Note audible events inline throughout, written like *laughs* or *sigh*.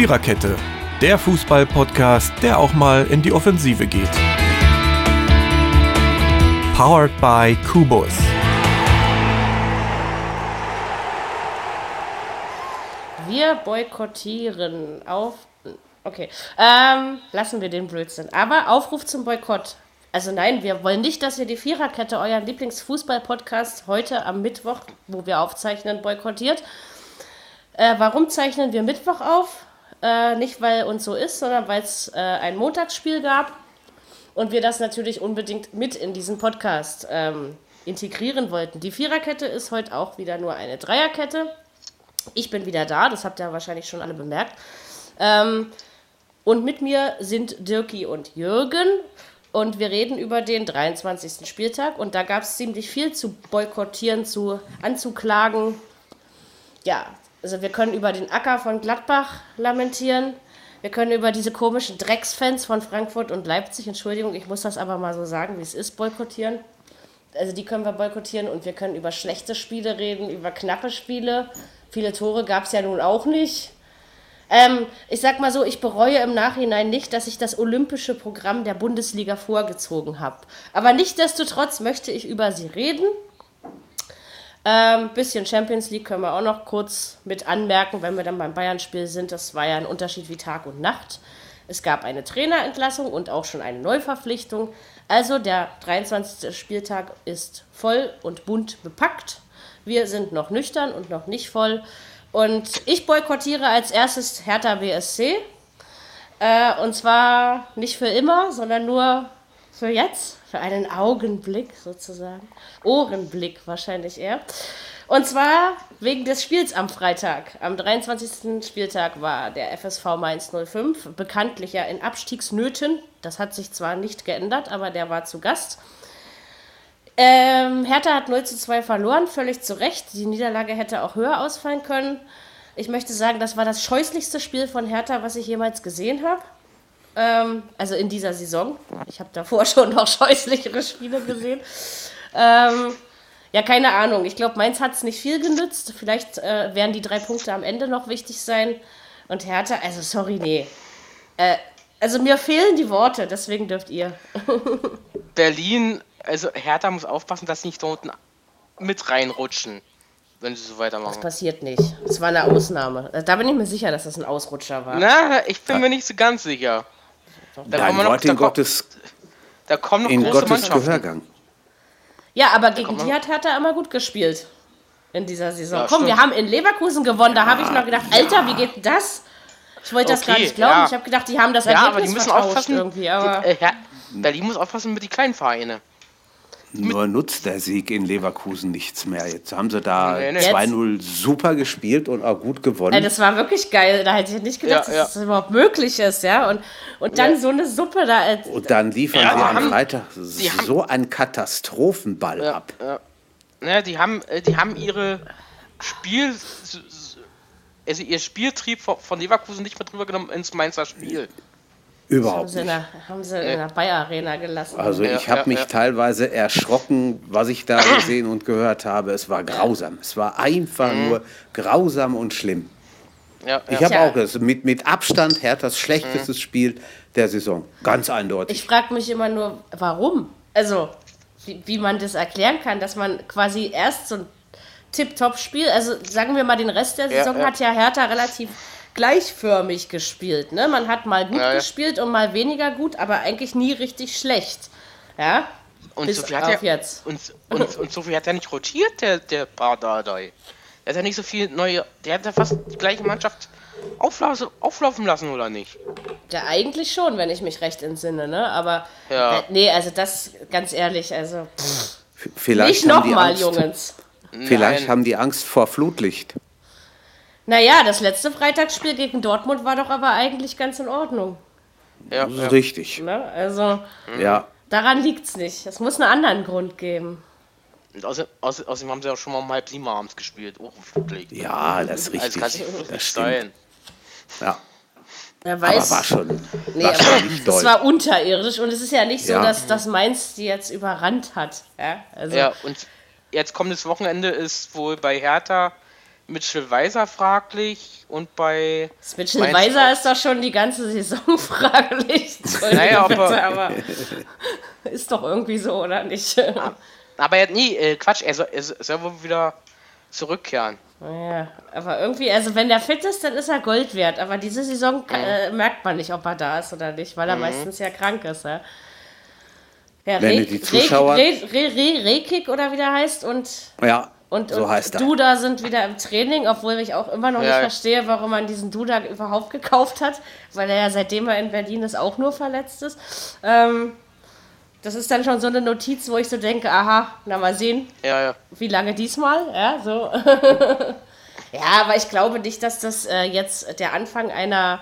Viererkette, der Fußball-Podcast, der auch mal in die Offensive geht. Powered by Kubus. Wir boykottieren auf. Okay, ähm, lassen wir den Blödsinn. Aber Aufruf zum Boykott. Also nein, wir wollen nicht, dass ihr die Viererkette, euren Lieblingsfußball-Podcast, heute am Mittwoch, wo wir aufzeichnen, boykottiert. Äh, warum zeichnen wir Mittwoch auf? Äh, nicht, weil uns so ist, sondern weil es äh, ein Montagsspiel gab und wir das natürlich unbedingt mit in diesen Podcast ähm, integrieren wollten. Die Viererkette ist heute auch wieder nur eine Dreierkette. Ich bin wieder da, das habt ihr wahrscheinlich schon alle bemerkt. Ähm, und mit mir sind Dirki und Jürgen. Und wir reden über den 23. Spieltag. Und da gab es ziemlich viel zu boykottieren, zu anzuklagen. Ja, also wir können über den Acker von Gladbach lamentieren. Wir können über diese komischen Drecksfans von Frankfurt und Leipzig, Entschuldigung, ich muss das aber mal so sagen, wie es ist, boykottieren. Also die können wir boykottieren und wir können über schlechte Spiele reden, über knappe Spiele. Viele Tore gab es ja nun auch nicht. Ähm, ich sag mal so, ich bereue im Nachhinein nicht, dass ich das olympische Programm der Bundesliga vorgezogen habe. Aber nichtsdestotrotz möchte ich über sie reden. Ähm, bisschen Champions League können wir auch noch kurz mit anmerken, wenn wir dann beim Bayern-Spiel sind. Das war ja ein Unterschied wie Tag und Nacht. Es gab eine Trainerentlassung und auch schon eine Neuverpflichtung. Also der 23. Spieltag ist voll und bunt bepackt. Wir sind noch nüchtern und noch nicht voll. Und ich boykottiere als erstes Hertha BSC. Äh, und zwar nicht für immer, sondern nur für jetzt, für einen Augenblick sozusagen. Ohrenblick wahrscheinlich eher. Und zwar wegen des Spiels am Freitag. Am 23. Spieltag war der FSV Mainz 05 bekanntlich ja in Abstiegsnöten. Das hat sich zwar nicht geändert, aber der war zu Gast. Ähm, Hertha hat 0 zu 2 verloren, völlig zu Recht. Die Niederlage hätte auch höher ausfallen können. Ich möchte sagen, das war das scheußlichste Spiel von Hertha, was ich jemals gesehen habe. Ähm, also in dieser Saison. Ich habe davor *laughs* schon noch scheußlichere Spiele gesehen. Ähm, ja, keine Ahnung. Ich glaube, Mainz hat es nicht viel genützt. Vielleicht äh, werden die drei Punkte am Ende noch wichtig sein. Und Hertha, also sorry, nee. Äh, also mir fehlen die Worte, deswegen dürft ihr. *laughs* Berlin also Hertha muss aufpassen, dass sie nicht da unten mit reinrutschen, wenn sie so weitermachen. Das passiert nicht. Das war eine Ausnahme. Da bin ich mir sicher, dass das ein Ausrutscher war. Na, ich bin ja. mir nicht so ganz sicher. Da Nein, kommen noch, da, Gottes, da kommen noch in große Gottes Gehörgang. Ja, aber gegen die hat Hertha immer gut gespielt in dieser Saison. Ja, Komm, stimmt. wir haben in Leverkusen gewonnen. Da habe ich noch gedacht, Alter, wie geht das? Ich wollte das okay, gar nicht glauben. Ja. Ich habe gedacht, die haben das Ergebnis ja, aber die müssen aufpassen, irgendwie. Aber die, äh, Berlin muss aufpassen mit den kleinen Vereinen. Nur nutzt der Sieg in Leverkusen nichts mehr. Jetzt haben sie da nee, nee. 2-0 super gespielt und auch gut gewonnen. Ja, das war wirklich geil. Da hätte ich nicht gedacht, ja, dass das überhaupt möglich ist. Ja? Und, und dann so eine Suppe da. Äh, und dann liefern sie am Freitag so einen Katastrophenball ab. Ja. die, haben, äh, die haben ihre Spiel. Also ihr Spieltrieb von Leverkusen nicht mehr drüber genommen ins Mainzer Spiel. Überhaupt haben sie, nicht. Der, haben sie in der Bayer Arena gelassen. Also ich habe ja, mich ja. teilweise erschrocken, was ich da gesehen und gehört habe. Es war grausam. Es war einfach mhm. nur grausam und schlimm. Ja, ich habe auch es mit, mit Abstand Herthas schlechtestes mhm. Spiel der Saison. Ganz eindeutig. Ich frage mich immer nur, warum? Also, wie, wie man das erklären kann, dass man quasi erst so ein Tip-Top-Spiel, also sagen wir mal, den Rest der Saison hat ja Hertha relativ gleichförmig gespielt. Ne? Man hat mal gut ja, ja. gespielt und mal weniger gut, aber eigentlich nie richtig schlecht. Ja? Und Bis Sophie hat ja, jetzt. Und, und, und Sophie hat ja nicht rotiert, der, der Pardadei. Der hat ja nicht so viel neue. Der hat ja fast die gleiche Mannschaft auflaufen, auflaufen lassen, oder nicht? Ja, eigentlich schon, wenn ich mich recht entsinne, ne? Aber. Ja. Äh, nee, also das, ganz ehrlich, also. Pff, Vielleicht nicht nochmal, Jungs. Vielleicht Nein. haben die Angst vor Flutlicht. Naja, das letzte Freitagsspiel gegen Dortmund war doch aber eigentlich ganz in Ordnung. Ja, ja. richtig. Ne? Also, ja. daran liegt es nicht. Es muss einen anderen Grund geben. Und außerdem, außerdem haben sie auch schon mal um halb sieben abends gespielt. Oh, ja, das ist richtig. Also das stimmt. Ja. Er weiß, aber war schon, nee, war schon nicht doll. Es war unterirdisch und es ist ja nicht so, ja. dass, dass Mainz die jetzt überrannt hat. Ja, also. ja, und jetzt kommendes Wochenende ist wohl bei Hertha Mitchell Weiser fraglich und bei. Mitchell Weiser ist doch schon die ganze Saison fraglich. Naja, aber, aber ist doch irgendwie so, oder nicht? Aber er, nee, äh, Quatsch, er soll, er soll wohl wieder zurückkehren. Ja, aber irgendwie, also wenn der fit ist, dann ist er Gold wert. Aber diese Saison mhm. äh, merkt man nicht, ob er da ist oder nicht, weil er mhm. meistens ja krank ist. Ja, ja wenn Re die Zuschauer... Re Re Re Rekik oder wie der heißt und... Ja, und, so und er. Duda sind wieder im Training, obwohl ich auch immer noch ja. nicht verstehe, warum man diesen Duda überhaupt gekauft hat, weil er ja seitdem er in Berlin ist auch nur verletzt ist. Ähm, das ist dann schon so eine Notiz, wo ich so denke, aha, na mal sehen, ja, ja. wie lange diesmal, ja, so. *laughs* ja, aber ich glaube nicht, dass das äh, jetzt der Anfang einer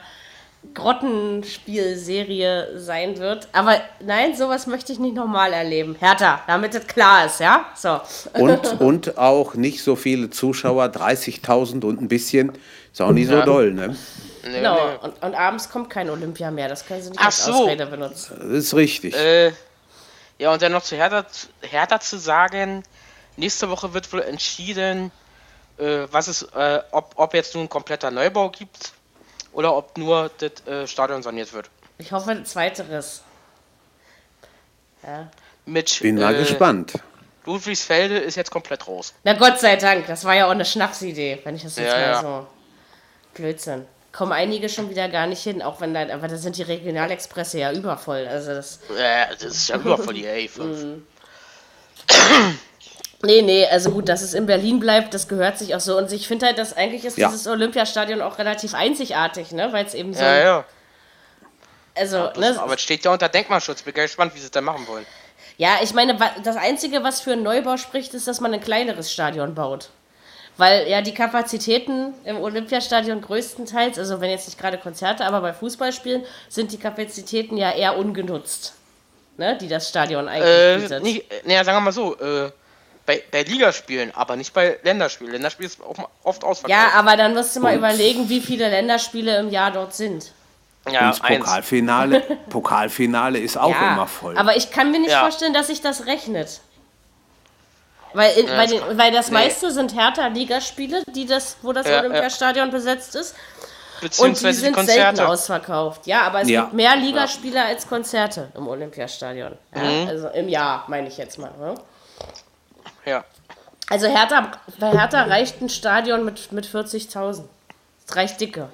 Grottenspielserie sein wird. Aber nein, sowas möchte ich nicht nochmal erleben. Hertha, damit es klar ist, ja? So. Und, *laughs* und auch nicht so viele Zuschauer, 30.000 und ein bisschen, ist auch nicht so doll, ne? Nee, genau, nee. Und, und, abends kommt kein Olympia mehr, das können Sie nicht Ach als so. Ausrede benutzen. Das ist richtig. Äh, ja, und dann noch zu Hertha, Hertha zu sagen, nächste Woche wird wohl entschieden, äh, was es, äh, ob, ob jetzt nun ein kompletter Neubau gibt oder ob nur das äh, Stadion saniert wird. Ich hoffe, zweiteres. Ja. Mit, Bin mal äh, gespannt. Ludwigsfelde ist jetzt komplett raus. Na Gott sei Dank, das war ja auch eine Schnapsidee, wenn ich das jetzt ja, mal ja. so. Blödsinn kommen einige schon wieder gar nicht hin, auch wenn da, aber da sind die Regionalexpresse ja übervoll. Also das, ja, das ist ja übervoll die A5. *clears throat* Nee, nee, also gut, dass es in Berlin bleibt, das gehört sich auch so. Und ich finde halt, dass eigentlich ist ja. dieses Olympiastadion auch relativ einzigartig, ne? Weil es eben so. Ja, ja. Also, ja, das, ne? Aber es steht ja unter Denkmalschutz. Bin gespannt, wie sie es da machen wollen. Ja, ich meine, das Einzige, was für einen Neubau spricht, ist, dass man ein kleineres Stadion baut. Weil ja die Kapazitäten im Olympiastadion größtenteils, also wenn jetzt nicht gerade Konzerte, aber bei Fußballspielen sind die Kapazitäten ja eher ungenutzt, ne, die das Stadion eigentlich äh, bietet. Nicht, naja, sagen wir mal so, äh, bei, bei Ligaspielen, aber nicht bei Länderspielen. Länderspiel ist auch oft ausverkauft. Ja, aber dann musst du mal Und? überlegen, wie viele Länderspiele im Jahr dort sind. Ja, Und das Pokalfinale, *laughs* Pokalfinale ist auch ja, immer voll. Aber ich kann mir nicht ja. vorstellen, dass sich das rechnet. Weil, in, ja, weil, den, weil das nee. meiste sind Hertha-Ligaspiele, die das, wo das ja, Olympiastadion ja. besetzt ist. Und die sind die selten ausverkauft. Ja, aber es gibt mehr Ligaspiele als Konzerte im Olympiastadion. Mhm. Also im Jahr, meine ich jetzt mal. Ne? Ja. Also Hertha, bei Hertha reicht ein Stadion mit, mit 40.000. Das reicht dicke.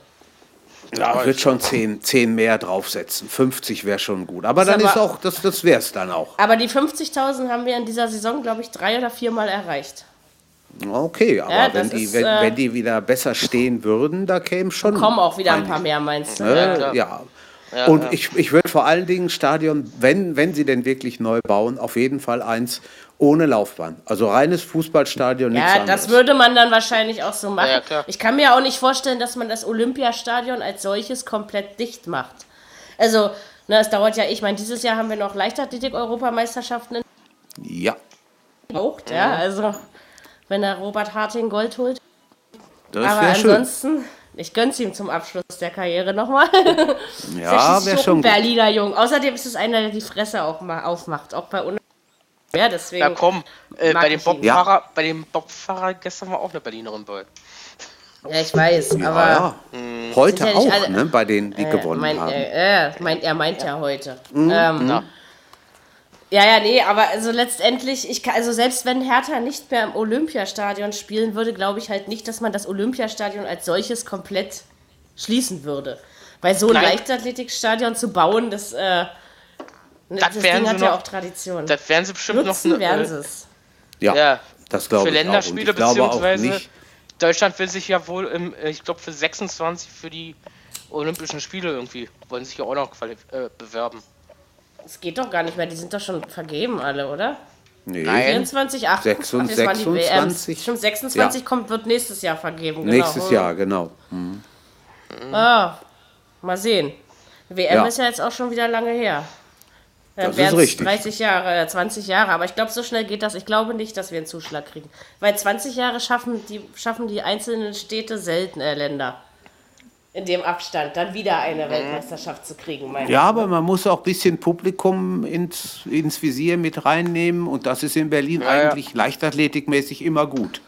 Ja, ich würde schon 10, 10 mehr draufsetzen. 50 wäre schon gut. Aber dann aber, ist auch, das, das wäre es dann auch. Aber die 50.000 haben wir in dieser Saison, glaube ich, drei oder viermal erreicht. Okay, aber ja, wenn, die, ist, wenn, äh, wenn, die wieder besser stehen würden, da käme schon. Kommen auch wieder ein paar mehr, meinst du? Ne? Ja, ja. Ja. Und ich, ich würde vor allen Dingen Stadion, wenn, wenn sie denn wirklich neu bauen, auf jeden Fall eins ohne Laufbahn. Also reines Fußballstadion, nichts Ja, das würde man dann wahrscheinlich auch so machen. Ja, ich kann mir auch nicht vorstellen, dass man das Olympiastadion als solches komplett dicht macht. Also, ne, es dauert ja, ich meine, dieses Jahr haben wir noch Leichtathletik-Europameisterschaften. Ja. Braucht, ja, also, wenn der Robert Harting Gold holt. Das Aber ansonsten, schön. Ich gönn's ihm zum Abschluss der Karriere nochmal. *laughs* Ja, wäre schon. Berliner Jung. Außerdem ist es einer, der die Fresse auch mal aufmacht, auch bei uns. Ja, deswegen. Ja, komm, äh, bei, dem Bobfahrer, ja. bei dem Bobfahrer gestern war auch eine Berlinerin bei. Ja, ich weiß, ja, aber. Ja. Heute ja auch, alle, ne, bei denen, die äh, gewonnen mein, haben. Äh, meint, er meint ja, heute. Mhm. Ähm, ja, ja, nee, aber also letztendlich, ich kann, also selbst wenn Hertha nicht mehr im Olympiastadion spielen würde, glaube ich halt nicht, dass man das Olympiastadion als solches komplett schließen würde. Weil so ein Nein. Leichtathletikstadion zu bauen, das. Äh, das, das Ding hat noch, ja auch Tradition. Das werden sie bestimmt Nutzen noch. werden sie es. Ja, ja, das glaube ich. Für Länderspiele auch. beziehungsweise Deutschland will sich ja wohl, im, äh, ich glaube, für 26 für die Olympischen Spiele irgendwie, wollen sich ja auch noch äh, bewerben. Es geht doch gar nicht mehr, die sind doch schon vergeben alle, oder? Nee. Nein. 24, 8, 26, 26. Stimmt, 26 ja. kommt, wird nächstes Jahr vergeben. Genau. Nächstes Jahr, genau. Mhm. Ah, mal sehen. WM ja. ist ja jetzt auch schon wieder lange her. Dann wären es 30 Jahre, 20 äh, Jahre. Aber ich glaube, so schnell geht das. Ich glaube nicht, dass wir einen Zuschlag kriegen. Weil 20 Jahre schaffen die, schaffen die einzelnen Städte selten, äh, Länder. In dem Abstand, dann wieder eine Weltmeisterschaft zu kriegen. ja, aber man muss auch ein bisschen Publikum ins, ins Visier mit reinnehmen. Und das ist in Berlin ja, eigentlich ja. leichtathletikmäßig immer gut.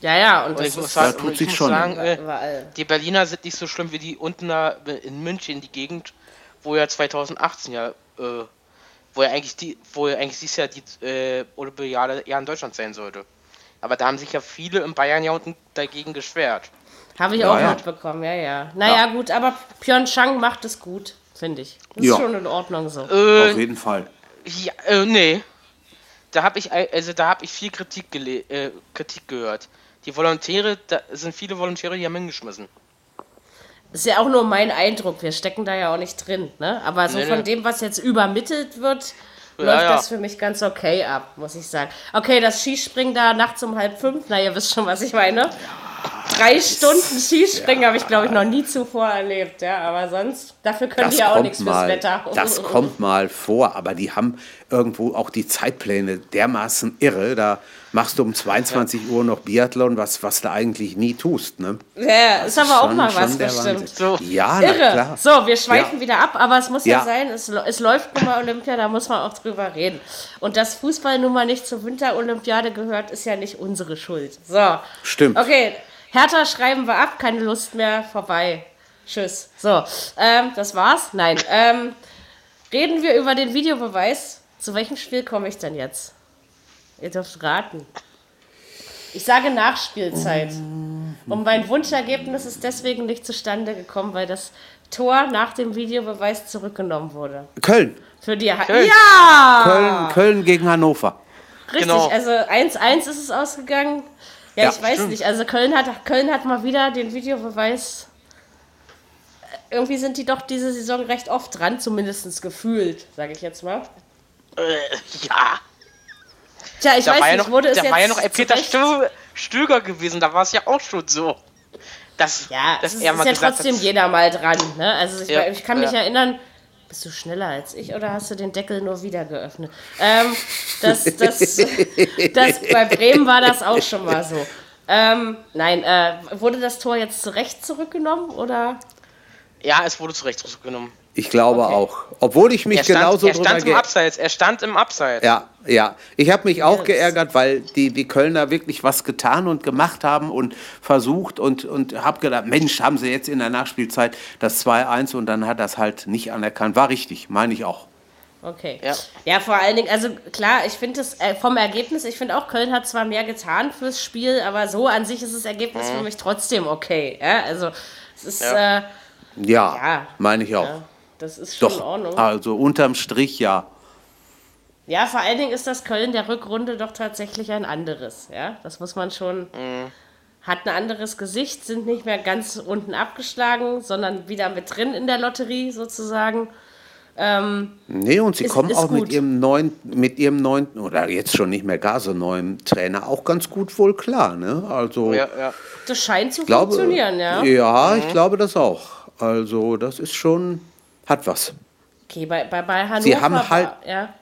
Ja, ja, und, und ich muss, sagen, ich muss sagen äh, die Berliner sind nicht so schlimm wie die unten da in München, die Gegend, wo ja 2018 ja, äh, wo ja eigentlich die, wo ja eigentlich dieses Jahr die äh, Olympiade ja in Deutschland sein sollte. Aber da haben sich ja viele in Bayern ja unten dagegen geschwert. Habe ich ja, auch ja. mitbekommen, ja, ja. Naja, ja. gut, aber Pyeongchang macht es gut, finde ich. Das ist schon in Ordnung so. Äh, Auf jeden Fall. Ja, äh, nee. Da habe ich also da habe ich viel Kritik, äh, Kritik gehört. Die Volontäre, da sind viele Volontäre, die haben hingeschmissen. Das ist ja auch nur mein Eindruck. Wir stecken da ja auch nicht drin, ne? Aber so nee, von nee. dem, was jetzt übermittelt wird, ja, läuft ja. das für mich ganz okay ab, muss ich sagen. Okay, das Skispringen da nachts um halb fünf, na, ihr wisst schon, was ich meine. Drei Stunden Skispringen ja. habe ich, glaube ich, noch nie zuvor erlebt. Ja, aber sonst, dafür können das die ja auch nichts mal, fürs Wetter. Das *laughs* kommt mal vor, aber die haben irgendwo auch die Zeitpläne dermaßen irre. Da machst du um 22 ja. Uhr noch Biathlon, was, was du eigentlich nie tust. Ne? Ja, ist aber auch mal was bestimmt. So. Ja, irre. klar. So, wir schweifen ja. wieder ab, aber es muss ja, ja sein, es, es läuft nun mal Olympia, da muss man auch drüber reden. Und dass Fußball nun mal nicht zur Winterolympiade gehört, ist ja nicht unsere Schuld. So. Stimmt. Okay, Hertha schreiben wir ab, keine Lust mehr, vorbei. Tschüss. So, ähm, das war's? Nein. Ähm, reden wir über den Videobeweis. Zu welchem Spiel komme ich denn jetzt? Ihr dürft raten. Ich sage Nachspielzeit. Und mein Wunschergebnis ist deswegen nicht zustande gekommen, weil das Tor nach dem Videobeweis zurückgenommen wurde. Köln. Für die ha Köln. Ja! Köln, Köln gegen Hannover. Richtig, genau. also 1-1 ist es ausgegangen. Ja, ja ich weiß stimmt. nicht. Also Köln hat, Köln hat mal wieder den Videobeweis. Irgendwie sind die doch diese Saison recht oft dran, zumindest gefühlt, sage ich jetzt mal. Äh, ja. Tja, ich da weiß nicht, ja noch, wurde es da jetzt. Da war ja noch Peter Stö Stöger gewesen, da war es ja auch schon so. Dass, ja, dass es ist, ist ja trotzdem hat, jeder mal dran. Ne? Also ich, ja, ich kann mich ja. erinnern, bist du schneller als ich oder hast du den Deckel nur wieder geöffnet? Ähm, das, das, *laughs* das, bei Bremen war das auch schon mal so. Ähm, nein, äh, wurde das Tor jetzt zurecht zurückgenommen oder? Ja, es wurde zurecht zurückgenommen. Ich glaube okay. auch. Obwohl ich mich er stand, genauso Er stand im Abseits. Er stand im Abseits. Ja, ja. Ich habe mich auch geärgert, weil die, die Kölner wirklich was getan und gemacht haben und versucht und, und habe gedacht, Mensch, haben sie jetzt in der Nachspielzeit das 2-1 und dann hat das halt nicht anerkannt. War richtig, meine ich auch. Okay. Ja. ja, vor allen Dingen, also klar, ich finde es äh, vom Ergebnis, ich finde auch, Köln hat zwar mehr getan fürs Spiel, aber so an sich ist das Ergebnis mhm. für mich trotzdem okay. Ja, also es ist. Ja, äh, ja, ja. meine ich auch. Das ist schon doch, in Ordnung. Also unterm Strich ja. Ja, vor allen Dingen ist das Köln der Rückrunde doch tatsächlich ein anderes. Ja, das muss man schon. Mhm. Hat ein anderes Gesicht, sind nicht mehr ganz unten abgeschlagen, sondern wieder mit drin in der Lotterie sozusagen. Ähm, nee, und sie ist, kommen ist auch mit ihrem neuen, mit ihrem neunten, oder jetzt schon nicht mehr gar so neuen Trainer auch ganz gut wohl klar. Ne? Also, ja, ja. Das scheint zu glaube, funktionieren, ja. Ja, mhm. ich glaube das auch. Also, das ist schon hat was. Okay, bei, bei, bei Hannover. Sie haben halt. Ja.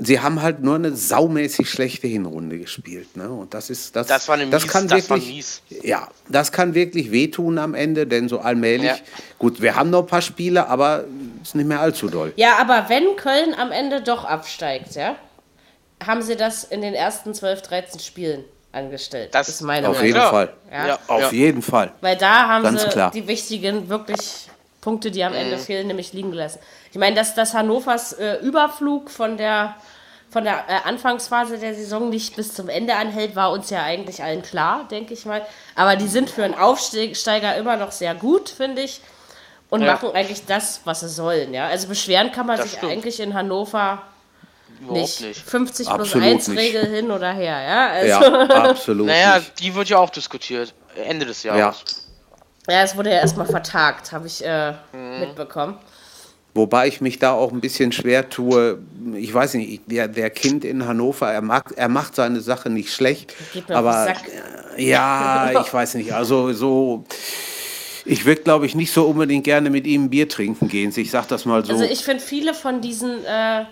Sie haben halt nur eine saumäßig schlechte Hinrunde gespielt, ne? Und das ist das. Das war eine das mies, kann das wirklich, ja, das kann wirklich wehtun am Ende, denn so allmählich. Ja. Gut, wir haben noch ein paar Spiele, aber es ist nicht mehr allzu doll. Ja, aber wenn Köln am Ende doch absteigt, ja, haben sie das in den ersten 12, 13 Spielen angestellt. Das ist meine Auf jeden Fall. Ja. ja. Auf jeden Fall. Weil da haben Ganz sie klar. die wichtigen wirklich Punkte, die am Ende mhm. fehlen, nämlich liegen gelassen. Ich meine, dass, dass Hannovers äh, Überflug von der, von der äh, Anfangsphase der Saison nicht bis zum Ende anhält, war uns ja eigentlich allen klar, denke ich mal. Aber die sind für einen Aufsteiger immer noch sehr gut, finde ich. Und ja. machen eigentlich das, was sie sollen. Ja? Also beschweren kann man das sich stimmt. eigentlich in Hannover nicht. nicht. 50 plus 1 Regel hin oder her. Ja, also ja absolut. naja, die wird ja auch diskutiert. Ende des Jahres. Ja. Ja, es wurde ja erstmal vertagt, habe ich äh, mhm. mitbekommen. Wobei ich mich da auch ein bisschen schwer tue. Ich weiß nicht, der, der Kind in Hannover, er, mag, er macht seine Sache nicht schlecht. Aber äh, ja, ich weiß nicht. Also so. Ich würde, glaube ich, nicht so unbedingt gerne mit ihm Bier trinken gehen. Ich sage das mal so. Also ich finde viele von diesen, äh,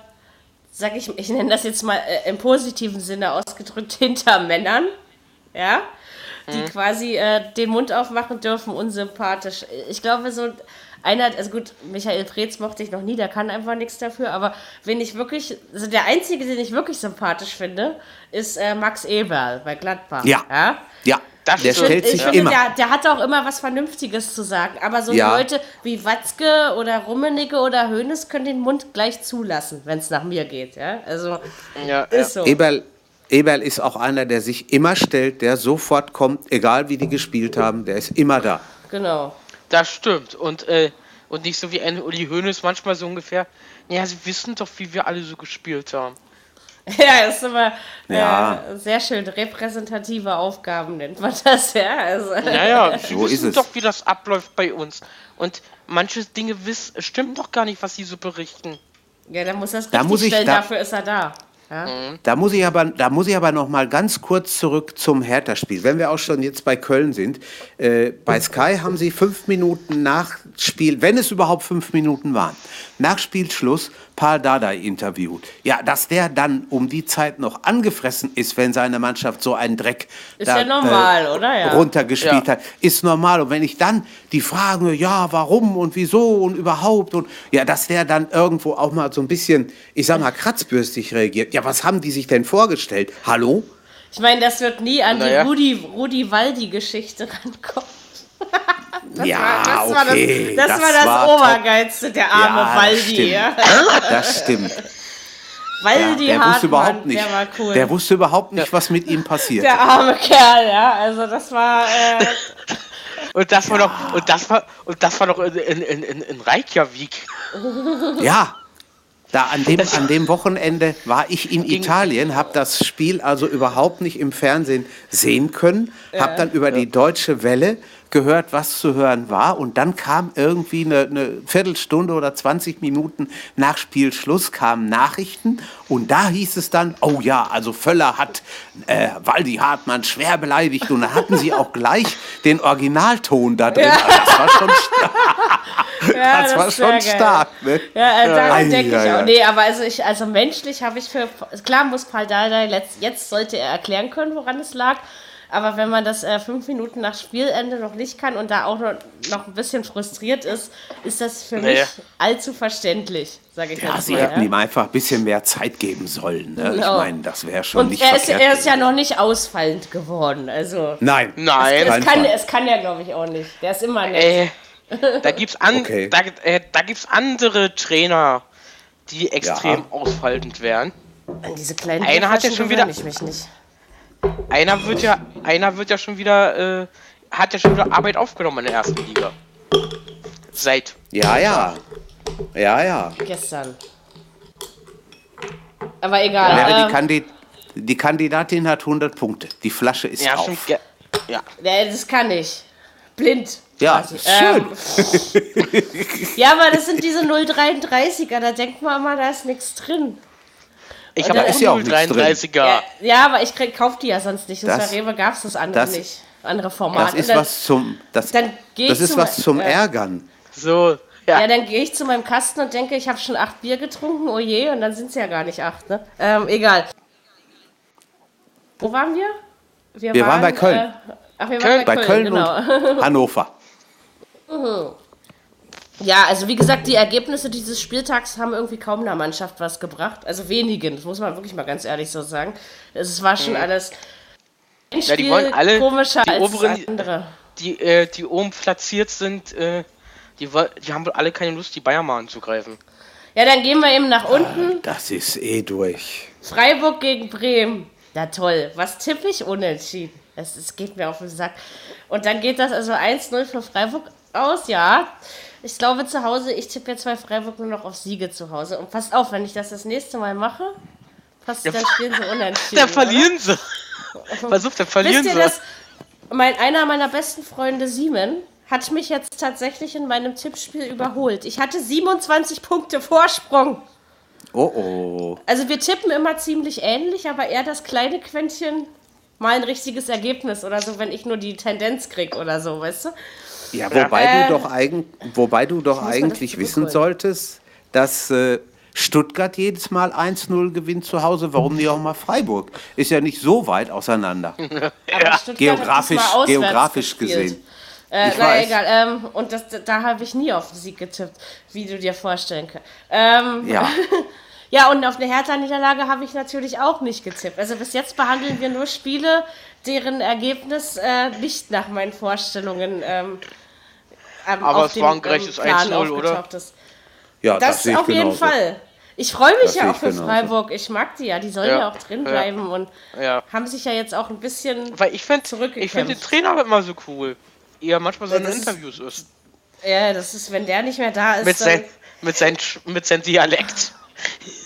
sag ich, ich nenne das jetzt mal äh, im positiven Sinne ausgedrückt, *laughs* Hintermännern, ja, die hm. quasi äh, den Mund aufmachen dürfen, unsympathisch. Ich glaube, so einer, also gut, Michael Preetz mochte ich noch nie, der kann einfach nichts dafür, aber wen ich wirklich, also der einzige, den ich wirklich sympathisch finde, ist äh, Max Eberl bei Gladbach. Ja. Ja. ja. Das der stellt sich finde, immer. Der, der, hat auch immer was Vernünftiges zu sagen. Aber so ja. Leute wie Watzke oder Rummenigge oder Hoeneß können den Mund gleich zulassen, wenn es nach mir geht. Ja? Also ja, ist so. Eberl, Eberl ist auch einer, der sich immer stellt, der sofort kommt, egal wie die gespielt haben, der ist immer da. Genau. Das stimmt. Und, äh, und nicht so wie ein Uli Hoeneß manchmal so ungefähr, ja, sie wissen doch, wie wir alle so gespielt haben. *laughs* Ja, ist immer ja. Äh, sehr schön. Repräsentative Aufgaben nennt man das, ja. Also. Ja, ja, *laughs* sie so wissen doch, wie das abläuft bei uns. Und manche Dinge wiss, stimmen doch gar nicht, was sie so berichten. Ja, dann muss das richtig da muss ich, stellen, da, dafür ist er da. Ja? Mhm. Da muss ich aber, da muss ich aber noch mal ganz kurz zurück zum Hertha-Spiel. Wenn wir auch schon jetzt bei Köln sind, äh, bei Sky haben sie fünf Minuten nach Spiel, wenn es überhaupt fünf Minuten waren, nach Spielschluss Paul Dardai interviewt. Ja, dass der dann um die Zeit noch angefressen ist, wenn seine Mannschaft so einen Dreck ist da, ja normal, äh, oder? Ja. runtergespielt ja. hat, ist normal. Und wenn ich dann die Fragen, ja, warum und wieso und überhaupt und ja, dass der dann irgendwo auch mal so ein bisschen, ich sag mal, kratzbürstig reagiert. Ja, was haben die sich denn vorgestellt? Hallo? Ich meine, das wird nie an naja. die Rudi, Rudi Waldi-Geschichte rankommen. Das ja, war, das okay. War das, das, das war das war Obergeilste, der arme ja, Waldi. Das stimmt. Waldi ja, der Hartmann, wusste überhaupt nicht, der war cool. Der wusste überhaupt nicht, was mit ihm passiert. Der arme Kerl, ja. Also das war. Äh und das war ja. noch und das war und das war noch in, in, in, in Reykjavik. Ja, da an dem, an dem Wochenende war ich in Italien, habe das Spiel also überhaupt nicht im Fernsehen sehen können, habe dann über die deutsche Welle gehört, was zu hören war. Und dann kam irgendwie eine, eine Viertelstunde oder 20 Minuten nach Spielschluss kamen Nachrichten. Und da hieß es dann, oh ja, also Völler hat äh, Waldi Hartmann schwer beleidigt. Und da hatten sie auch gleich den Originalton da drin. Ja. Das war schon stark. *laughs* Ja, das, das war schon stark. Ne? Ja, äh, daran denke ich auch. Nee, aber also, ich, also menschlich habe ich für, klar muss Paul Dardai, jetzt sollte er erklären können, woran es lag. Aber wenn man das äh, fünf Minuten nach Spielende noch nicht kann und da auch noch, noch ein bisschen frustriert ist, ist das für naja. mich allzu verständlich, sage ich ja, jetzt sie mal. Sie hätten ja. ihm einfach ein bisschen mehr Zeit geben sollen. Ne? Genau. Ich meine, das wäre schon und nicht er ist, er ist ja noch nicht ausfallend geworden. Also Nein. Nein. Es, es kann, es kann er, glaube ich, auch nicht. Der ist immer nett. Äh, *laughs* da gibt es an, okay. da, äh, da andere Trainer, die extrem ja. ausfallend wären. An diese kleinen Einer hat ja schon wieder. Ich mich nicht. Einer wird ja, einer wird ja schon wieder, äh, hat ja schon wieder Arbeit aufgenommen in der ersten Liga. Seit. Ja, ja. Ja, ja. Gestern. Aber egal. Ja, die, ähm, Kandid die, Kandidatin hat 100 Punkte. Die Flasche ist ja, auf. ja. ja. Das kann ich. Blind. Ja, schön. Ähm, *laughs* ja, aber das sind diese 033er, da denkt man immer, da ist nichts drin. Ich habe auch ja 033er. Ja, ja, aber ich kaufe die ja sonst nicht. Das, bei Rewe gab es das andere das, nicht. Andere Formate. Das ist dann, was zum, das, das ist was zum Ärgern. So, ja. ja, dann gehe ich zu meinem Kasten und denke, ich habe schon acht Bier getrunken, oh je, und dann sind es ja gar nicht acht, ne? Ähm, egal. Wo waren wir? Wir, wir waren, waren, bei Köln. Äh, ach, wir Köln, waren bei, bei Köln, Köln genau. und *laughs* Hannover. Mhm. Ja, also wie gesagt, die Ergebnisse dieses Spieltags haben irgendwie kaum einer Mannschaft was gebracht. Also wenigen, das muss man wirklich mal ganz ehrlich so sagen. Es war schon mhm. alles ein ja, die wollen alle, komischer die als oberen, andere. Die, äh, die oben platziert sind, äh, die, die haben wohl alle keine Lust, die Bayern mal anzugreifen. Ja, dann gehen wir eben nach unten. Ah, das ist eh durch. Freiburg gegen Bremen. Ja, toll. Was tippe ich unentschieden? Es, es geht mir auf den Sack. Und dann geht das also 1-0 für Freiburg aus, ja. Ich glaube zu Hause, ich tippe jetzt bei Freiburg nur noch auf Siege zu Hause. Und passt auf, wenn ich das das nächste Mal mache, passt, dann spielen sie unentschieden. Dann verlieren sie. *laughs* Versucht, dann verlieren Wisst ihr, sie. Das, mein, einer meiner besten Freunde, Simon, hat mich jetzt tatsächlich in meinem Tippspiel überholt. Ich hatte 27 Punkte Vorsprung. Oh oh. Also wir tippen immer ziemlich ähnlich, aber er das kleine Quäntchen mal ein richtiges Ergebnis oder so, wenn ich nur die Tendenz kriege oder so, weißt du? Ja, wobei äh, du doch, eigen, wobei du doch eigentlich wissen solltest, dass äh, Stuttgart jedes Mal 1-0 gewinnt zu Hause, warum nicht auch mal Freiburg? Ist ja nicht so weit auseinander. *laughs* Ja. Geografisch, geografisch gesehen. Äh, na egal. Ähm, und das, da habe ich nie auf den Sieg getippt, wie du dir vorstellen kannst. Ähm, ja. *laughs* ja, und auf eine Hertha-Niederlage habe ich natürlich auch nicht getippt. Also bis jetzt behandeln wir nur Spiele, deren Ergebnis äh, nicht nach meinen Vorstellungen. Ähm, Aber es war ein gerechtes ähm, 1-0, oder? Ja, das, das auf jeden Fall. Ich freue mich das ja auch für genauso. Freiburg. Ich mag die ja. Die sollen ja, ja auch drin bleiben ja. und ja. haben sich ja jetzt auch ein bisschen Weil ich find, Ich finde den Trainer immer so cool. Eher manchmal so in Interviews ist. Ja, das ist, wenn der nicht mehr da ist. Mit, sein, mit, sein, mit seinem Dialekt.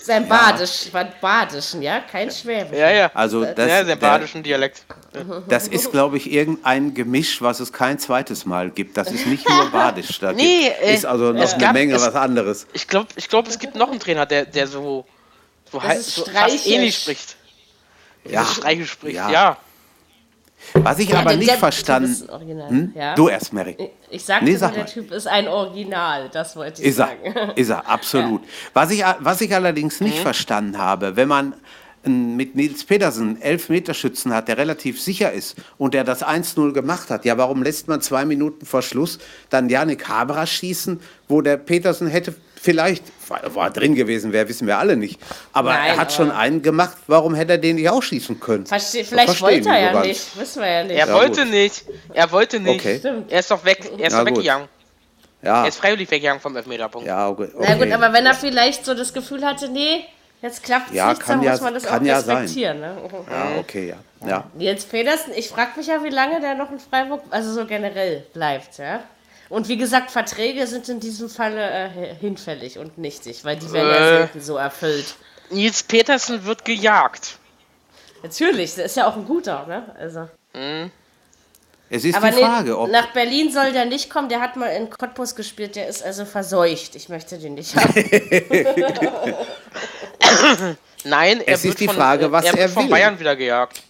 Sein Badisch, ja. Badischen, ja? Kein Schwäbisch. Ja, ja. Also das, ja, sein badischen Dialekt. Das ist, glaube ich, irgendein Gemisch, was es kein zweites Mal gibt. Das ist nicht nur Badisch. Da *laughs* nee, gibt, ist also noch eine gab, Menge es, was anderes. Ich glaube, ich glaub, es gibt noch einen Trainer, der, der so, so, so fast ähnlich spricht. Ja. Streiche spricht, ja. ja. Was ich ja, aber nicht der, verstanden. Hm? Ja? Du erst, Mary. Ich sagte, nee, sag der Typ ist ein Original, das wollte ich ist sagen. Er, ist er, absolut. *laughs* Ja. Was, ich, was ich allerdings nicht mhm. verstanden habe, wenn man mit Nils Pedersen Elfmeterschützen hat, der relativ sicher ist und der das 1-0 gemacht hat, ja, warum lässt man zwei Minuten vor Schluss dann Janik Haberer schießen, wo der Petersen hätte vielleicht, war drin gewesen wäre, wissen wir alle nicht. Aber Nein, er hat schon einen gemacht, warum hätte er den nicht auch schießen können? Verste vielleicht wollte er ja nicht, wissen wir ja nicht. Er ja, wollte gut. nicht, er wollte nicht. Okay. Er ist doch weg, er ist ja, doch weggegangen. Ja. Er ist freiwillig weggegangen vom Elfmeterpunkt. Ja, okay. Na gut, aber wenn er vielleicht so das Gefühl hatte, nee, jetzt klappt es ja, nicht, dann ja, muss man das auch ja respektieren. Ne? Ja, okay, ja. ja. Nils Pedersen, ich frage mich ja, wie lange der noch in Freiburg, also so generell bleibt, ja. Und wie gesagt, Verträge sind in diesem Falle äh, hinfällig und nichtig, weil die werden äh, ja selten so erfüllt. Nils Petersen wird gejagt. Natürlich, der ist ja auch ein guter, ne? Also. Mhm. Es ist Aber die Frage, nee, ob. Nach Berlin soll der nicht kommen, der hat mal in Cottbus gespielt, der ist also verseucht. Ich möchte den nicht haben. *laughs* Nein, er es wird ist die von, Frage, was er, er von Bayern wieder gejagt.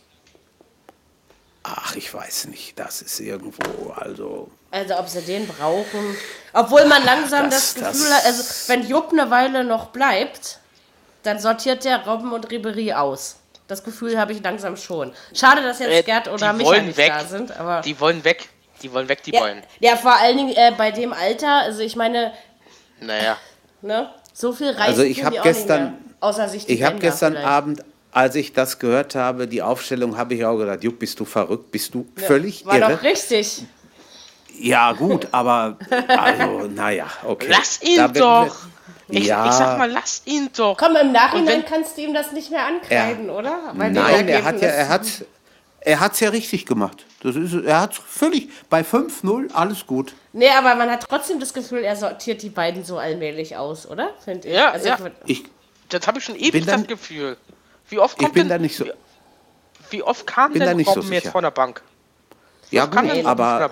Ach, ich weiß nicht. Das ist irgendwo, also. Also, ob sie den brauchen. Obwohl man langsam das, das Gefühl das hat, also, wenn Jupp eine Weile noch bleibt, dann sortiert der Robben und Ribery aus. Das Gefühl habe ich langsam schon. Schade, dass jetzt äh, Gerd oder Michael nicht weg. da sind, aber. Die wollen weg. Die wollen weg, die ja, wollen. Ja, vor allen Dingen äh, bei dem Alter, also ich meine. Naja. Ne? So viel reicht Also ich habe gestern. außer sich die Ich habe gestern vielleicht. Abend als ich das gehört habe, die Aufstellung, habe ich auch gedacht, Jupp, bist du verrückt, bist du ja, völlig war irre. War doch richtig. Ja, gut, aber also, naja, okay. Lass ihn da doch! Ich, ja. ich sag mal, lass ihn doch. Komm, im Nachhinein wenn, kannst du ihm das nicht mehr ankreiden, er, oder? Weil nein, er hat ja, er hat, er hat's ja richtig gemacht. Das ist, er hat völlig bei 5-0 alles gut. Nee, aber man hat trotzdem das Gefühl, er sortiert die beiden so allmählich aus, oder? Finde ich. Ja, also ja. Ich, das habe ich schon ewig das Gefühl. Wie oft kommt ich bin denn, da nicht so. Wie, oft kam denn Robben so jetzt von der Bank? Wie ja, gut, aber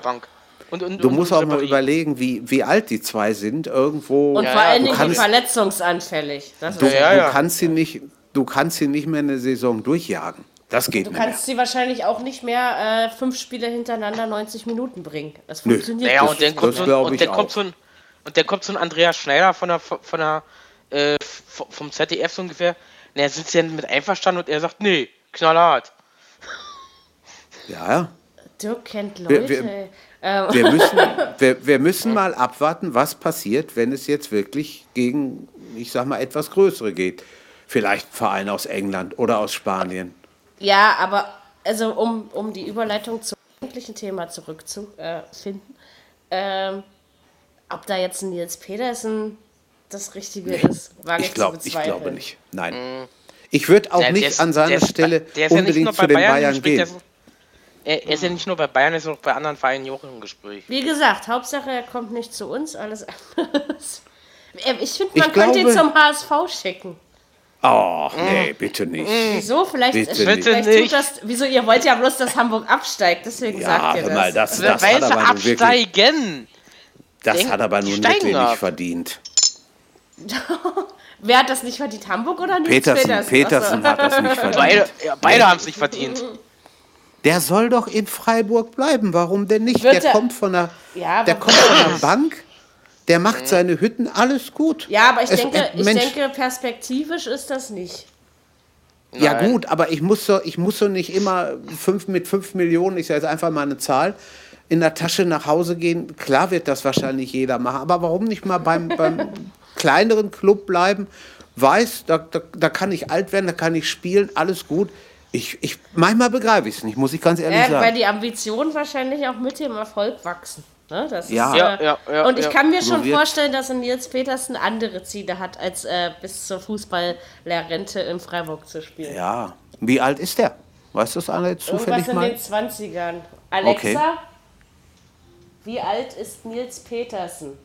und, und, du und, musst auch mal überlegen, wie, wie alt die zwei sind. Irgendwo. Und ja, vor allen Dingen kannst, verletzungsanfällig. du, ja, ja. du, kannst sie nicht, du kannst sie nicht mehr eine Saison durchjagen. Das geht du nicht. Du kannst mehr. sie wahrscheinlich auch nicht mehr äh, fünf Spiele hintereinander 90 Minuten bringen. Das funktioniert Nö. Naja, und dann kommt, so, und dann kommt so ein und dann kommt so ein Andreas Schneider von der, von der äh, vom ZDF so ungefähr. Und er sitzt ja mit einverstanden und er sagt, nee, knallhart. Ja, ja. Dirk kennt Leute. Wir, wir. Wir müssen, *laughs* wir, wir, müssen mal abwarten, was passiert, wenn es jetzt wirklich gegen, ich sag mal, etwas Größere geht. Vielleicht ein Verein aus England oder aus Spanien. Ja, aber also um, um die Überleitung zum eigentlichen Thema zurückzufinden, ähm, ob da jetzt ein Nils Pedersen das Richtige nee. ist, wage ich, glaub, zu bezweifeln. Ich glaube nicht. Nein. Mhm. Ich würde auch ja, nicht ist, an seiner Stelle der unbedingt ja zu den Bayern, Bayern gehen. Er, er ist ja nicht nur bei Bayern, er ist auch bei anderen Vereinen auch im Gespräch. Wie gesagt, Hauptsache er kommt nicht zu uns, alles anderes. *laughs* Ich finde, man ich könnte glaube, ihn zum HSV schicken. Oh, nee, bitte nicht. Wieso? Vielleicht, bitte vielleicht nicht. tut das. Wieso? Ihr wollt ja bloß, dass Hamburg absteigt, deswegen ja, sagt ihr das. Mal, das, das hat aber absteigen. das Denk, hat aber nun wirklich nicht verdient. *laughs* Wer hat das nicht verdient? Hamburg oder nicht? Petersen, Petersen, Petersen hat das nicht *laughs* verdient. Beide, ja, beide haben es nicht verdient. Der soll doch in Freiburg bleiben. Warum denn nicht? Wird der, kommt von der, ja, der kommt von der Bank. Der macht seine Hütten, alles gut. Ja, aber ich, es, denke, ich denke, perspektivisch ist das nicht. Ja Nein. gut, aber ich muss so, ich muss so nicht immer fünf mit fünf Millionen, ich sage jetzt einfach mal eine Zahl, in der Tasche nach Hause gehen. Klar wird das wahrscheinlich jeder machen, aber warum nicht mal beim, *laughs* beim kleineren Club bleiben? Weiß, da, da, da kann ich alt werden, da kann ich spielen, alles gut. Ich, ich, manchmal begreife ich es nicht, muss ich ganz ehrlich äh, sagen. Weil die Ambitionen wahrscheinlich auch mit dem Erfolg wachsen. Ne? Das ja. Ist, äh, ja, ja, ja, Und ich kann mir schon vorstellen, dass Nils Petersen andere Ziele hat, als äh, bis zur Fußballlehrrente in Freiburg zu spielen. Ja. Wie alt ist der? Weißt du das alle zufällig Irgendwas in den 20ern. Alexa, okay. wie alt ist Nils Petersen?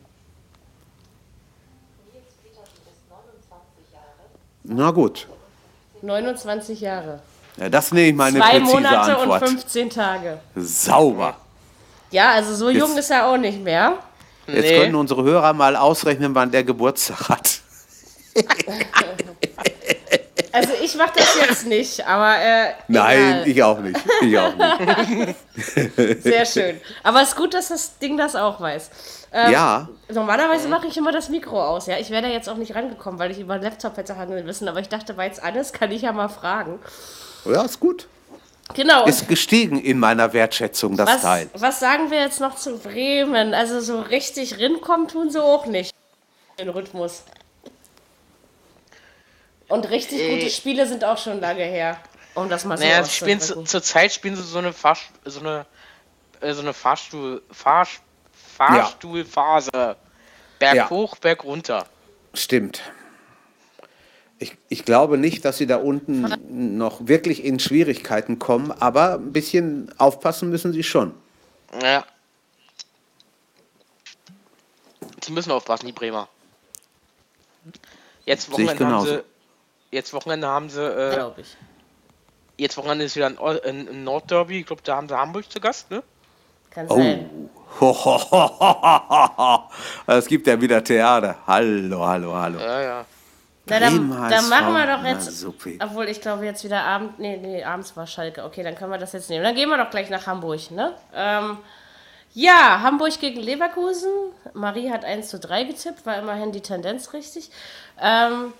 Nils Petersen ist 29 Jahre. Na gut. 29 Jahre. Ja, das nehme ich mal eine Zwei Monate Antwort. und 15 Tage. Sauber. Ja, also so jung ist er auch nicht mehr. Jetzt nee. können unsere Hörer mal ausrechnen, wann der Geburtstag hat. *laughs* Also ich mache das jetzt nicht, aber äh, Nein, ich auch nicht. Ich auch nicht. *laughs* Sehr schön. Aber es ist gut, dass das Ding das auch weiß. Ähm, ja. Normalerweise mache ich immer das Mikro aus. Ja, ich wäre da jetzt auch nicht rangekommen, weil ich über den Laptop hätte handeln müssen. Aber ich dachte, weil es alles kann ich ja mal fragen. Ja, ist gut. Genau. Ist gestiegen in meiner Wertschätzung, das was, Teil. Was sagen wir jetzt noch zu Bremen? Also so richtig rinkommen tun sie auch nicht. Den Rhythmus. Und richtig äh, gute Spiele sind auch schon lange her. Um das mal so naja, spielen zu, zur Zeit spielen sie so eine, Fahr, so eine, äh, so eine Fahrstuhl, Fahr, Fahrstuhlphase. Ja. Berg ja. hoch, Berg runter. Stimmt. Ich, ich glaube nicht, dass sie da unten noch wirklich in Schwierigkeiten kommen, aber ein bisschen aufpassen müssen sie schon. Ja. Sie müssen aufpassen, die Bremer. Jetzt Wochenende haben sie. Jetzt Wochenende haben sie. Äh, Glaube ich. Jetzt Wochenende ist wieder ein, ein, ein Nordderby. Ich glaube, da haben sie Hamburg zu Gast, ne? Kann oh. sein. *laughs* es gibt ja wieder Theater. Hallo, hallo, hallo. Ja, ja. Na, dann, dann machen wir doch jetzt. Obwohl, ich glaube, jetzt wieder Abend. Nee, nee, abends war Schalke. Okay, dann können wir das jetzt nehmen. Dann gehen wir doch gleich nach Hamburg, ne? Ähm, ja, Hamburg gegen Leverkusen. Marie hat 1 zu 3 getippt, war immerhin die Tendenz richtig. Ähm,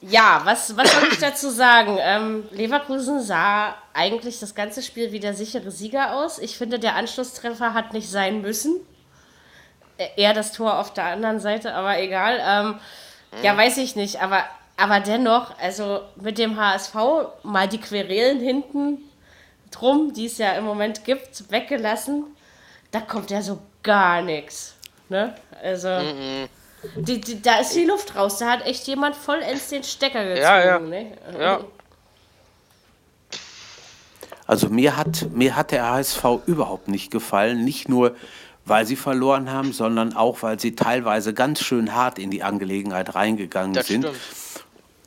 ja, was, was soll ich dazu sagen? Ähm, Leverkusen sah eigentlich das ganze Spiel wie der sichere Sieger aus. Ich finde, der Anschlusstreffer hat nicht sein müssen. Eher das Tor auf der anderen Seite, aber egal. Ähm, ja, weiß ich nicht, aber, aber dennoch, also mit dem HSV mal die Querelen hinten drum, die es ja im Moment gibt, weggelassen, da kommt ja so gar nichts. Ne? Also, mhm. die, die, da ist die Luft raus. Da hat echt jemand vollends den Stecker gezogen. Ja, ja. Ne? ja. Also mir hat, mir hat der HSV überhaupt nicht gefallen. Nicht nur, weil sie verloren haben, sondern auch, weil sie teilweise ganz schön hart in die Angelegenheit reingegangen das sind. Stimmt.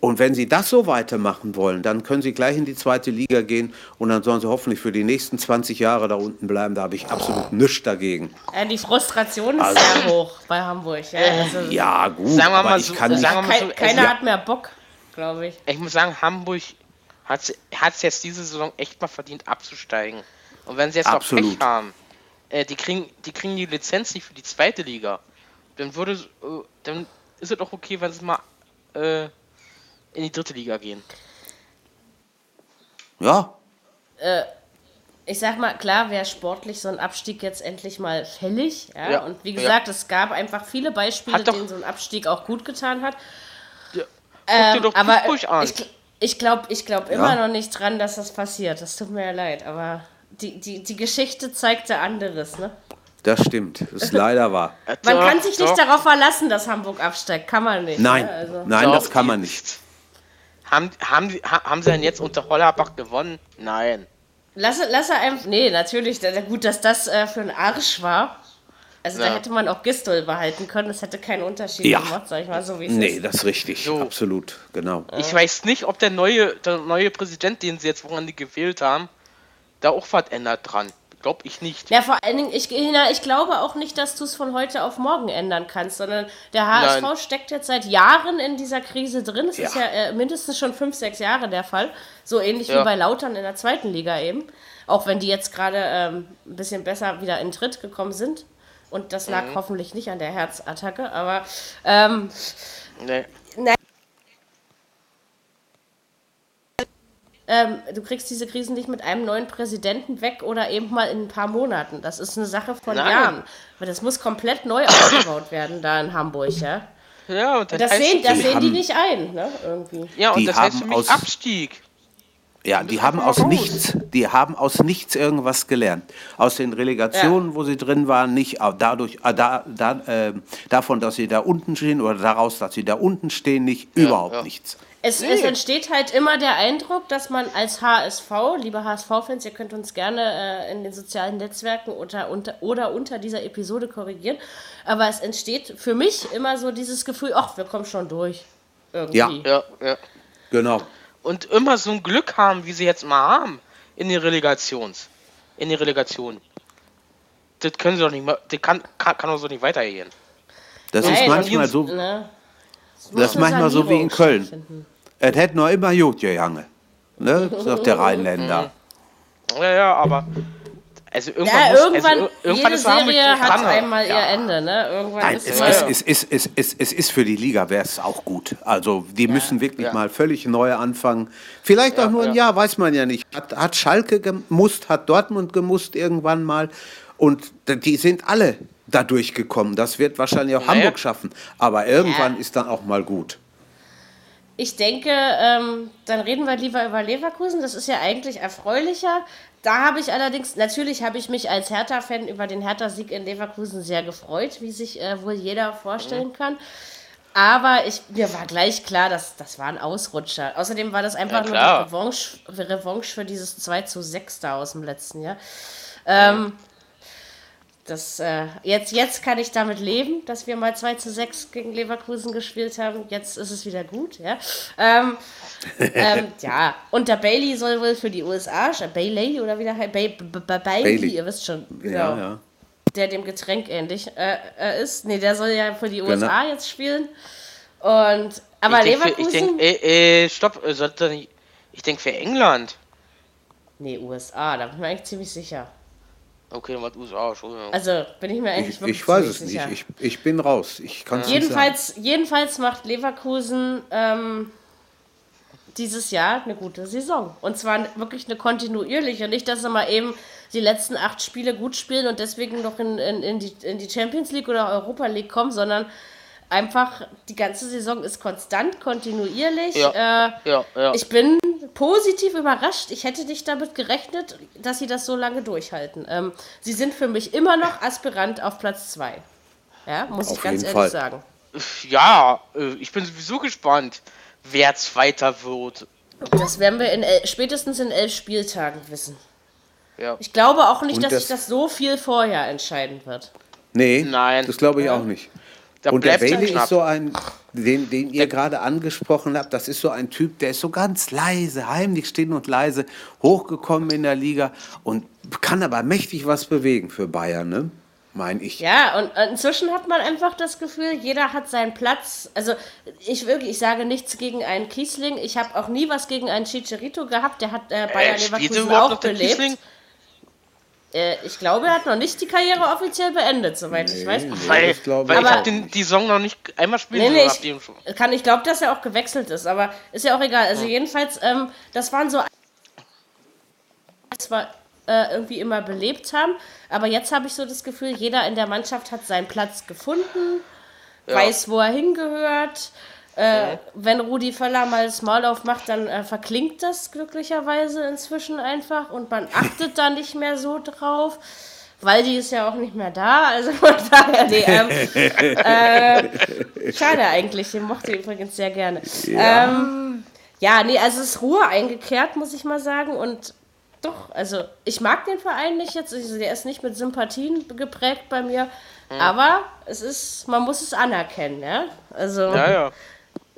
Und wenn sie das so weitermachen wollen, dann können sie gleich in die zweite Liga gehen und dann sollen sie hoffentlich für die nächsten 20 Jahre da unten bleiben. Da habe ich absolut nichts dagegen. Ja, die Frustration ist also, sehr hoch bei Hamburg. Ja, also ja gut, sagen wir mal so, kann sagen wir mal so, keiner ja. hat mehr Bock, glaube ich. Ich muss sagen, Hamburg hat es jetzt diese Saison echt mal verdient abzusteigen. Und wenn sie jetzt absolut. noch Pech haben, äh, die, kriegen, die kriegen die Lizenz nicht für die zweite Liga. Dann würde äh, dann ist es doch okay, wenn sie mal äh, in die dritte Liga gehen. Ja. Äh, ich sag mal, klar wäre sportlich so ein Abstieg jetzt endlich mal fällig. Ja? ja. Und wie gesagt, ja. es gab einfach viele Beispiele, denen so ein Abstieg auch gut getan hat. Ja. Ähm, doch aber ich, ich glaube ich glaub immer noch nicht dran, dass das passiert. Das tut mir ja leid, aber die, die, die Geschichte zeigte anderes, ne? Das stimmt, das ist leider wahr. *laughs* Man doch, kann sich doch. nicht darauf verlassen, dass Hamburg absteigt, kann man nicht. Nein, ne? also. nein, doch, das kann man nicht. Haben, haben, haben sie denn jetzt unter Hollerbach gewonnen? Nein. Lass, lass er einfach. Nee, natürlich. Gut, dass das äh, für ein Arsch war. Also ja. da hätte man auch Gistol behalten können, das hätte keinen Unterschied ja. gemacht, sag ich mal, so wie es nee, ist. Nee, das ist richtig, so. absolut, genau. Ich weiß nicht, ob der neue, der neue Präsident, den sie jetzt woran gewählt haben, da auch was ändert dran. Glaube ich nicht. Ja, vor allen Dingen, ich, ich glaube auch nicht, dass du es von heute auf morgen ändern kannst, sondern der HSV Nein. steckt jetzt seit Jahren in dieser Krise drin. Es ja. ist ja äh, mindestens schon fünf, sechs Jahre der Fall. So ähnlich ja. wie bei Lautern in der zweiten Liga eben. Auch wenn die jetzt gerade ähm, ein bisschen besser wieder in Tritt gekommen sind. Und das lag mhm. hoffentlich nicht an der Herzattacke, aber ähm, nee. Na, ähm, du kriegst diese Krisen nicht mit einem neuen Präsidenten weg oder eben mal in ein paar Monaten. Das ist eine Sache von Nein. Jahren. Aber das muss komplett neu aufgebaut werden da in Hamburg, ja. Ja, und das, das sehen, das sehen die nicht ein, ne? Irgendwie. Ja, und die das heißt für mich Abstieg. Ja, die haben aus nichts, die haben aus nichts irgendwas gelernt. Aus den Relegationen, ja. wo sie drin waren, nicht dadurch, äh, da, da, äh, davon, dass sie da unten stehen oder daraus, dass sie da unten stehen, nicht ja, überhaupt ja. nichts. Es, nee. es, entsteht halt immer der Eindruck, dass man als HSV, liebe HSV-Fans, ihr könnt uns gerne äh, in den sozialen Netzwerken unter, unter, oder unter dieser Episode korrigieren, aber es entsteht für mich immer so dieses Gefühl, ach, wir kommen schon durch. Irgendwie. Ja, ja, ja. Genau und immer so ein Glück haben, wie sie jetzt mal haben in den Relegations, in den Relegationen. Das können sie doch nicht mehr, das kann, kann, kann doch so nicht weitergehen. Das Nein, ist manchmal so, ne? das, das ist manchmal so wie in Köln. Es hätte noch immer gut gegangen, ne, sagt der Rheinländer. *laughs* Ja, ja, aber also irgendwann, ja, muss, irgendwann, also, irgendwann jede Serie hat einmal ja. ihr Ende, ne? Irgendwann Nein, ist es, es, es, es, es, es, es ist für die Liga wäre es auch gut. Also die ja. müssen wirklich mal völlig neu anfangen. Vielleicht auch nur ein Jahr, weiß man ja nicht. Hat, hat Schalke gemusst, hat Dortmund gemusst irgendwann mal. Und die sind alle da durchgekommen. Das wird wahrscheinlich auch Hamburg schaffen. Aber irgendwann ist dann auch mal gut. Ich denke, ähm, dann reden wir lieber über Leverkusen. Das ist ja eigentlich erfreulicher. Da habe ich allerdings, natürlich habe ich mich als Hertha-Fan über den Hertha-Sieg in Leverkusen sehr gefreut, wie sich äh, wohl jeder vorstellen mhm. kann. Aber ich, mir war gleich klar, dass das war ein Ausrutscher. Außerdem war das einfach ja, nur eine Revanche, Revanche für dieses 2 zu 6 da aus dem letzten Jahr. Ähm, das, äh, jetzt, jetzt kann ich damit leben, dass wir mal 2 zu 6 gegen Leverkusen gespielt haben. Jetzt ist es wieder gut, ja. Ähm, *laughs* ähm, ja, und der Bailey soll wohl für die USA, Bailey oder wie der heißt, Bailey, Bailey, ihr wisst schon, genau. Ja, ja. Der dem Getränk ähnlich äh, äh, ist. Nee, der soll ja für die USA genau. jetzt spielen. Und, aber ich Leverkusen. Für, ich denke, äh, äh, stopp, äh, sollte nicht, ich denke für England. Nee, USA, da bin ich mir eigentlich ziemlich sicher. Okay, dann war USA, Entschuldigung. Also bin ich mir eigentlich ich, wirklich Ich weiß es sicher. nicht, ich, ich bin raus. Ich ja. jedenfalls, jedenfalls macht Leverkusen ähm, dieses Jahr eine gute Saison. Und zwar wirklich eine kontinuierliche. Nicht, dass sie mal eben die letzten acht Spiele gut spielen und deswegen noch in, in, in, die, in die Champions League oder Europa League kommen, sondern einfach die ganze Saison ist konstant, kontinuierlich. Ja, äh, ja, ja. Ich bin positiv überrascht. Ich hätte nicht damit gerechnet, dass sie das so lange durchhalten. Ähm, sie sind für mich immer noch Aspirant auf Platz 2. Ja, muss auf ich ganz ehrlich Fall. sagen. Ja, äh, ich bin sowieso gespannt wer Zweiter wird. Das werden wir in el spätestens in elf Spieltagen wissen. Ja. Ich glaube auch nicht, Und dass das sich das so viel vorher entscheiden wird. Nee, Nein. das glaube ich ja. auch nicht. Da Und der Bailey ist so ein, den, den ihr gerade angesprochen habt, das ist so ein Typ, der ist so ganz leise, heimlich still und leise, hochgekommen in der Liga und kann aber mächtig was bewegen für Bayern, ne? meine ich. Ja, und inzwischen hat man einfach das Gefühl, jeder hat seinen Platz. Also ich wirklich, ich sage nichts gegen einen Kiesling. Ich habe auch nie was gegen einen Chicharito gehabt. Der hat äh, Bayern äh, Leverkusen auch belebt. Äh, ich glaube, er hat noch nicht die Karriere offiziell beendet, soweit nee, ich weiß. Nee, weil ich, glaube, weil ich habe die Saison noch nicht einmal spielen nee, nee, ich, kann, ich glaube, dass er auch gewechselt ist, aber ist ja auch egal. Also hm. jedenfalls, ähm, das waren so war äh, irgendwie immer belebt haben. Aber jetzt habe ich so das Gefühl, jeder in der Mannschaft hat seinen Platz gefunden, ja. weiß, wo er hingehört. Äh. Wenn Rudi Völler mal das Maul aufmacht, dann äh, verklingt das glücklicherweise inzwischen einfach und man *laughs* achtet da nicht mehr so drauf. Weil die ist ja auch nicht mehr da, also von daher, nee, ähm, *laughs* äh, schade eigentlich, den mochte ich übrigens sehr gerne. Ja. Ähm, ja, nee, also es ist Ruhe eingekehrt, muss ich mal sagen. Und doch, also ich mag den Verein nicht jetzt. Also der ist nicht mit Sympathien geprägt bei mir. Mhm. Aber es ist, man muss es anerkennen, ja. Also ja, ja.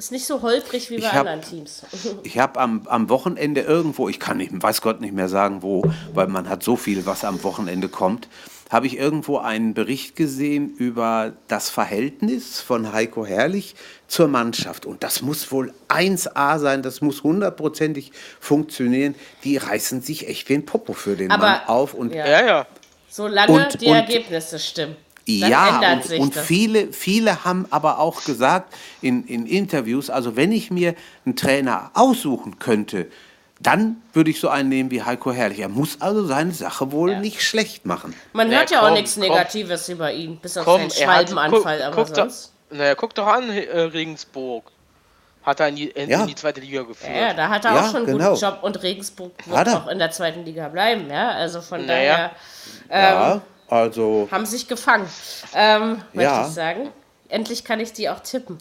Ist nicht so holprig wie bei hab, anderen Teams. *laughs* Ich habe am, am Wochenende irgendwo, ich kann nicht, weiß Gott nicht mehr sagen wo, weil man hat so viel, was am Wochenende kommt habe ich irgendwo einen Bericht gesehen über das Verhältnis von Heiko Herrlich zur Mannschaft. Und das muss wohl 1A sein, das muss hundertprozentig funktionieren. Die reißen sich echt wie ein Popo für den Aber, Mann auf. Und ja, ja. Solange und, die und, Ergebnisse stimmen. Ja, und, und viele, viele haben aber auch gesagt in, in Interviews, also wenn ich mir einen Trainer aussuchen könnte, dann würde ich so einen nehmen wie Heiko Herrlich. Er muss also seine Sache wohl ja. nicht schlecht machen. Man hört ja, ja komm, auch nichts Negatives komm, über ihn, bis auf komm, seinen Schwalbenanfall. aber guck, sonst... naja, guck doch an, äh, Regensburg. Hat er in die, in, ja. in die zweite Liga geführt. Ja, da hat er auch schon einen genau. guten Job und Regensburg wird auch in der zweiten Liga bleiben. Ja, also von naja. daher ähm, also haben sich gefangen, ähm, möchte ich sagen. Endlich kann ich die auch tippen.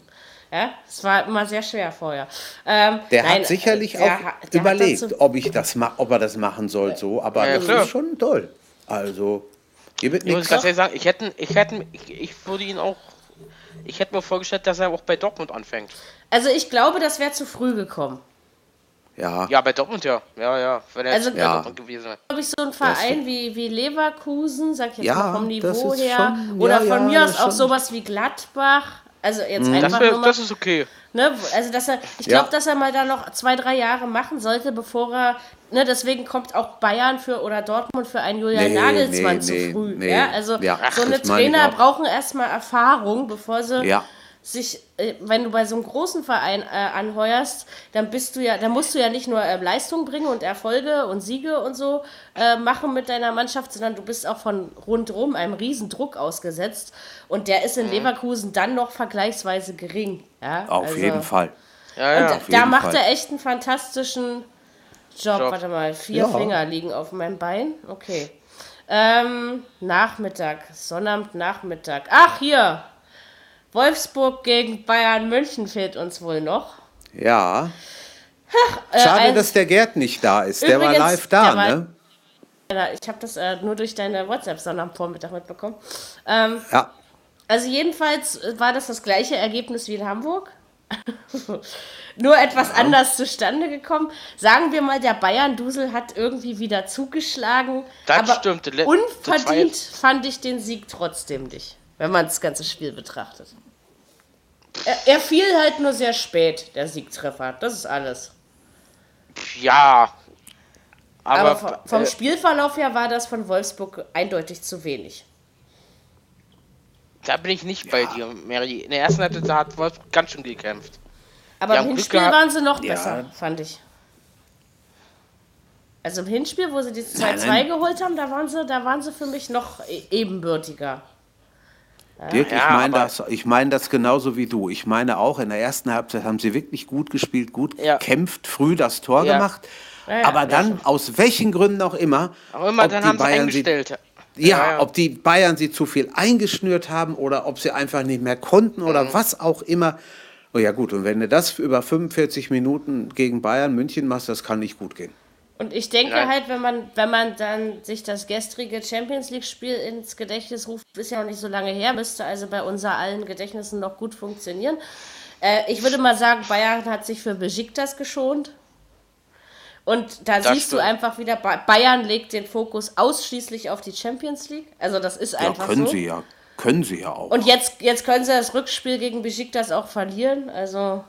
Ja, es war immer sehr schwer vorher. Ähm, der nein, hat sicherlich der, auch der überlegt, so ob, ich das ob er das machen soll, so, aber ja, das klar. ist schon toll. Also, hier wird ich muss ganz ehrlich sagen, ich hätte, ich hätte, ich, ich würde ihn auch, ich hätte mir vorgestellt, dass er auch bei Dortmund anfängt. Also ich glaube, das wäre zu früh gekommen. Ja. Ja, bei Dortmund ja. Ja, ja. Wenn er also, jetzt bei ja. Dortmund gewesen wäre. Glaube ich, so ein Verein wie, wie Leverkusen, sag ich jetzt ja, mal vom Niveau her. Schon, oder ja, von mir aus auch sowas wie Gladbach. Also jetzt mhm. einfach das, wär, mal, das ist okay. Ne, also dass er, ich glaube, ja. dass er mal da noch zwei, drei Jahre machen sollte, bevor er, ne, deswegen kommt auch Bayern für oder Dortmund für einen Julian nee, Nagelsmann nee, zu nee, früh. Ja? Also ja. so eine Trainer brauchen erstmal Erfahrung, bevor sie ja sich, äh, wenn du bei so einem großen Verein äh, anheuerst, dann bist du ja, dann musst du ja nicht nur äh, Leistung bringen und Erfolge und Siege und so äh, machen mit deiner Mannschaft, sondern du bist auch von rundherum einem riesen Druck ausgesetzt und der ist in mhm. Leverkusen dann noch vergleichsweise gering. Ja? Auf also, jeden Fall. Ja, ja. Und da macht Fall. er echt einen fantastischen Job. Job. Warte mal, vier ja. Finger liegen auf meinem Bein. Okay. Ähm, Nachmittag, Sonnabend Nachmittag. Ach, hier, Wolfsburg gegen Bayern München fehlt uns wohl noch. Ja. Ach, äh, Schade, dass der Gerd nicht da ist. Der war live da, war, ne? Ich habe das äh, nur durch deine WhatsApp-Sonne am Vormittag mitbekommen. Ähm, ja. Also jedenfalls war das das gleiche Ergebnis wie in Hamburg. *laughs* nur etwas ja. anders zustande gekommen. Sagen wir mal, der Bayern-Dusel hat irgendwie wieder zugeschlagen. Das aber stimmt. Unverdient fand ich den Sieg trotzdem nicht wenn man das ganze Spiel betrachtet. Er, er, fiel halt nur sehr spät, der Siegtreffer. Das ist alles. Ja. Aber, aber vom äh, Spielverlauf her war das von Wolfsburg eindeutig zu wenig. Da bin ich nicht ja. bei dir, Mary. In der ersten Halbzeit hat Wolfsburg ganz schön gekämpft. Aber im Hinspiel waren sie noch ja. besser, fand ich. Also im Hinspiel, wo sie die 2-2 geholt haben, da waren sie, da waren sie für mich noch e-, ebenbürtiger. Dirk, ja, ich meine das, ich mein das genauso wie du. Ich meine auch, in der ersten Halbzeit haben sie wirklich gut gespielt, gut ja. gekämpft, früh das Tor ja. gemacht. aber dann, aus welchen Gründen auch immer, auch immer dann haben Bayern sie eingestellt. Sie, ja, ob die Bayern sie zu viel eingeschnürt haben oder ob sie einfach nicht mehr konnten oder mhm. was auch immer. Oh ja gut, und wenn du das über 45 Minuten gegen Bayern München machst, das kann nicht gut gehen. Und ich denke Nein. halt, wenn man, wenn man dann sich das gestrige Champions League-Spiel ins Gedächtnis ruft, ist ja noch nicht so lange her, müsste also bei unser allen Gedächtnissen noch gut funktionieren. Äh, ich würde mal sagen, Bayern hat sich für Besiktas geschont. Und da das siehst stimmt. du einfach wieder, Bayern legt den Fokus ausschließlich auf die Champions League. Also das ist einfach ja, können so. Sie ja. Können sie ja auch. Und jetzt, jetzt können sie das Rückspiel gegen Besiktas auch verlieren. Also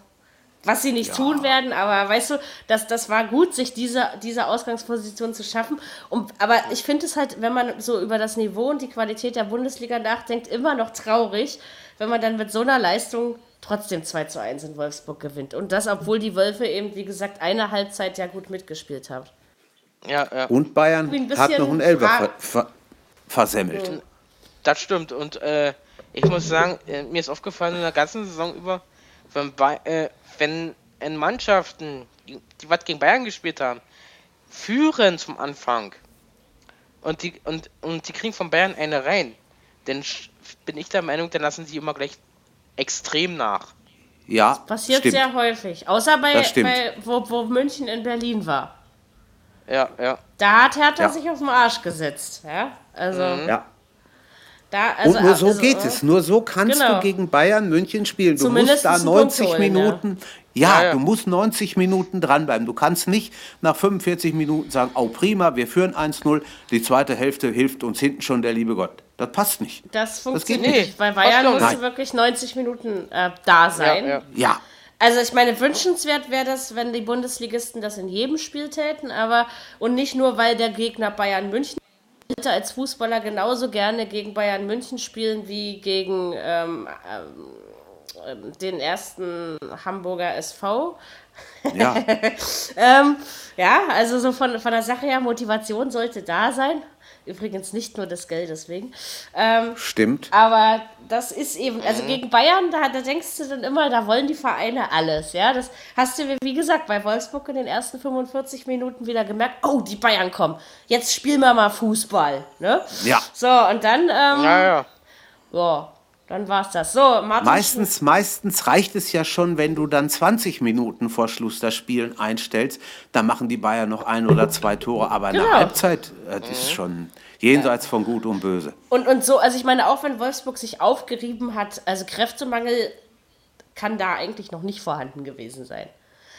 was sie nicht ja. tun werden, aber weißt du, das, das war gut, sich diese, diese Ausgangsposition zu schaffen. Und, aber ich finde es halt, wenn man so über das Niveau und die Qualität der Bundesliga nachdenkt, immer noch traurig, wenn man dann mit so einer Leistung trotzdem 2 zu 1 in Wolfsburg gewinnt. Und das, obwohl die Wölfe eben, wie gesagt, eine Halbzeit ja gut mitgespielt haben. Ja, ja. Und Bayern hat noch einen Elber ver ver versemmelt. Das stimmt. Und äh, ich muss sagen, äh, mir ist aufgefallen in der ganzen Saison über, wenn, Bay äh, wenn in Mannschaften, die, die was gegen Bayern gespielt haben, führen zum Anfang und die, und, und die kriegen von Bayern eine rein, dann bin ich der Meinung, dann lassen sie immer gleich extrem nach. Ja, das passiert stimmt. sehr häufig. Außer bei, bei wo, wo München in Berlin war. Ja, ja. Da hat Hertha ja. sich auf den Arsch gesetzt. Ja, also. Mhm. Ja. Da, also, und nur so also, geht es. Nur so kannst genau. du gegen Bayern München spielen. Du Zumindest musst da 90 holen, Minuten. Ja. Ja, ja. du musst 90 Minuten dranbleiben. Du kannst nicht nach 45 Minuten sagen, oh prima, wir führen 1-0, die zweite Hälfte hilft uns hinten schon der liebe Gott. Das passt nicht. Das funktioniert das nicht, weil Bayern muss wirklich 90 Minuten äh, da sein. Ja, ja. Also ich meine, wünschenswert wäre das, wenn die Bundesligisten das in jedem Spiel täten, aber und nicht nur, weil der Gegner Bayern München wollte als Fußballer genauso gerne gegen Bayern München spielen wie gegen ähm, ähm, den ersten Hamburger SV. Ja. *laughs* ähm, ja, also so von, von der Sache her, Motivation sollte da sein. Übrigens nicht nur das Geld deswegen. Ähm, Stimmt. Aber das ist eben, also gegen Bayern, da, da denkst du dann immer, da wollen die Vereine alles. Ja, das hast du, wie gesagt, bei Wolfsburg in den ersten 45 Minuten wieder gemerkt, oh, die Bayern kommen. Jetzt spielen wir mal Fußball. Ne? Ja. So, und dann, ähm, Ja, ja. ja, dann war's das. So, Martin. Meistens, meistens reicht es ja schon, wenn du dann 20 Minuten vor Schluss das Spielen einstellst. Da machen die Bayern noch ein oder zwei Tore. Aber in Genau. der Halbzeit, äh, das ist schon jenseits von Gut und Böse. Und, und so, also ich meine, auch wenn Wolfsburg sich aufgerieben hat, also Kräftemangel kann da eigentlich noch nicht vorhanden gewesen sein.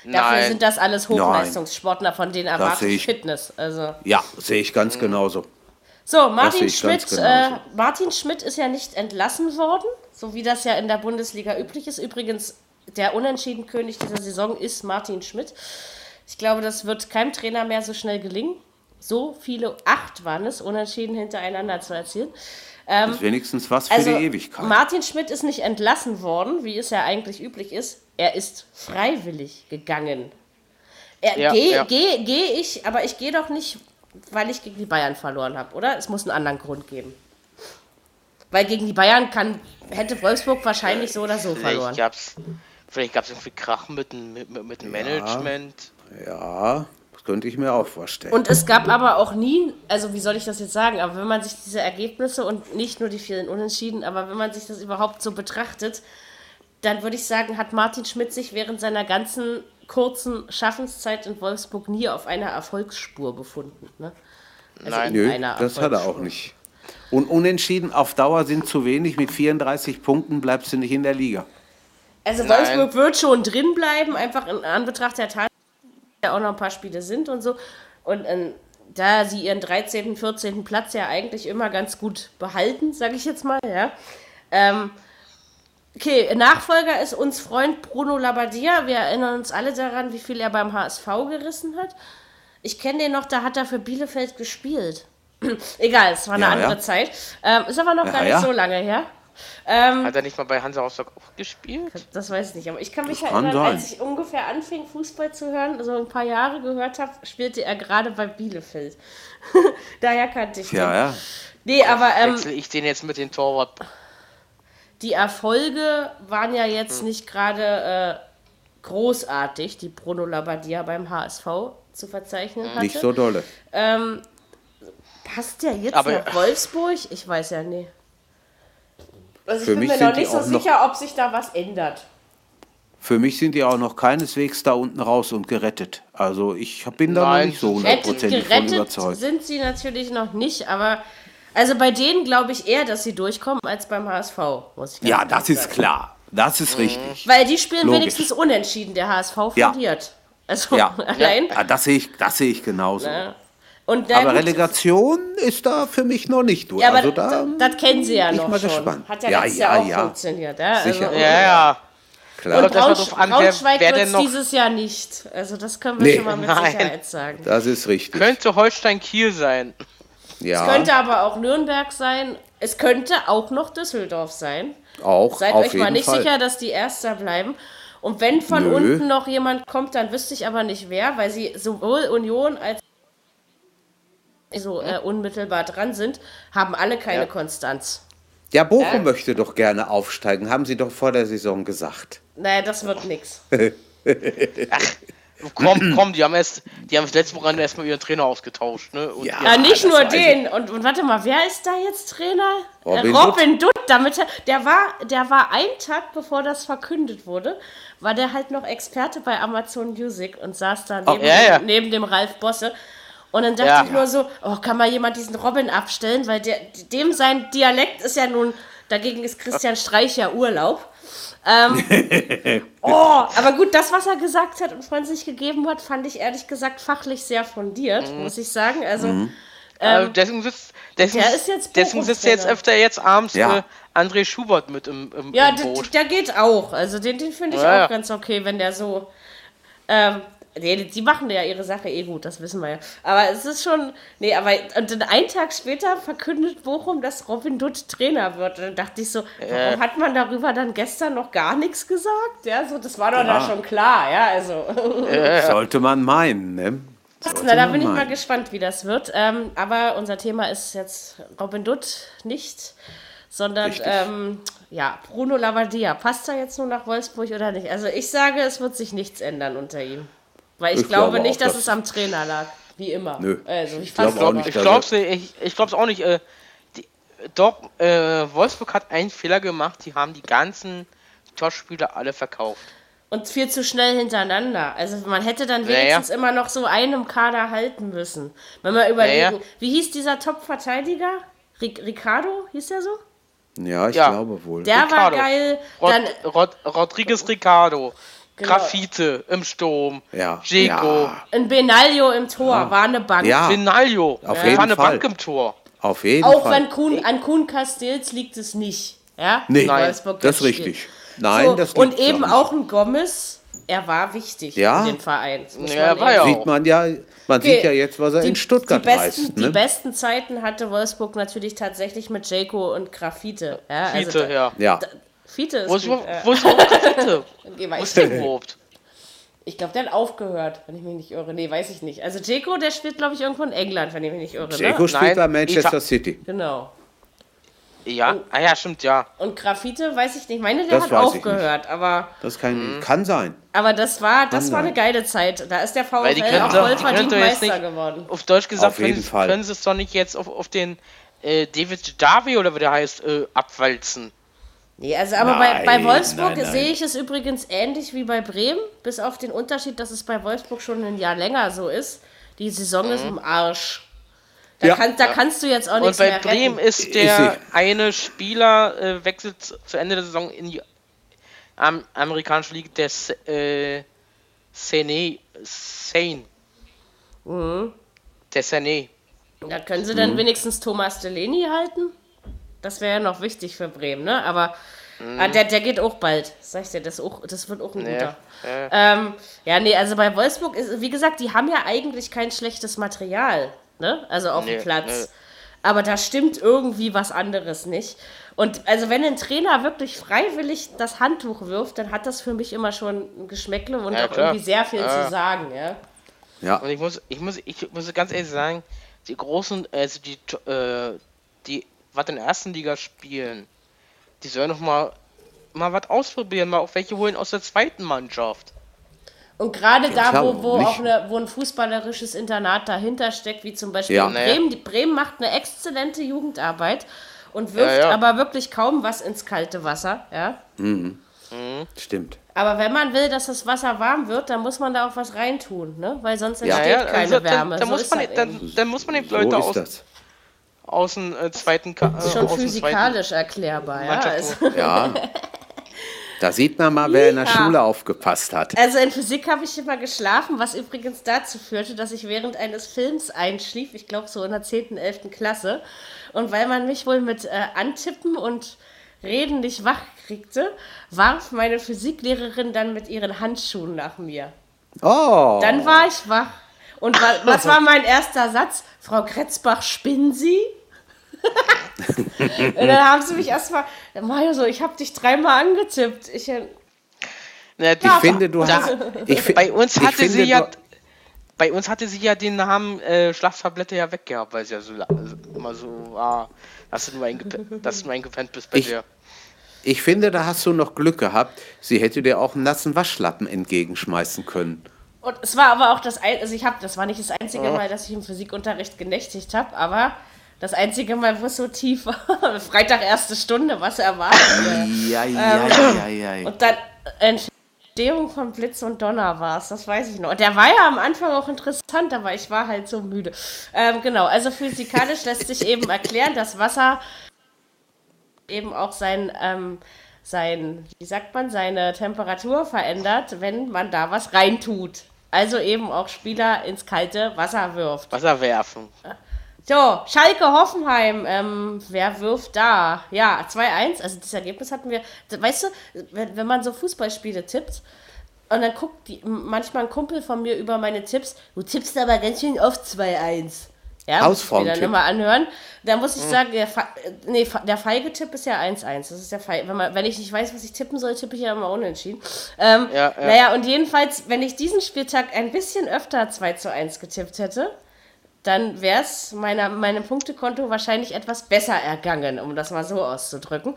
Dafür Nein. sind das alles Hochleistungssportler, von denen erwarte ich ich. Fitness. Also. Ja, sehe ich ganz genauso. So, Martin Schmidt, äh, Martin Schmidt ist ja nicht entlassen worden, so wie das ja in der Bundesliga üblich ist. Übrigens, der Unentschiedenkönig dieser Saison ist Martin Schmidt. Ich glaube, das wird keinem Trainer mehr so schnell gelingen. So viele, acht waren es, Unentschieden hintereinander zu erzielen. Das ist wenigstens was für Also, die Ewigkeit. Martin Schmidt ist nicht entlassen worden, wie es ja eigentlich üblich ist. Er ist freiwillig gegangen. Er, Ja, Gehe ja. geh, geh ich, aber ich gehe doch nicht, weil ich gegen die Bayern verloren habe, oder? Es muss einen anderen Grund geben. Weil gegen die Bayern kann, hätte Wolfsburg wahrscheinlich so oder so verloren. Vielleicht gab's, vielleicht gab's irgendwie Krach mit dem, mit, mit dem Management. Ja, das könnte ich mir auch vorstellen. Und es gab aber auch nie, also wie soll ich das jetzt sagen, aber wenn man sich diese Ergebnisse und nicht nur die vielen Unentschieden, aber wenn man sich das überhaupt so betrachtet, dann würde ich sagen, hat Martin Schmidt sich während seiner ganzen kurzen Schaffenszeit in Wolfsburg nie auf einer Erfolgsspur befunden. Ne? Also Nein. in Nö, das hat er auch nicht. Und Unentschieden auf Dauer sind zu wenig. Mit 34 Punkten bleibst du nicht in der Liga. Also Nein. Wolfsburg wird schon drin bleiben, einfach in Anbetracht der Tatsache, dass ja auch noch ein paar Spiele sind und so. Und ähm, da sie ihren 13., 14. Platz ja eigentlich immer ganz gut behalten, sage ich jetzt mal, ja. Ähm, okay, Nachfolger ist uns Freund Bruno Labbadia. Wir erinnern uns alle daran, wie viel er beim HSV gerissen hat. Ich kenne den noch, da hat er für Bielefeld gespielt. *clears throat* Egal, es war eine Ja, andere ja. Zeit. Ähm, ist aber noch Ja, gar nicht ja. so lange her. Ähm, Hat er nicht mal bei Hansa Rostock auch gespielt? das weiß ich nicht, aber ich kann mich Das kann erinnern, sein. als ich ungefähr anfing, Fußball zu hören, also ein paar Jahre gehört habe, spielte er gerade bei Bielefeld. *laughs* Daher kannte ich den. Ja, ja. Nee, aber ähm, ich den jetzt mit den Torwart? Die Erfolge waren ja jetzt nicht gerade äh, großartig, die Bruno Labbadia beim HSV zu verzeichnen hatte. Nicht so dolle. Ähm, passt der jetzt Aber- nach Wolfsburg? Ich weiß ja nicht. Also ich Für bin mich mir sind noch die nicht so auch noch- sicher, ob sich da was ändert. Für mich sind die auch noch keineswegs da unten raus und gerettet. Also ich bin da noch Nein, nicht so Gerettet, hundertprozentig von gerettet überzeugt. sind sie natürlich noch nicht, aber also bei denen glaube ich eher, dass sie durchkommen als beim HSV, muss ich ganz Ja, das ist sagen. klar. Das ist richtig. Weil die spielen Logisch. wenigstens unentschieden, der HSV Ja. verliert. Also Ja. *laughs* allein. Ja, das sehe ich, das sehe ich genauso. Ja. Und na Aber gut, Relegation ist da für mich noch nicht durch. ja, aber also da, das, das kennen sie ja noch mal schon. gespannt. Hat ja, Ja, letztes ja, Jahr auch ja. funktioniert. Ja? Sicher. Also, Ja, ja. klar. Und Braunsch an, Braunschweig wird noch- dieses Jahr nicht. Also das können wir Nee. schon mal mit Nein. Sicherheit sagen. Das ist richtig. Könnte Holstein Kiel sein. Ja, Es könnte aber auch Nürnberg sein. Es könnte auch noch Düsseldorf sein. auch Seid auf euch jeden mal nicht Fall. sicher, dass die Erster bleiben. Und wenn von Nö. unten noch jemand kommt, dann wüsste ich aber nicht wer, weil sie sowohl Union als so äh, unmittelbar dran sind, haben alle keine Ja. Konstanz. Ja, Bochum möchte doch gerne aufsteigen, haben sie doch vor der Saison gesagt. Naja, das wird nix. *laughs* Komm, komm, die haben erst, die haben das letzte Wochenende erstmal ihren Trainer ausgetauscht, ne? Und Ja. Ja, nicht nur den. Und, und warte mal, wer ist da jetzt Trainer? Robin Robin Dutt. Damit er, der war, der war einen Tag bevor das verkündet wurde, war der halt noch Experte bei Amazon Music und saß da neben, ja, ja. neben dem Ralf Bosse. Und dann dachte Ja. ich nur so, oh, kann mal jemand diesen Robin abstellen, weil der, dem sein Dialekt ist ja nun, dagegen ist Christian Streich ja Urlaub. Ähm, *laughs* oh, aber gut, das, was er gesagt hat und von sich gegeben hat, fand ich ehrlich gesagt fachlich sehr fundiert, Mhm. muss ich sagen. Also, Äh, deswegen sitzt, deswegen, der ist jetzt deswegen sitzt jetzt öfter jetzt abends Ja. äh, André Schubert mit im, im, Ja, im Boot. der geht auch. Also den, den finde ich Ja, auch ja. ganz okay, wenn der so. Ähm, Nee, die machen ja ihre Sache eh gut, das wissen wir ja. Aber es ist schon. Nee, aber und dann einen Tag später verkündet Bochum, dass Robin Dutt Trainer wird. Und dann dachte ich so, warum äh. hat man darüber dann gestern noch gar nichts gesagt? Ja, so, das war doch ja. da schon klar, ja, also. Äh. Sollte man meinen, ne? Na, da bin ich mal gespannt, wie das wird. Ähm, aber unser Thema ist jetzt Robin Dutt nicht, sondern ähm, ja, Bruno Labbadia. Passt er jetzt nur nach Wolfsburg oder nicht? Also ich sage, es wird sich nichts ändern unter ihm. Weil ich, ich glaube, glaube, nicht, dass, dass es am Trainer lag. Wie immer. Nö. Also ich, ich glaube auch nicht. Ich glaube es ich, ich auch nicht. Äh, die, doch, äh, Wolfsburg hat einen Fehler gemacht. Die haben die ganzen Torspieler alle verkauft. Und viel zu schnell hintereinander. Also man hätte dann wenigstens naja. immer noch so einen Kader halten müssen. Wenn wir überlegen, naja. wie hieß dieser Top-Verteidiger? Ricardo, hieß der so? Ja, ich ja. glaube wohl. Der Ricardo. war geil. Rod, Rod, Rodriguez Ricardo. Genau. Graffite im Sturm. Ja. Jeko. Ja. Ein Benaglio im Tor. Ja. War eine Bank. Ja. Benaglio. Auf ja. jeden war eine Fall. Bank im Tor. Auf jeden Auch Fall. Auch Kuhn, an Kuhn Castells liegt es nicht. Ja? Nee, Nein. das ist richtig. Nein, so, das Und eben auch ein Gomez, er war wichtig ja? in den Verein. Ja, war ja Sieht man ja, man okay. sieht ja jetzt, was er die, in Stuttgart die besten, reißt. Ne? Die besten Zeiten hatte Wolfsburg natürlich tatsächlich mit Jayco und Grafite. Ja, also Fiete, ja. ja. Fiete ist Wo ist, gut, wo ist Grafite? *laughs* Wo ist der überhaupt? Ich glaube, der hat aufgehört, wenn ich mich nicht irre. Nee, weiß ich nicht. Also Jeko, der spielt, glaube ich, irgendwo in England, wenn ich mich nicht irre. Jeko ne? spielt bei Manchester City. Genau. Ja, und, ah ja, stimmt, ja. Und Graffite, weiß ich nicht. Ich meine, der das hat aufgehört, aber. Das kann, mhm. kann sein. Aber das war, das war eine geile Zeit. Da ist der VfL könnte, auch voll verdient Meister geworden. Auf Deutsch gesagt, auf jeden können, Fall. können sie es doch nicht jetzt auf, auf den äh, David Davi oder wie der heißt, äh, abwalzen. Nee, also aber nein, bei, bei Wolfsburg nein, nein. sehe ich es übrigens ähnlich wie bei Bremen, bis auf den Unterschied, dass es bei Wolfsburg schon ein Jahr länger so ist. Die Saison mhm. ist im Arsch. Da, ja. kann, da kannst du jetzt auch nichts mehr Und bei Bremen retten. ist der eine Spieler äh, wechselt zu Ende der Saison in die am, amerikanische Liga, der äh, Sene, Sane. Mhm. Der Sane. Da können sie dann mhm. wenigstens Thomas Delaney halten? Das wäre ja noch wichtig für Bremen, ne? Aber mhm. ah, der, der geht auch bald. Sag ich dir, das, auch, das wird auch ein guter. Ja, ähm, ja, nee, also bei Wolfsburg ist, wie gesagt, die haben ja eigentlich kein schlechtes Material ne? Also auf nee, dem Platz. Nee. Aber da stimmt irgendwie was anderes nicht. Und also wenn ein Trainer wirklich freiwillig das Handtuch wirft, dann hat das für mich immer schon ein Geschmäckle und ja, auch klar. irgendwie sehr viel ja. zu sagen, ja. Ja. Und ich muss, ich muss, ich muss ganz ehrlich sagen, die großen, also die, äh, die, was in der ersten Liga spielen, die sollen noch mal, mal was ausprobieren, mal auch welche holen aus der zweiten Mannschaft. Und gerade da, wo, wo auch eine, wo ein fußballerisches Internat dahinter steckt, wie zum Beispiel ja. Bremen. Die Bremen macht eine exzellente Jugendarbeit und wirft ja, ja. aber wirklich kaum was ins kalte Wasser. Ja? Mhm. Mhm. Stimmt. Aber wenn man will, dass das Wasser warm wird, dann muss man da auch was reintun, ne? Weil sonst entsteht ja, keine also, Wärme. Dann, dann, so muss man, dann, dann, muss man, den Leute so aus, das. Aus dem äh, zweiten Ka äh, Schon physikalisch erklärbar, ja. Also. Ja. *laughs* Da sieht man mal, wer in der Schule aufgepasst hat. Also in Physik habe ich immer geschlafen, was übrigens dazu führte, dass ich während eines Films einschlief, ich glaube so in der 10., 11. Klasse. Und weil man mich wohl mit äh, Antippen und Reden nicht wach kriegte, warf meine Physiklehrerin dann mit ihren Handschuhen nach mir. Oh. Dann war ich wach. Und *laughs* was war mein erster Satz? Frau Kretzbach, spinnen Sie? *laughs* und dann haben sie mich erstmal, Mario, so, ich habe dich dreimal angetippt. Ich, äh, Na, ich ja, finde, du hast. *laughs* Ich, bei uns hatte finde, sie ja. Bei uns hatte sie ja den Namen äh, Schlaftablette ja weggehabt, weil es ja so also immer so war, dass du nur eingepennt, dass du nur eingepennt bist bei ich, dir. Ich finde, da hast du noch Glück gehabt. Sie hätte dir auch einen nassen Waschlappen entgegenschmeißen können. Und es war aber auch das, also ich habe, das war nicht das einzige Mal, dass ich im Physikunterricht genächtigt habe, aber das einzige Mal, wo es so tief war, *laughs* Freitag erste Stunde, was erwartet. ja, ja, ja, ja, ja. Und dann Entstehung von Blitz und Donner war es, das weiß ich noch. Und der war ja am Anfang auch interessant, aber ich war halt so müde. Ähm, genau, also physikalisch *laughs* lässt sich eben erklären, dass Wasser eben auch sein, ähm, sein, wie sagt man, seine Temperatur verändert, wenn man da was reintut. Also eben auch Spieler ins kalte Wasser wirft. Wasser werfen. So, Schalke Hoffenheim, ähm, wer wirft da? Ja, 2-1, also das Ergebnis hatten wir. Weißt du, wenn, wenn man so Fußballspiele tippt, Und dann guckt die, manchmal ein Kumpel von mir über meine Tipps. Du tippst aber ganz schön auf 2-1. Ja, muss ich mir dann immer anhören. Da muss ich sagen, der, nee, der feige Tipp ist ja 1-1. Das ist der Feige. Wenn, man, wenn ich nicht weiß, was ich tippen soll, tippe ich ja immer unentschieden. Ähm, ja, ja. Naja, und jedenfalls, wenn ich diesen Spieltag ein bisschen öfter 2 zu 1 getippt hätte, dann wäre es meinem Punktekonto wahrscheinlich etwas besser ergangen, um das mal so auszudrücken.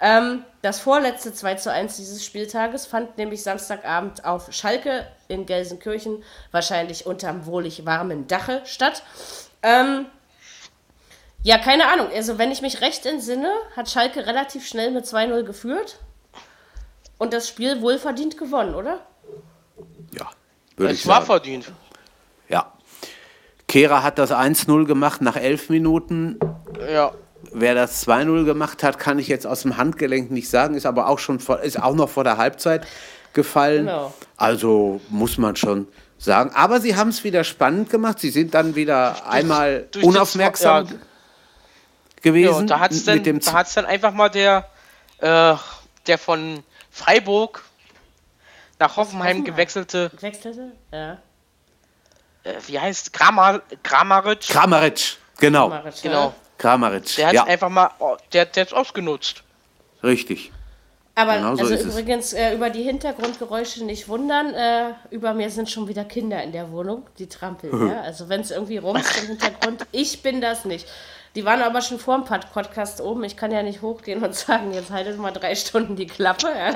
Ähm, das vorletzte 2 zu 1 dieses Spieltages fand nämlich Samstagabend auf Schalke in Gelsenkirchen, wahrscheinlich unterm wohlig warmen Dache statt. Ähm, ja, keine Ahnung. Also, wenn ich mich recht entsinne, hat Schalke relativ schnell mit 2-0 geführt und das Spiel wohlverdient gewonnen, oder? Ja, würde es ich war verdient. Ja. Kehrer hat das 1-0 gemacht nach elf Minuten. Ja. Wer das 2-0 gemacht hat, kann ich jetzt aus dem Handgelenk nicht sagen, ist aber auch schon vor, ist auch noch vor der Halbzeit gefallen. Genau. Also muss man schon sagen. Aber sie haben es wieder spannend gemacht. Sie sind dann wieder einmal durch unaufmerksam ja. gewesen. Ja, da hat es dann, da dann einfach mal der, äh, der von Freiburg nach Hoffenheim gewechselte. Wechselte? Ja. Äh, wie heißt Kramar, Kramaric? Kramaric, genau. Kramaric, genau. Kramaric. Der hat ja. einfach mal, oh, der, der hat es ausgenutzt. Richtig. Aber genau so also übrigens äh, über die Hintergrundgeräusche nicht wundern. Äh, über mir sind schon wieder Kinder in der Wohnung, die trampeln. ja? Also wenn es irgendwie rumst im Hintergrund, *laughs* ich bin das nicht. Die waren aber schon vor dem Podcast oben. Ich kann ja nicht hochgehen und *laughs* sagen, jetzt haltet mal drei Stunden die Klappe. Ja?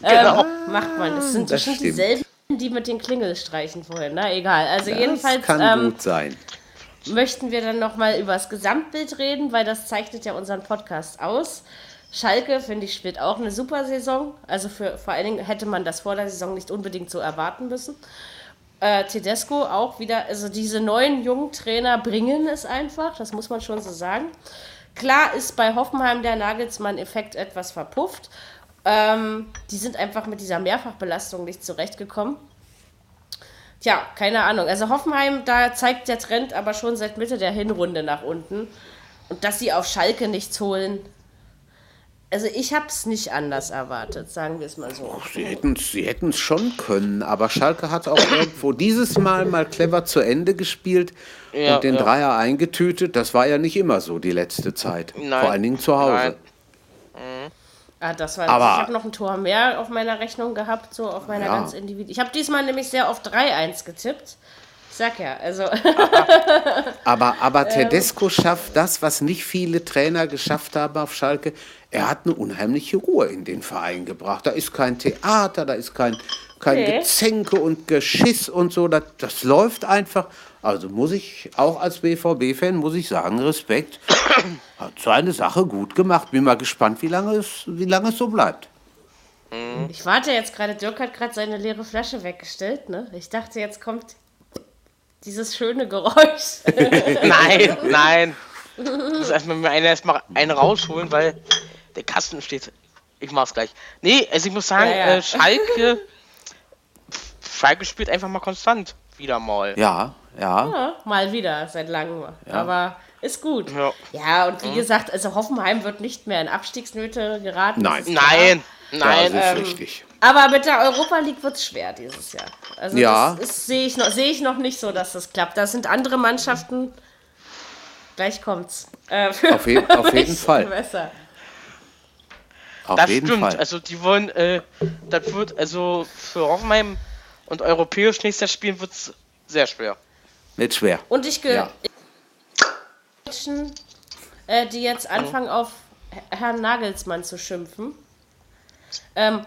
Genau. Ähm, macht man. Das sind das bestimmt dieselben, die mit den Klingelstreichen vorhin. Na egal. Also das jedenfalls. Kann ähm, gut sein. Möchten wir dann nochmal über das Gesamtbild reden, weil das zeichnet ja unseren Podcast aus. Schalke, finde ich, spielt auch eine super Saison. Also für, vor allen Dingen hätte man das vor der Saison nicht unbedingt so erwarten müssen. Äh, Tedesco auch wieder, also diese neuen jungen Trainer bringen es einfach, das muss man schon so sagen. Klar ist bei Hoffenheim der Nagelsmann-Effekt etwas verpufft. Ähm, die sind einfach mit dieser Mehrfachbelastung nicht zurechtgekommen. Tja, keine Ahnung. Also Hoffenheim, da zeigt der Trend aber schon seit Mitte der Hinrunde nach unten. Und dass sie auf Schalke nichts holen, also ich habe es nicht anders erwartet, sagen wir es mal so. Ach, sie hätten es sie schon können, aber Schalke hat auch irgendwo dieses Mal mal clever zu Ende gespielt ja, und den ja. Dreier eingetütet. Das war ja nicht immer so die letzte Zeit, Nein. vor allen Dingen zu Hause. Mhm. Ah, das war, aber, ich habe noch ein Tor mehr auf meiner Rechnung gehabt, so auf meiner ja. ganz individuellen. Ich habe diesmal nämlich sehr auf 3-1 getippt. Sag ja, also. aber, aber *laughs* Tedesco schafft das, was nicht viele Trainer geschafft haben auf Schalke. Er hat eine unheimliche Ruhe in den Verein gebracht. Da ist kein Theater, da ist kein, kein okay. Gezänke und Geschiss und so. Das, das läuft einfach. Also muss ich auch als BVB-Fan, muss ich sagen, Respekt. *coughs* Hat seine Sache gut gemacht. Bin mal gespannt, wie lange es, wie lange es so bleibt. Ich warte jetzt gerade, Dirk hat gerade seine leere Flasche weggestellt. Ne? Ich dachte, jetzt kommt dieses schöne Geräusch. *laughs* nein, nein. Ich *laughs* muss erstmal mir einen, erstmal einen rausholen, weil der Kasten steht. Ich mach's gleich. Nee, also ich muss sagen, ja, ja. Äh, Schalke. *laughs* Schalke spielt einfach mal konstant. Wieder mal. Ja, ja. ja mal wieder, seit langem. Aber ist gut. Ja, ja und wie mhm. gesagt, also Hoffenheim wird nicht mehr in Abstiegsnöte geraten. Nein, nein, nein. Das ist ähm, richtig. Aber mit der Europa League wird es schwer dieses Jahr. Also ja. das, das sehe ich, noch, seh ich noch nicht so, dass das klappt. Da sind andere Mannschaften. Gleich kommt's. Äh, auf, je *laughs* auf jeden Fall. Besser. Auf das jeden stimmt. Fall. Also die wollen, äh, das wird, also für Hoffenheim und europäisch nächstes spielen wird es sehr schwer. Nicht schwer. Und ich gehöre ja. äh, die jetzt anfangen auf Herrn Nagelsmann zu schimpfen. Ähm,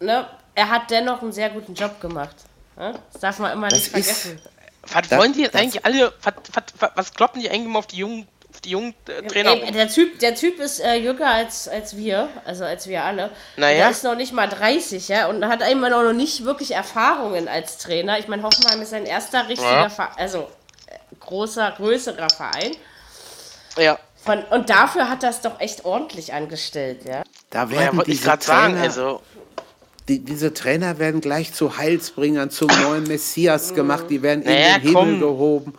ne, er hat dennoch einen sehr guten Job gemacht. Ne? Das darf man immer nicht das vergessen. was wollen die jetzt eigentlich alle, was, was, was kloppen die eigentlich mal auf die jungen, die jungen äh, Trainer? Ey, der, typ, der Typ ist äh, jünger als, als wir, also als wir alle. Naja. Der ist noch nicht mal 30, ja, und hat einmal noch nicht wirklich Erfahrungen als Trainer. Ich meine, Hoffenheim ist sein erster richtiger, ja. Ver also äh, großer, größerer Verein. Ja. Von, und dafür hat das doch echt ordentlich angestellt, ja. Da werden ja, diese Trainer, sagen, also die, diese Trainer werden gleich zu Heilsbringern, zum neuen Messias gemacht, die werden naja, in den komm. Himmel gehoben.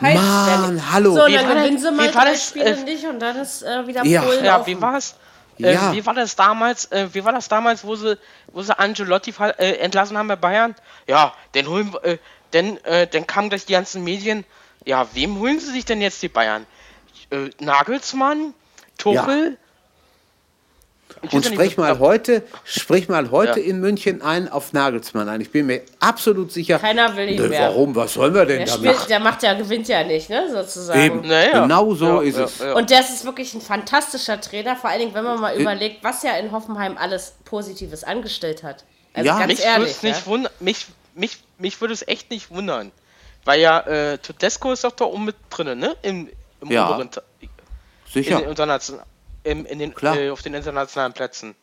Mann, hallo. So, dann gewinnen sie mal drei Spiele äh, nicht und dann ist äh, wieder ja. Polen Ja, wie war's? Äh, ja. Wie war das damals? Äh, wie war das damals, wo sie, wo sie Angelotti äh, entlassen haben bei Bayern? Ja, dann holen, äh, dann, äh, dann kamen gleich die ganzen Medien. Ja, wem holen sie sich denn jetzt die Bayern? Äh, Nagelsmann, Tuchel. Ja. Und sprich mal heute, sprich mal heute ja. in München ein auf Nagelsmann ein. Ich bin mir absolut sicher. Keiner will ihn mehr. Warum? Was sollen wir denn der damit? Spielt, der macht ja, gewinnt ja nicht, ne, sozusagen. Eben. Naja. Genau so ja, ist es. Und der ist wirklich ein fantastischer Trainer, vor allen Dingen, wenn man mal ich überlegt, was er in Hoffenheim alles Positives angestellt hat. Also ja, ganz mich ehrlich. Nicht wund mich, mich, mich würde es echt nicht wundern. Weil ja, äh, Tedesco ist doch da oben mit drin, ne? Im, im ja. oberen. Sicher. In den internationalen im, in den, äh, auf den internationalen Plätzen.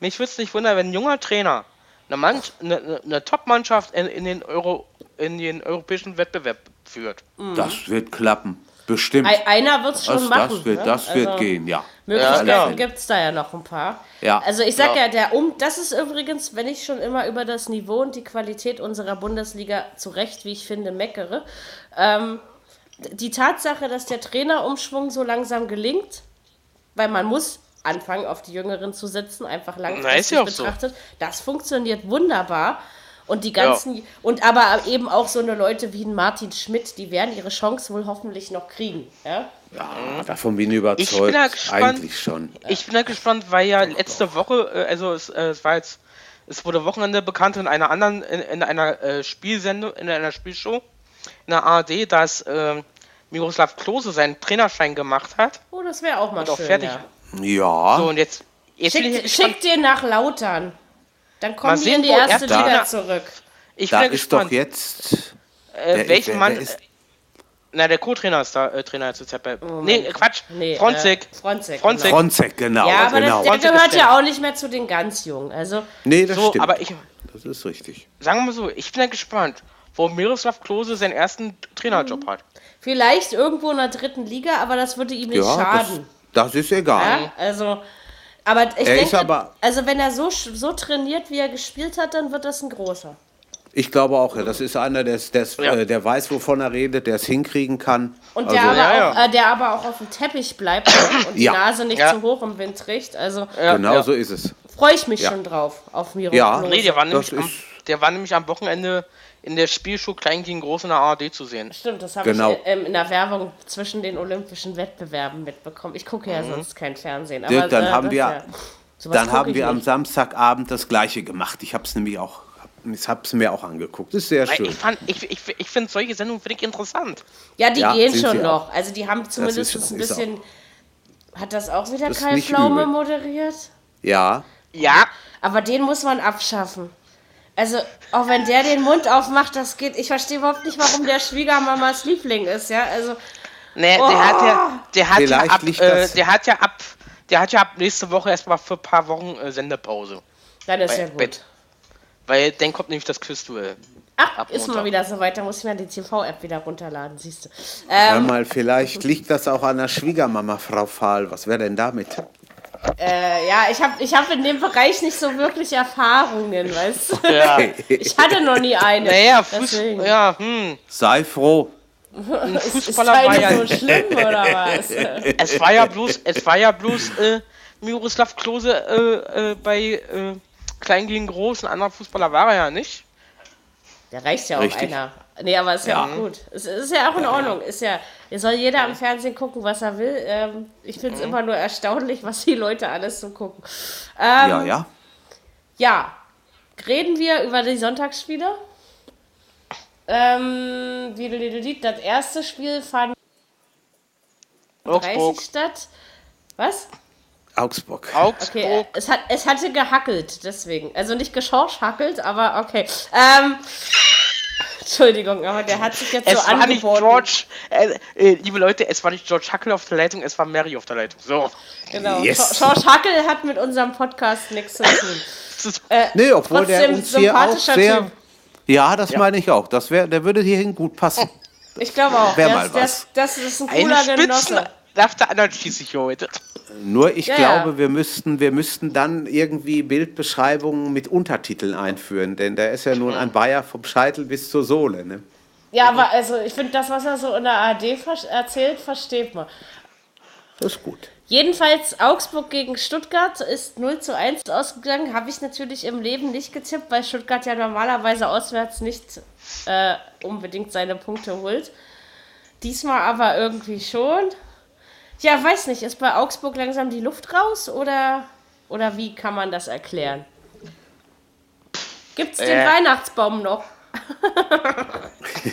Mich würde es nicht wundern, wenn ein junger Trainer eine, Mann, eine, eine Top-Mannschaft in, in, den Euro, in den europäischen Wettbewerb führt. Mhm. Das wird klappen. Bestimmt. Einer wird es schon das, machen. Das wird, ne? das wird also, gehen, ja. Möglichkeiten ja, gibt es da ja noch ein paar. Ja. Also ich sag ja. ja, der um, das ist übrigens, wenn ich schon immer über das Niveau und die Qualität unserer Bundesliga zu Recht, wie ich finde, meckere. Ähm, die Tatsache, dass der Trainerumschwung so langsam gelingt, weil man muss anfangen, auf die Jüngeren zu sitzen, einfach langfristig ja betrachtet. So. Das funktioniert wunderbar. Und die ganzen, ja. und aber eben auch so eine Leute wie ein Martin Schmidt, die werden ihre Chance wohl hoffentlich noch kriegen. Ja, ja davon bin ich überzeugt. Ich bin da gespannt, Eigentlich schon. Ich bin da gespannt, weil ja letzte Woche, äh, also es, äh, es war jetzt, es wurde Wochenende bekannt in einer anderen, in, in einer äh, Spielsendung, in einer Spielshow, in der ARD, dass äh, Miroslav Klose seinen Trainerschein gemacht hat. Oh, das wäre auch mal und schön. Auch fertig. Ja. So, und jetzt. jetzt Schick, schick dir nach Lautern. Dann kommen wir in die erste Liga da, zurück. Ich da ist gespannt. doch jetzt. Äh, welchen Mann. Ist, na, der Co-Trainer ist da, äh, Trainer zu Zeppel. Oh nee, Quatsch. Nee, Fronzek. Äh, Fronzek. Fronzek. Genau. Fronzek, genau. Ja, aber genau. Der, der gehört ja auch nicht mehr zu den ganz Jungen. Also, nee, das so, stimmt. Aber ich, das ist richtig. Sagen wir mal so, ich bin ja gespannt, wo Miroslav Klose seinen ersten Trainerjob mhm. hat. Vielleicht irgendwo in der dritten Liga, aber das würde ihm nicht ja, schaden. Das, das ist egal. Ja, also, aber ich er denke, aber, also wenn er so, so trainiert, wie er gespielt hat, dann wird das ein großer. Ich glaube auch, ja. Das ist einer, der, der, ja. äh, der weiß, wovon er redet, der es hinkriegen kann. Und der, also, aber auch, äh, der aber auch auf dem Teppich bleibt und *coughs* die Nase nicht zu hoch im Wind riecht. Also, genau so ist es. Freue ich mich schon drauf, auf Miro. Ja, nee, der war, nämlich am, der war nämlich am Wochenende in der Spielshow Klein gegen Groß in der ARD zu sehen. Stimmt, das habe genau. ich ähm, in der Werbung zwischen den olympischen Wettbewerben mitbekommen. Ich gucke ja mhm. sonst kein Fernsehen. Aber, dann äh, haben wir, ja, dann haben wir am Samstagabend das gleiche gemacht. Ich habe es nämlich auch ich habe es mir auch angeguckt. Das ist sehr schön. Ich, ich, ich, ich finde solche Sendungen finde ich interessant. Ja, die ja, gehen schon noch. Also die haben zumindest ist, ein bisschen. Hat das auch wieder das Kai Pflaume übel. moderiert? Ja. Ja. Aber den muss man abschaffen. Also, auch wenn der den Mund aufmacht, das geht. Ich verstehe überhaupt nicht, warum der Schwiegermamas Liebling ist, ja. Also. Nee, oh. der hat ja. Der hat ja, ab, äh, der hat ja ab. Der hat ja ab nächste Woche erstmal für ein paar Wochen äh, Sendepause. Dann ist ja gut. Bett. Weil dann kommt nämlich das Quizduell. Ach, ist mal wieder so weit, da muss ich mir die TV-App wieder runterladen, siehst du. Ähm, Hör mal, vielleicht liegt das auch an der Schwiegermama, Frau Fahl. Was wäre denn damit? Äh, ja, ich habe ich hab in dem Bereich nicht so wirklich Erfahrungen, weißt du? Ja. *laughs* Ich hatte noch nie eine. Naja, Fußball, ja, hm. Sei froh. *laughs* Ein Fußballer ist, ist war ja so schlimm, *laughs* oder was? Es war ja bloß, es war ja bloß äh, Miroslav Klose äh, äh, bei äh, Klein gegen Groß, ein anderer Fußballer war er ja nicht. Der reicht ja auch Richtig. einer. Nee, aber ist ja, ja, auch gut. Es ist ja auch in Ordnung. Ist ja, soll jeder am Fernsehen gucken, was er will. Ähm, ich finde es mhm. immer nur erstaunlich, was die Leute alles so gucken. Ähm, ja, ja. Ja. Reden wir über die Sonntagsspiele? Ähm, das erste Spiel fand 30 statt. Was? Augsburg. Augsburg. Okay, es, hat, es hatte gehackelt, deswegen. Also nicht geschorschhackelt, aber okay. Ähm, Entschuldigung, aber der hat sich jetzt es so war angeboten. Nicht George, äh, äh, liebe Leute, es war nicht George Hackel auf der Leitung, es war Mary auf der Leitung. So. Genau. Yes. George Hackel hat mit unserem Podcast nichts zu tun. *laughs* äh, nee, obwohl der uns hier auch sehr... Typ. Ja, das ja. meine ich auch. Das wär, der würde hierhin gut passen. Ich glaube auch. Wär mal das, das, das, ist ein cooler Eine Genosse. Darf der anderen schließlich heute. Nur ich ja, glaube, ja. wir müssten, wir müssten dann irgendwie Bildbeschreibungen mit Untertiteln einführen, denn der ist ja nun ein Bayer vom Scheitel bis zur Sohle. Ne? Ja, aber also ich finde das, was er so in der ARD erzählt, versteht man. Das ist gut. Jedenfalls Augsburg gegen Stuttgart ist 0 zu 1 ausgegangen. Habe ich natürlich im Leben nicht getippt, weil Stuttgart ja normalerweise auswärts nicht äh, unbedingt seine Punkte holt. Diesmal aber irgendwie schon. Ja, weiß nicht, ist bei Augsburg langsam die Luft raus oder, oder wie kann man das erklären? Gibt es den äh. Weihnachtsbaum noch? *laughs*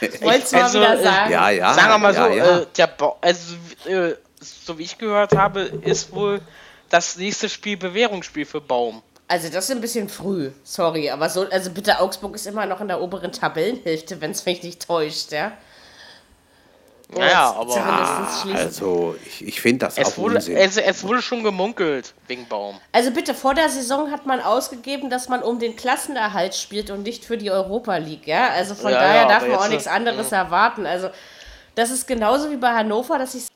ich wollte es mal also, wieder äh, sagen. Ja, ja, sagen wir mal ja, so, ja. Äh, der ba also, äh, so wie ich gehört habe, ist wohl das nächste Spiel Bewährungsspiel für Baum. Also das ist ein bisschen früh, sorry, aber so, also bitte Augsburg ist immer noch in der oberen Tabellenhälfte, wenn es mich nicht täuscht, ja. Naja, aber ah, also ich, ich finde das es auch wurde, Unsinn. Es, es, wurde schon gemunkelt wegen Baum. Also bitte, vor der Saison hat man ausgegeben, dass man um den Klassenerhalt spielt und nicht für die Europa League, ja. Also von ja, daher ja, darf man auch nichts anderes ja. erwarten. Also das ist genauso wie bei Hannover, dass ich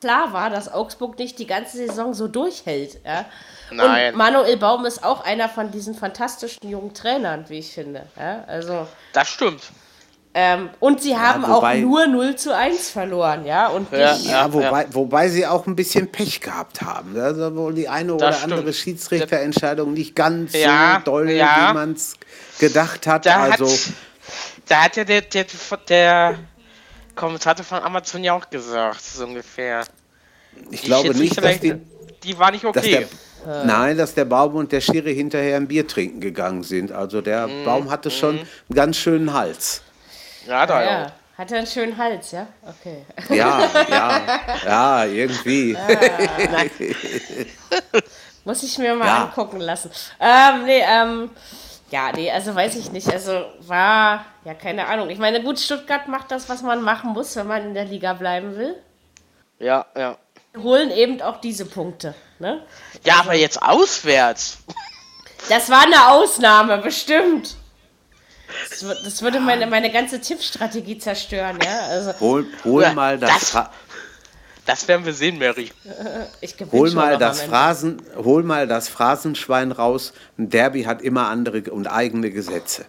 klar war, dass Augsburg nicht die ganze Saison so durchhält, ja. Nein. Und Manuel Baum ist auch einer von diesen fantastischen jungen Trainern, wie ich finde. Ja? Also, das stimmt. Ähm, und sie haben ja, wobei, auch nur 0 zu 1 verloren, ja. Und ja, ja, wobei, wobei sie auch ein bisschen Pech gehabt haben. Also wohl die eine oder das andere Schiedsrichterentscheidung nicht ganz so doll, wie man es gedacht hat. Da also, hat, da hat ja der, der, der Kommentator von Amazon ja auch gesagt, so ungefähr. Ich die glaube nicht, dass die, die war nicht okay. Der, nein, dass der Baum und der Schiri hinterher ein Bier trinken gegangen sind. Also der mm, Baum hatte schon mm. einen ganz schönen Hals. Ja, da ja. ja. Hat er einen schönen Hals, ja? Okay. Ja, ja, *laughs* ja, irgendwie. Ah, Muss ich mir mal ja. angucken lassen. Ähm, nee, ähm, ja, nee, also weiß ich nicht. Also war, ja, keine Ahnung. Ich meine, gut, Stuttgart macht das, was man machen muss, wenn man in der Liga bleiben will. Ja, ja. Holen eben auch diese Punkte, ne? Ja, aber jetzt auswärts. Das war eine Ausnahme, bestimmt. Das, das würde meine, meine ganze Tippstrategie zerstören, ja. Also, hol, hol ja, mal das. Das, das, werden wir sehen, Mary. hol mal das Phrasen, hol mal das Phrasenschwein raus. Ein Derby hat immer andere und eigene Gesetze.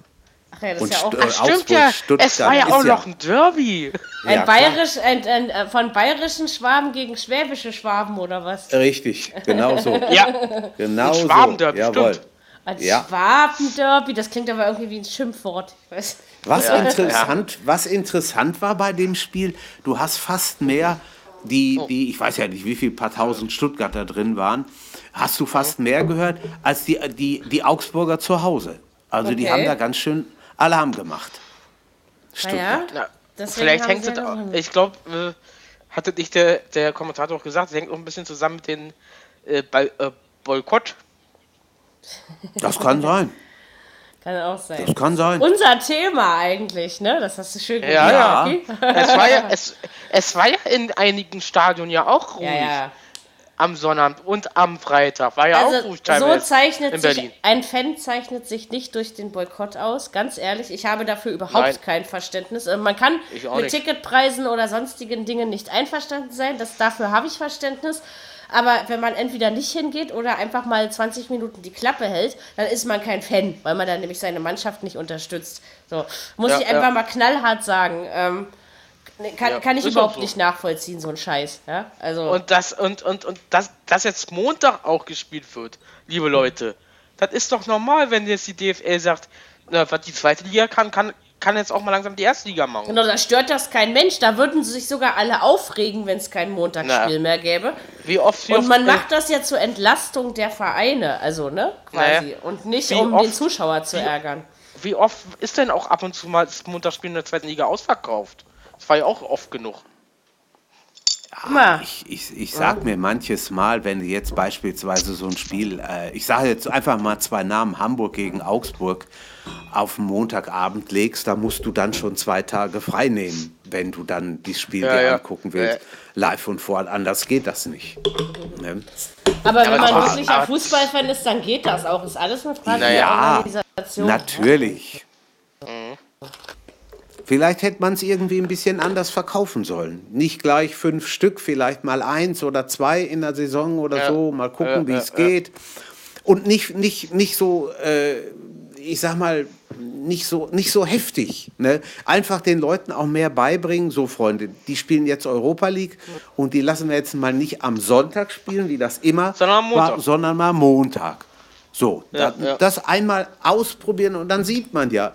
Ach ja, das und ist ja auch. Ach, stimmt ja. Es war ja auch noch ein Derby. Ein ja, bayerisch, ein, ein, äh, von bayerischen Schwaben gegen schwäbische Schwaben oder was? Richtig, genau so. ja, *laughs* genau so. Schwabenderby, stimmt. Als ja. Schwabenderby, das klingt aber irgendwie wie ein Schimpfwort. Was, ja. interessant, was interessant war bei dem Spiel, du hast fast mehr, die, oh. die, ich weiß ja nicht, wie viele paar tausend Stuttgarter drin waren, hast du fast mehr gehört als die, die, die Augsburger zu Hause. Also okay. die haben da ganz schön Alarm gemacht. Stuttgart. Ja, vielleicht hängt es, ich glaube, äh, hatte nicht der, der Kommentator auch gesagt, es hängt auch ein bisschen zusammen mit dem äh, äh, Boykott das kann sein. Kann auch sein. Das kann sein. Unser Thema eigentlich, ne? Das hast du schön gesagt. Ja, ja. es, war ja *laughs* es, es war ja in einigen Stadien ja auch ruhig. Ja, ja. Am Sonnabend und am Freitag war ja also auch ruhig teilweise So zeichnet in Berlin. sich, ein Fan zeichnet sich nicht durch den Boykott aus, ganz ehrlich. Ich habe dafür überhaupt Nein. kein Verständnis. Äh, man kann mit nicht. Ticketpreisen oder sonstigen Dingen nicht einverstanden sein. Das, dafür habe ich Verständnis. Aber wenn man entweder nicht hingeht oder einfach mal 20 Minuten die Klappe hält, dann ist man kein Fan, weil man dann nämlich seine Mannschaft nicht unterstützt. So, muss ja, ich einfach ja. mal knallhart sagen. Ähm, kann, ja, kann ich überhaupt so. nicht nachvollziehen, so ein Scheiß. Ja? Also und das, und, und, und das, das jetzt Montag auch gespielt wird, liebe Leute. Das ist doch normal, wenn jetzt die DFL sagt, na, was die zweite Liga kann, kann, kann jetzt auch mal langsam die erste Liga machen. Genau, da stört das kein Mensch. Da würden sie sich sogar alle aufregen, wenn es kein Montagsspiel Na. mehr gäbe. Wie oft, wie Und man äh, macht das ja zur Entlastung der Vereine, also, ne? Quasi. Naja. Und nicht, wie um oft, den Zuschauer zu wie, ärgern. Wie oft ist denn auch ab und zu mal das Montagsspiel in der zweiten Liga ausverkauft? Das war ja auch oft genug. Ja, ich, ich, ich sag mir manches Mal, wenn jetzt beispielsweise so ein Spiel, äh, ich sage jetzt einfach mal zwei Namen, Hamburg gegen Augsburg, auf Montagabend legst, da musst du dann schon zwei Tage frei nehmen, wenn du dann das Spiel ja, dir ja. angucken willst. Ja. Live und vor, anders geht das nicht. Ne? Aber wenn man wirklich ein Fußballfan ist, dann geht das auch. Ist alles eine Frage naja, der Organisation. Natürlich. Mhm. Vielleicht hätte man es irgendwie ein bisschen anders verkaufen sollen. Nicht gleich fünf Stück, vielleicht mal eins oder zwei in der Saison oder so. Mal gucken, wie es geht. Und nicht, nicht, nicht so. Äh, ich sag mal, nicht so, nicht so heftig. Ne? Einfach den Leuten auch mehr beibringen. So, Freunde, die spielen jetzt Europa League und die lassen wir jetzt mal nicht am Sonntag spielen, wie das immer sondern, am war, sondern mal Montag. So, ja, da, ja. das einmal ausprobieren und dann sieht man ja,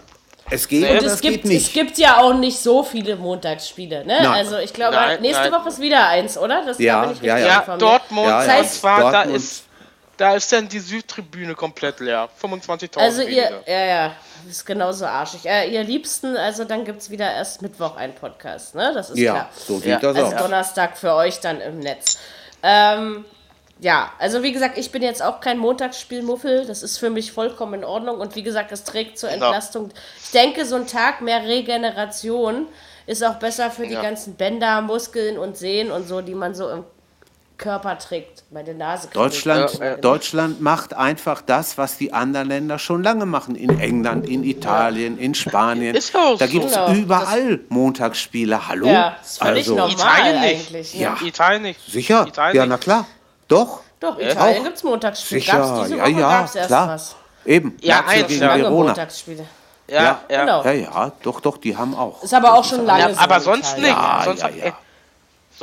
es geht und es gibt, Es gibt ja auch nicht so viele Montagsspiele. Ne? Also ich glaube, nein, nächste nein. Woche ist wieder eins, oder? Das ja, ja, ja. ja Dortmund, ja, ja. Das heißt, da ist da ist dann die Südtribüne komplett leer. 25.000 Also ihr, ja, ja, ist genauso arschig. Äh, ihr Liebsten, also dann gibt es wieder erst Mittwoch einen Podcast, ne? Das ist ja, klar. so sieht ja. das also aus. Donnerstag für euch dann im Netz. Ähm, ja, also wie gesagt, ich bin jetzt auch kein Montagsspielmuffel. Das ist für mich vollkommen in Ordnung. Und wie gesagt, es trägt zur genau. Entlastung. Ich denke, so ein Tag mehr Regeneration ist auch besser für die ja. ganzen Bänder, Muskeln und Sehnen und so, die man so im Körper trägt, meine Nase. Deutschland, ja, Deutschland macht einfach das, was die anderen Länder schon lange machen. In England, in Italien, in Spanien. Ist auch da gibt es genau. überall das Montagsspiele. Hallo? Ja, das ist völlig also, normal Italien eigentlich. Ja. ja. Italien nicht. Sicher? Italien ja, na klar. Doch. Doch, Italien gibt es Montagsspiele. Sicher, gab's diese ja, Woche, ja, erst klar. Was. Eben, ja, Lazio gegen Verona. Montagsspiele. Ja, ja, ja. Genau. ja, ja, doch, doch, die haben auch. Ist aber auch schon lange. Ja, aber sonst nicht. Ja, sonst ja, ja.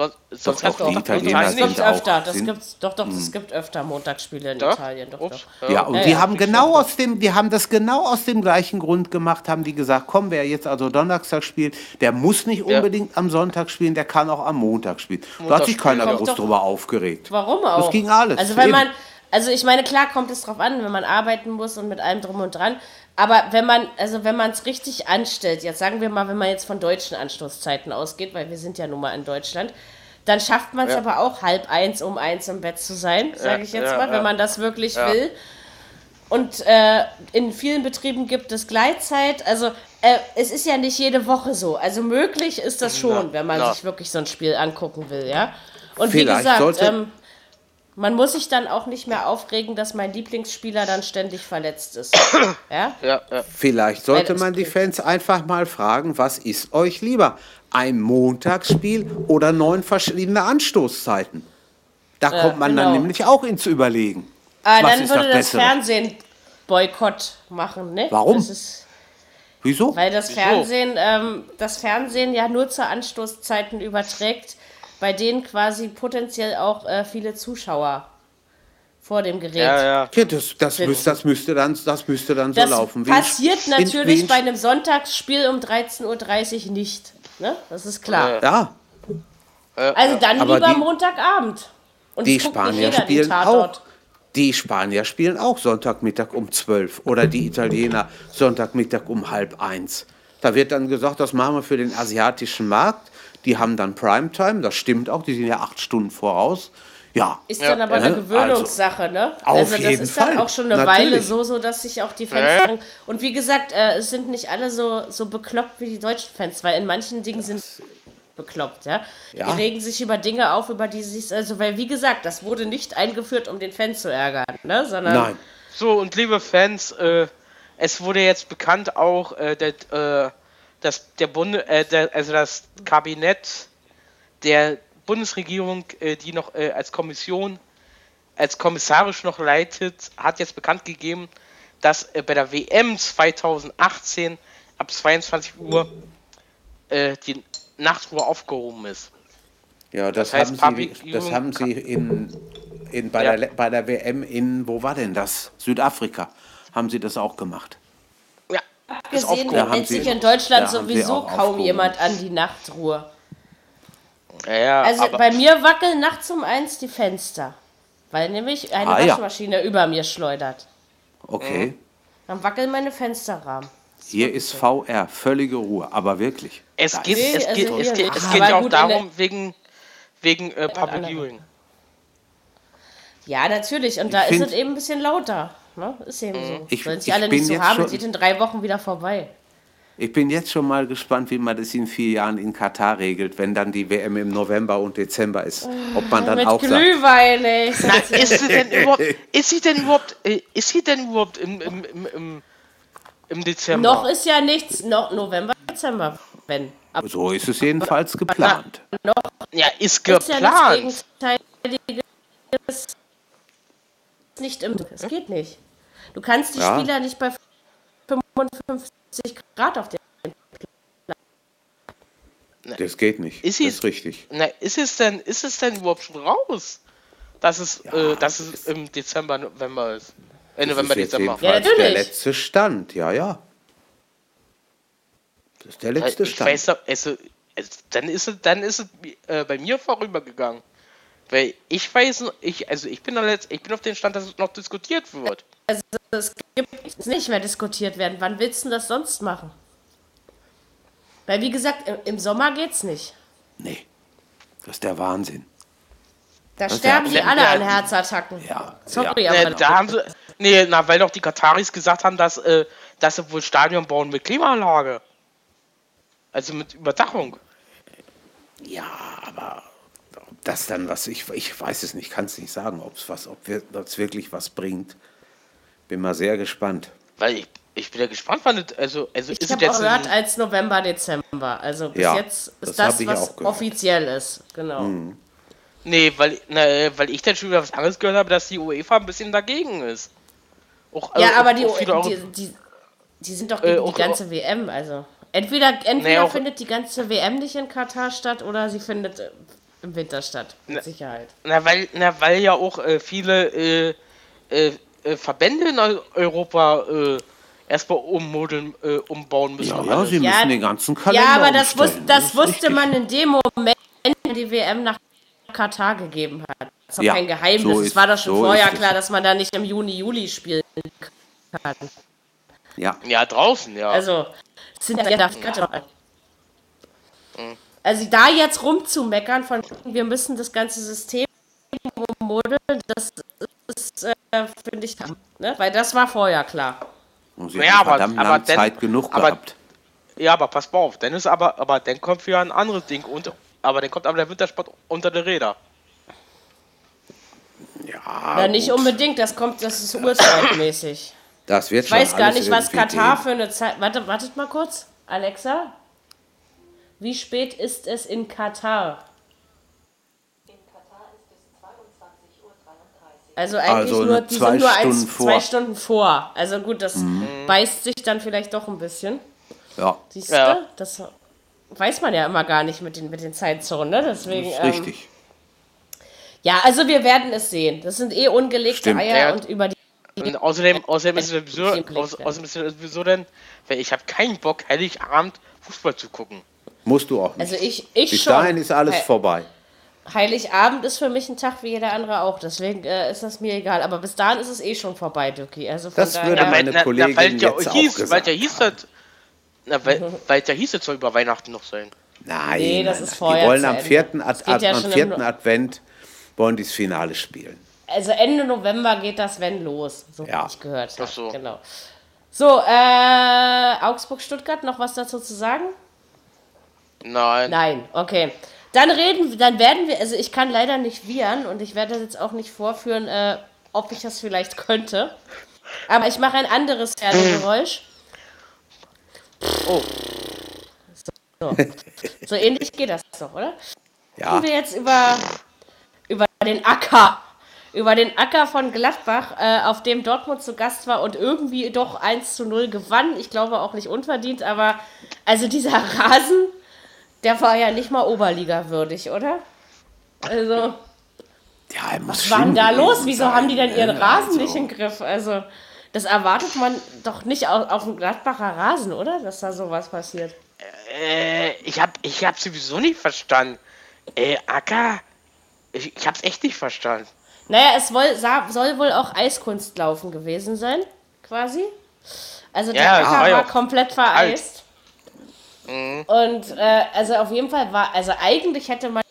Sonst, sonst doch, doch, die Italiener das gibt's öfter. Das gibt's, doch, doch, es hm. gibt öfter Montagsspiele in doch? Italien. Doch, doch. Ja, und ja, die ja, haben genau aus dem, die haben das genau aus dem gleichen Grund gemacht, haben die gesagt, komm, wer jetzt also Donnerstag spielt, der muss nicht unbedingt ja. am Sonntag spielen, der kann auch am Montag spielen. Montag da hat sich keiner groß drüber aufgeregt. Warum auch? Das ging alles. Also wenn man, also ich meine, klar kommt es drauf an, wenn man arbeiten muss und mit allem drum und dran. Aber wenn man, also wenn man es richtig anstellt, jetzt sagen wir mal, wenn man jetzt von deutschen Anstoßzeiten ausgeht, weil wir sind ja nun mal in Deutschland, dann schafft man es ja. aber auch halb eins, um eins im Bett zu sein, sage ja, ich jetzt ja, mal, wenn man das wirklich will. Und äh, in vielen Betrieben gibt es Gleitzeit. Also äh, es ist ja nicht jede Woche so. Also möglich ist das schon, wenn man sich wirklich so ein Spiel angucken will, ja. Und Vielleicht wie gesagt, ähm, man muss sich dann auch nicht mehr aufregen, dass mein Lieblingsspieler dann ständig verletzt ist. *coughs* ja? Ja, ja. Vielleicht sollte man die Fans einfach mal fragen, was ist euch lieber? ein Montagsspiel oder neun verschiedene Anstoßzeiten. Da ja, kommt man genau. dann nämlich auch ins Überlegen. Ah, dann würde das, das Fernsehen Boykott machen, ne? Warum? Wieso? Weil das Fernsehen, ähm, das Fernsehen ja nur zu Anstoßzeiten überträgt, bei denen quasi potenziell auch äh, viele Zuschauer vor dem Gerät. Ja, ja. ja das, das, müsste, das, müsste dann, das müsste dann so das laufen. Passiert natürlich bei einem Sonntagsspiel um 13.30 Uhr nicht. Ne? Das ist klar. Ja. Also dann Aber lieber die, Montagabend. Und die Spanier spielen auch. Die Spanier spielen auch Sonntagmittag um 12 oder die Italiener Sonntagmittag um halb eins. Da wird dann gesagt, das machen wir für den asiatischen Markt. Die haben dann Primetime, das stimmt auch, die sind ja acht Stunden voraus. Ja. Ist dann aber eine Gewöhnungssache, also, ne? Auf also das jeden ist dann Fall. auch schon eine Natürlich. Weile so, so dass sich auch die Fans äh? Und wie gesagt, äh, es sind nicht alle so, so bekloppt wie die deutschen Fans, weil in manchen Dingen sind bekloppt, ja? ja. Die regen sich über Dinge auf, über die sie sich, also weil wie gesagt, das wurde nicht eingeführt, um den Fan zu ärgern, ne? Sondern Nein. So, und liebe Fans, äh, es wurde jetzt bekannt auch, äh, der, äh, dass der Bund, äh, der, also das Kabinett der Bundesregierung, äh, die noch äh, als Kommission, als kommissarisch noch leitet, hat jetzt bekannt gegeben, dass äh, bei der WM 2018 ab 22 Uhr die Nachtruhe aufgehoben ist. Ja, das, das heißt, haben, Sie, das haben Sie in, in, bei, ja. der, bei der WM in, wo war denn das? Südafrika. Haben Sie das auch gemacht? Abgesehen hält sich in Deutschland sowieso kaum jemand an die Nachtruhe. Ja, also bei mir wackeln nachts um eins die Fenster, weil nämlich eine ah, Waschmaschine ja. über mir schleudert. Okay. Mhm. Dann wackeln meine Fensterrahmen. Hier ist VR, völlige Ruhe, aber wirklich. Es geht, es geht, also es geht, es geht ja auch darum, wegen, wegen äh, Public Viewing. Ja, natürlich. Und da ist es eben ein bisschen lauter. Ne? Ist eben so. Ich, Sollen sie alle nicht so haben, es geht in drei Wochen wieder vorbei. Ich bin jetzt schon mal gespannt, wie man das in vier Jahren in Katar regelt, wenn dann die WM im November und Dezember ist. Ob man dann Mit auch Glühwein, sagt, ist sie denn überhaupt, *laughs* ist sie denn überhaupt, ist sie denn überhaupt im, im, im, im, im Dezember? Noch ist ja nichts, noch November, Dezember, wenn. Aber so ist es jedenfalls geplant. noch ja, ist geplant. Ist ja nicht im, es geht nicht. Du kannst die ja. Spieler nicht bei 55 Grad auf dem Das geht nicht. Ist das ist richtig. Na, ist es denn, ist es denn überhaupt schon raus? Dass es, ja, äh, dass es im Dezember, November ist. Äh, November, Dezember. Ja, natürlich. der letzte Stand, ja, ja. Das ist der letzte ich Stand. Weiß, also, dann ist es, dann ist es äh, bei mir vorübergegangen. Weil ich weiß, ich, also ich bin, letzt, ich bin auf dem Stand, dass es noch diskutiert wird. Also es gibt nicht mehr diskutiert werden. Wann willst du das sonst machen? Weil wie gesagt, im Sommer geht's nicht. Nee. Das ist der Wahnsinn. Da das sterben die alle an Herzattacken. Ja. Sorry, ja. aber. Nee, da haben sie, nee, na, weil doch die Kataris gesagt haben, dass, äh, dass sie wohl Stadion bauen mit Klimaanlage. Also mit Überdachung. Ja, aber das dann was, ich, ich weiß es nicht, kann es nicht sagen, ob's was, ob es wirklich was bringt. Bin mal sehr gespannt. Weil ich, ich bin ja gespannt, wann das, also, also ich habe gehört als November, Dezember. Also bis ja, jetzt ist das, das was offiziell ist. Genau. Hm. Nee, weil, na, weil ich dann schon wieder was anderes gehört habe, dass die UEFA ein bisschen dagegen ist. Auch, ja, äh, aber die, die, die, die, sind doch gegen äh, die ganze WM, also. Entweder, entweder nee, findet die ganze WM nicht in Katar statt oder sie findet äh, im Winter statt, mit na, Sicherheit. Na weil, na, weil ja auch äh, viele äh, äh, äh Verbände in Europa äh, erstmal ummodeln, umbauen müssen. Ja, ja sie müssen ja, den ganzen Kalender Ja, aber das, wus das, das wusste richtig. man in dem Moment, wenn die WM nach Katar gegeben hat. Das ist doch ja, kein Geheimnis. So es war doch schon so vorher klar, dass man da nicht im Juni, Juli spielen kann. Ja. Ja, draußen, ja. Also, sind ja, ja. Mhm. Also da jetzt rumzumeckern von wir müssen das ganze System ummodeln, das ist, äh, finde ich, ne? weil das war vorher klar. Und sie ja, aber, aber dann, Zeit genug aber, gehabt. Ja, aber pass mal auf, dann ist aber, aber dann kommt wieder ein anderes Ding und aber dann kommt aber der Wintersport unter die Räder. Ja, ja nicht unbedingt, das kommt, das ist urzeitmäßig. Das wird ich weiß gar nicht, was Katar gehen. für eine Zeit. Warte, wartet mal kurz. Alexa, wie spät ist es in Katar? In Katar ist es 22.33 Uhr. Also eigentlich also nur, die sind nur ein, zwei Stunden vor. Also gut, das mhm. beißt sich dann vielleicht doch ein bisschen. Ja. Siehst du? Ja. Das weiß man ja immer gar nicht mit den, mit den Zeitzonen, ne? Deswegen, das ist richtig. Ähm, ja, also wir werden es sehen. Das sind eh ungelegte Stimmt. Eier ja. und über die. Und außerdem, außerdem ist es sowieso, außerdem ist es sowieso denn, weil ich habe keinen Bock, Heiligabend Fußball zu gucken. Musst du auch nicht. Also ich, ich Bis schon. dahin ist alles He vorbei. Heiligabend ist für mich ein Tag wie jeder andere auch, deswegen äh, ist das mir egal. Aber bis dahin ist es eh schon vorbei, Duki. Also das daher, würde meine na, Kollegin na, jetzt ja auch hieß, gesagt weil ja hieß das, na, weil, mhm. weil ja hieß es soll über Weihnachten noch sein. Nein, nee, das nein, ist vorher. Die wollen am vierten, Ad Ad ja am vierten Advent wollen die das Finale spielen. Also Ende November geht das wenn los, so ja. ich gehört habe. So. Genau. So, äh, Augsburg-Stuttgart, noch was dazu zu sagen? Nein. Nein, okay. Dann reden, dann werden wir, also ich kann leider nicht wiehern und ich werde das jetzt auch nicht vorführen, äh, ob ich das vielleicht könnte. Aber ich mache ein anderes Pferdegeräusch. Oh. So. so ähnlich geht das doch, oder? Ja. Reden wir jetzt über, über den Acker. Über den Acker von Gladbach, äh, auf dem Dortmund zu Gast war und irgendwie doch 1 zu 0 gewann. Ich glaube auch nicht unverdient, aber also dieser Rasen, der war ja nicht mal Oberliga würdig, oder? Also. Ja, was war denn da los? Wieso sein, haben die denn ihren Rasen also. nicht im Griff? Also, das erwartet man doch nicht auf, auf dem Gladbacher Rasen, oder? Dass da sowas passiert. Äh, ich hab, ich hab sowieso nicht verstanden. Äh, Acker? Ich, ich hab's echt nicht verstanden. Naja, es woll, soll wohl auch Eiskunstlaufen gewesen sein, quasi. Also der ja, Acker war komplett vereist. Mhm. Und äh, also auf jeden Fall war, also eigentlich hätte man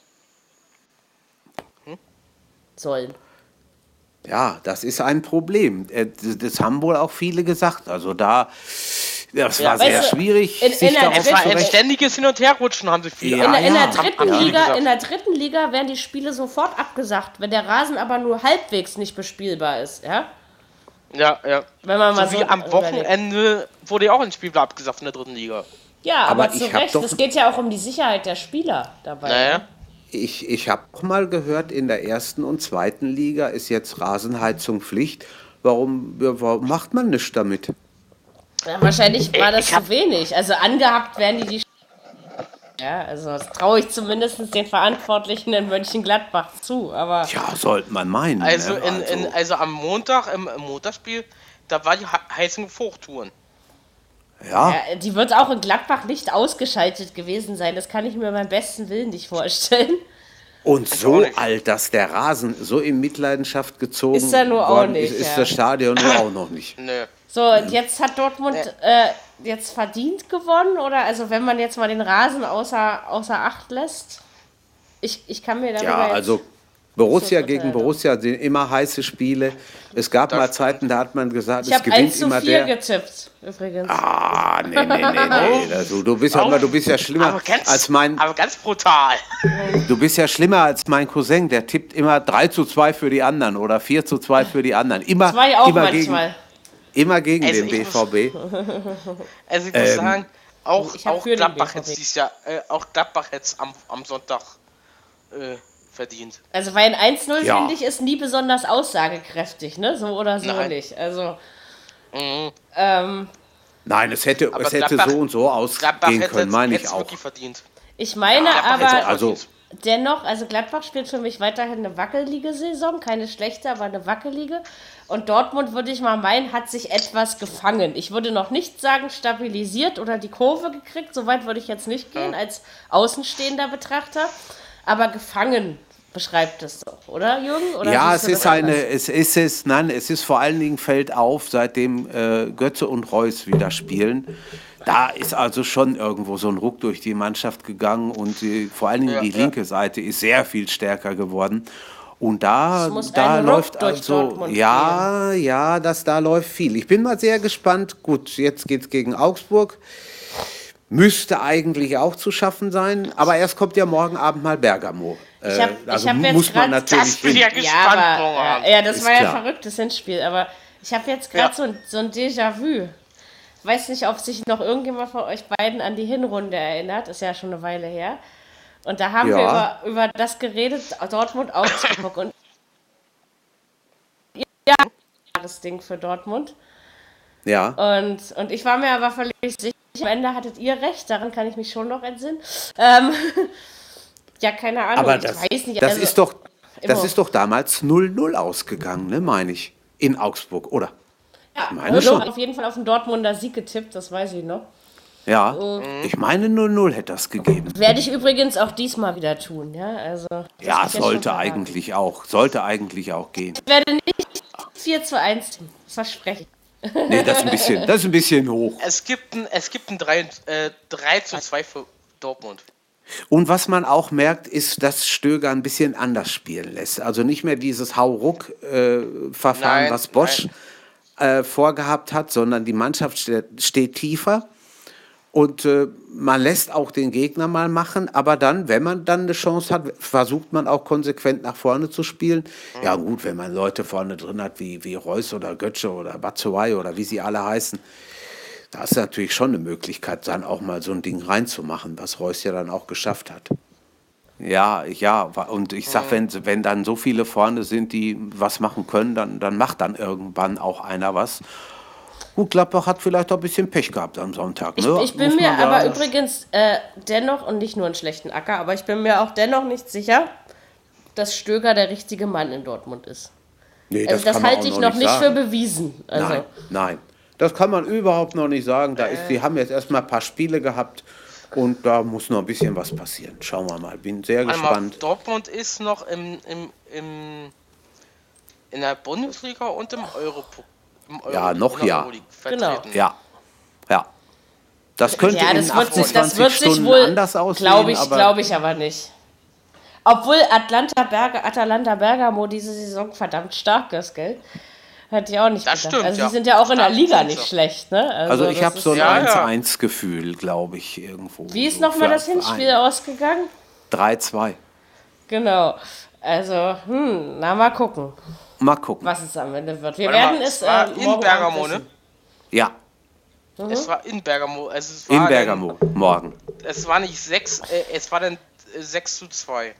hm? sollen. Ja, das ist ein Problem. Äh, das haben wohl auch viele gesagt. Also da, das ja, war sehr du, schwierig. In, in der, es war ein ständiges Hin- und Herrutschen, haben sie viele. Ja, in, in, ja, der dritten Liga, in der dritten Liga werden die Spiele sofort abgesagt, wenn der Rasen aber nur halbwegs nicht bespielbar ist, ja? Ja, ja. Wenn man mal so, so wie am Wochenende überlegt. wurde ja auch ein Spiel abgesagt in der dritten Liga. Ja, aber, aber zu Recht. es geht ja auch um die Sicherheit der Spieler dabei. Naja. Ich, ich habe mal gehört, in der ersten und zweiten Liga ist jetzt Rasenheizung Pflicht. Warum, warum macht man nichts damit? Ja, wahrscheinlich war das zu wenig. Also angehabt werden die die. Ja, also das traue ich zumindest den Verantwortlichen in Mönchengladbach zu. Aber ja, sollte man meinen. Also, ne? in, in, also, also am Montag, im, im Montagsspiel, da war die heißen Hochtouren. Ja. ja. Die wird auch in Gladbach nicht ausgeschaltet gewesen sein. Das kann ich mir beim besten Willen nicht vorstellen. Und so alt, dass der Rasen so in Mitleidenschaft gezogen ist er nur auch nicht. Ist, ist ja. das Stadion nur *coughs* auch noch nicht. Nö. So, und jetzt hat Dortmund äh, jetzt verdient gewonnen, oder? Also wenn man jetzt mal den Rasen außer, außer Acht lässt. Ich, ich kann mir darüber Ja, also Borussia gegen Borussia sind immer heiße Spiele. Es gab das mal Zeiten, da hat man gesagt, ich es gewinnt 1 zu immer 4 der. getippt, übrigens. Ah, nee, nee, nee, nee. Also, du, bist ja, du bist ja schlimmer ganz, als mein. Aber ganz brutal. Du bist ja schlimmer als mein Cousin, der tippt immer 3 zu 2 für die anderen oder 4 zu 2 für die anderen. Immer, Zwei auch immer manchmal. Gegen, immer gegen also den BVB. Muss, also ich muss ähm, sagen, auch, auch Gladbach hätte es ja, äh, auch Gladbach hätte am, am Sonntag äh, verdient. Also weil ein 1-0 ja. finde ich ist nie besonders aussagekräftig, ne? So oder so Nein. nicht. Also mhm. ähm, Nein, es hätte, es hätte so und so ausgehen können, meine ich auch. Verdient. Ich meine ja, aber also, dennoch, also Gladbach spielt für mich weiterhin eine wackelige Saison, keine schlechte, aber eine wackelige. Und Dortmund würde ich mal meinen, hat sich etwas gefangen. Ich würde noch nicht sagen stabilisiert oder die Kurve gekriegt, soweit würde ich jetzt nicht gehen ja. als außenstehender Betrachter, aber gefangen beschreibt es doch, oder Jürgen? Oder ja, es ist eine, es ist es, nein, es ist vor allen Dingen fällt auf, seitdem äh, Götze und Reus wieder spielen. Da ist also schon irgendwo so ein Ruck durch die Mannschaft gegangen und die, vor allen Dingen ja, die linke Seite ist sehr viel stärker geworden. Und da, da läuft also, ja, ja, das da läuft viel. Ich bin mal sehr gespannt. Gut, jetzt geht es gegen Augsburg. Müsste eigentlich auch zu schaffen sein, aber erst kommt ja morgen Abend mal Bergamo. Ich habe äh, also hab jetzt gerade das bin ja gespannt. Ja, aber, äh, ja das war ja ein verrücktes Hinspiel, aber ich habe jetzt gerade ja. so, so ein Déjà-vu. Weiß nicht, ob sich noch irgendjemand von euch beiden an die Hinrunde erinnert. Ist ja schon eine Weile her. Und da haben ja. wir über, über das geredet, Dortmund Augsburg. Und ja, das Ding für Dortmund. Ja. Und, und ich war mir aber völlig sicher, am Ende hattet ihr recht, daran kann ich mich schon noch entsinnen. Ähm, *laughs* ja, keine Ahnung, aber das, ich weiß nicht. Das, also, ist, doch, das ist doch damals 0-0 ausgegangen, ne, meine ich, in Augsburg, oder? Ja, ich meine schon. auf jeden Fall auf den Dortmunder Sieg getippt, das weiß ich noch. Ja, mhm. ich meine 0-0 hätte das gegeben. Werde ich übrigens auch diesmal wieder tun, ja. Also, ja, sollte eigentlich auch. Sollte eigentlich auch gehen. Ich werde nicht 4 zu 1 tun, das verspreche ich. Nee, das ist ein bisschen, das ist ein bisschen hoch. Es gibt ein, es gibt ein 3, äh, 3 zu 2 für Dortmund. Und was man auch merkt, ist, dass Stöger ein bisschen anders spielen lässt. Also nicht mehr dieses Hauruck-Verfahren, äh, was Bosch äh, vorgehabt hat, sondern die Mannschaft steht, steht tiefer. Und äh, man lässt auch den Gegner mal machen, aber dann, wenn man dann eine Chance hat, versucht man auch konsequent nach vorne zu spielen. Mhm. Ja gut, wenn man Leute vorne drin hat wie, wie Reus oder Götze oder Batshuayi oder wie sie alle heißen, da ist natürlich schon eine Möglichkeit, dann auch mal so ein Ding reinzumachen, was Reus ja dann auch geschafft hat. Ja, ja, und ich sag, wenn, wenn dann so viele vorne sind, die was machen können, dann, dann macht dann irgendwann auch einer was. Gut, Gladbach hat vielleicht auch ein bisschen Pech gehabt am Sonntag. Ne? Ich, ich bin mir aber übrigens äh, dennoch, und nicht nur einen schlechten Acker, aber ich bin mir auch dennoch nicht sicher, dass Stöger der richtige Mann in Dortmund ist. Nee, das, also das halte ich noch nicht, nicht für bewiesen. Also. Nein, nein. Das kann man überhaupt noch nicht sagen. Da ist, die haben jetzt erstmal ein paar Spiele gehabt und da muss noch ein bisschen was passieren. Schauen wir mal. Bin sehr Einmal gespannt. Dortmund ist noch im, im, im, in der Bundesliga und im Europokal ja, noch ja. Genau. Ja. Ja. Das könnte ja, das in 28 das wird Stunden sich wohl, anders aussehen. Glaube ich, glaube ich aber nicht. Obwohl Atlanta, Berge, Atalanta Bergamo diese Saison verdammt stark ist, gell? Hätte ich auch nicht das gedacht. Stimmt, also ja. sie sind ja auch in der Liga nicht schlecht, ne? Also, also ich habe so ein ja, 1-1-Gefühl, glaube ich, irgendwo. Wie ist nochmal das Hinspiel ausgegangen? 3-2. Genau. Also, hm, na mal gucken. Mal gucken. Was es am Ende wird. Wir Warte werden mal, es äh, in Bergamo, ne? Ja. Mhm. Es war in Bergamo. Also es war in Bergamo, dann, morgen. Es war nicht 6, äh, es war dann 6 zu 2.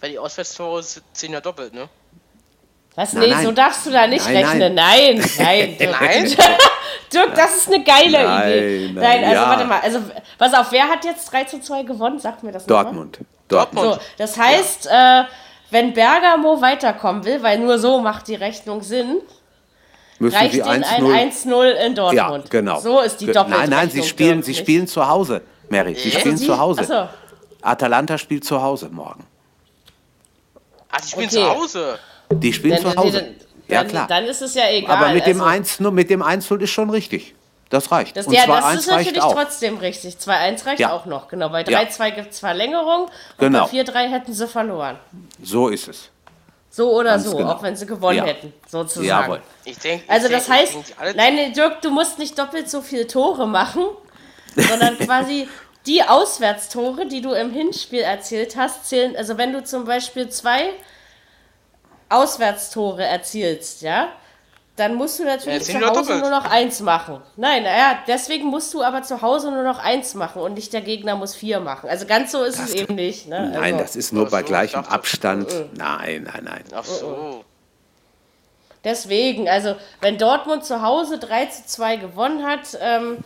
Weil die Auswärtstore sind ja doppelt, ne? Was? Nein, nee, nein. so darfst du da nicht nein, rechnen. Nein, nein. nein. *laughs* *laughs* Dirk, das ist eine geile nein, Idee. Nein, nein also ja. warte mal. Also, pass auf, wer hat jetzt 3 zu 2 gewonnen? Sagt mir das Dortmund. Dortmund. So, das heißt, ja. äh, wenn Bergamo weiterkommen will, weil nur so macht die Rechnung Sinn, Müssen reicht ihnen ein 1-0 in Dortmund. Ja, genau. So ist die Doppelrechnung. Nein, nein, sie spielen, sie spielen zu Hause, Mary. Sie äh? spielen sie? zu Hause. So. Atalanta spielt zu Hause morgen. Ah, sie spielen okay. zu Hause? Die spielen dann, zu Hause. Dann, ja, klar. Dann ist es ja egal. Aber mit dem also, 1 ist schon richtig. Das reicht. Das, ja, das ist natürlich auch. trotzdem richtig. 2-1 reicht ja. auch noch, genau. Bei 3-2 ja. gibt es Verlängerung genau. und bei 4-3 hätten sie verloren. So ist es. So oder Ganz so, genau. auch wenn sie gewonnen ja. hätten, sozusagen. Jawohl. Ich denk, also ich das denk, heißt, nein, Dirk, du musst nicht doppelt so viele Tore machen, sondern *laughs* quasi die Auswärtstore, die du im Hinspiel erzielt hast, zählen, also wenn du zum Beispiel zwei Auswärtstore erzielst, ja, dann musst du natürlich ja, zu Hause nur noch eins machen. Nein, naja, deswegen musst du aber zu Hause nur noch eins machen und nicht der Gegner muss vier machen. Also ganz so ist das es eben nicht. Ne? Nein, also. das ist nur bei so, gleichem Abstand. Uh, uh. Nein, nein, nein. Ach so. Deswegen, also wenn Dortmund zu Hause 3 zu 2 gewonnen hat, ähm,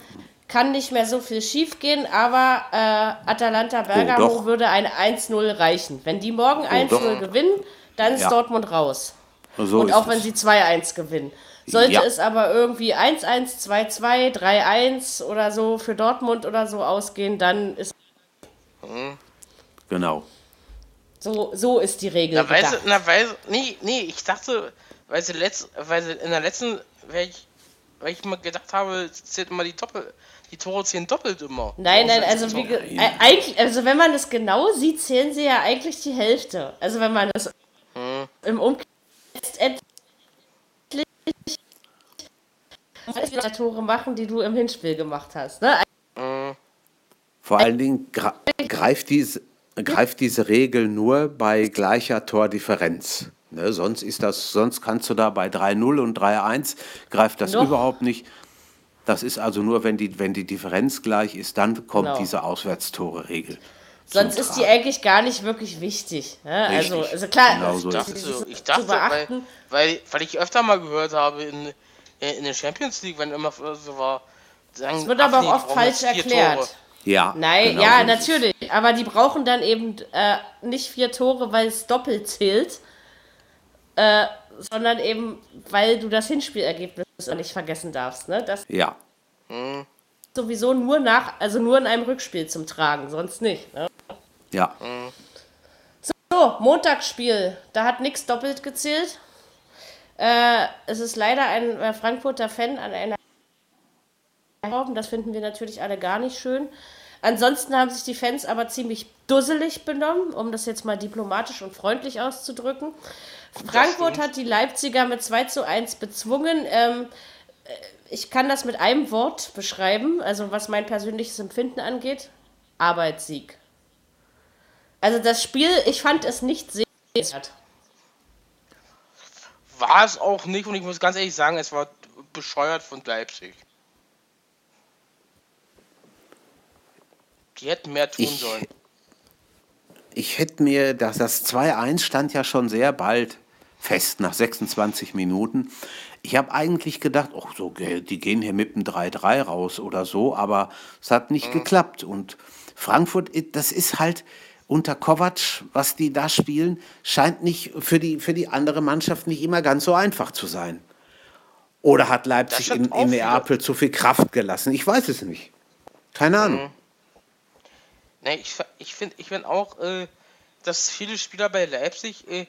kann nicht mehr so viel schief gehen, aber äh, Atalanta Bergamo oh, würde ein 1-0 reichen. Wenn die morgen oh, 1-0 gewinnen, dann ist ja. Dortmund raus. So und auch wenn sie 2-1 gewinnen. Sollte ja. es aber irgendwie 1-1, 2-2, 3-1 oder so für Dortmund oder so ausgehen, dann ist. Genau. So, so ist die Regel. Na, weil sie, na, weil, nee, nee, ich dachte, weil sie, letzt, weil sie in der letzten, weil ich, weil ich mal gedacht habe, zählt immer die Doppel, die Tore zählen doppelt immer. Nein, nein, also, wie, eigentlich, also wenn man das genau sieht, zählen sie ja eigentlich die Hälfte. Also wenn man das hm. im Umkehrschluss letztendlich wieder Tore machen, die du im Hinspiel gemacht hast. Ne? Vor allen Dingen greift diese, greift diese Regel nur bei gleicher Tordifferenz. Ne, sonst, ist das, sonst kannst du da bei 3-0 und 3-1 greift das Noch. überhaupt nicht. Das ist also nur, wenn die, wenn die Differenz gleich ist, dann kommt genau. diese Auswärtstore-Regel. Sonst ist die eigentlich gar nicht wirklich wichtig. Ne? Also, also klar, genau so ich dachte, ich dachte weil, weil, weil ich öfter mal gehört habe in, in der Champions League, wenn immer so war. Es wird aber auch oft falsch erklärt. Tore. Ja. Nein, genau ja, so natürlich. Aber die brauchen dann eben äh, nicht vier Tore, weil es doppelt zählt, äh, sondern eben, weil du das Hinspielergebnis nicht vergessen darfst. Ne? Das ja. Hm. Sowieso nur nach, also nur in einem Rückspiel zum Tragen, sonst nicht. Ne? Ja. So, Montagsspiel. Da hat nichts doppelt gezählt. Äh, es ist leider ein äh, Frankfurter Fan an einer. Das finden wir natürlich alle gar nicht schön. Ansonsten haben sich die Fans aber ziemlich dusselig benommen, um das jetzt mal diplomatisch und freundlich auszudrücken. Frankfurt hat die Leipziger mit 2 zu 1 bezwungen. Ähm, äh, ich kann das mit einem Wort beschreiben, also was mein persönliches Empfinden angeht. Arbeitssieg. Also das Spiel, ich fand es nicht sehenswert. War es auch nicht und ich muss ganz ehrlich sagen, es war bescheuert von Leipzig. Die hätten mehr tun ich, sollen. Ich hätte mir, dass das 2-1 stand ja schon sehr bald fest, nach 26 Minuten. Ich habe eigentlich gedacht, oh, so, die gehen hier mit dem 3-3 raus oder so, aber es hat nicht mhm. geklappt. Und Frankfurt, das ist halt, unter Kovac, was die da spielen, scheint nicht für die, für die andere Mannschaft nicht immer ganz so einfach zu sein. Oder hat Leipzig in, in Neapel zu viel Kraft gelassen? Ich weiß es nicht. Keine mhm. Ahnung. Nee, ich, ich finde ich find auch, äh, dass viele Spieler bei Leipzig äh,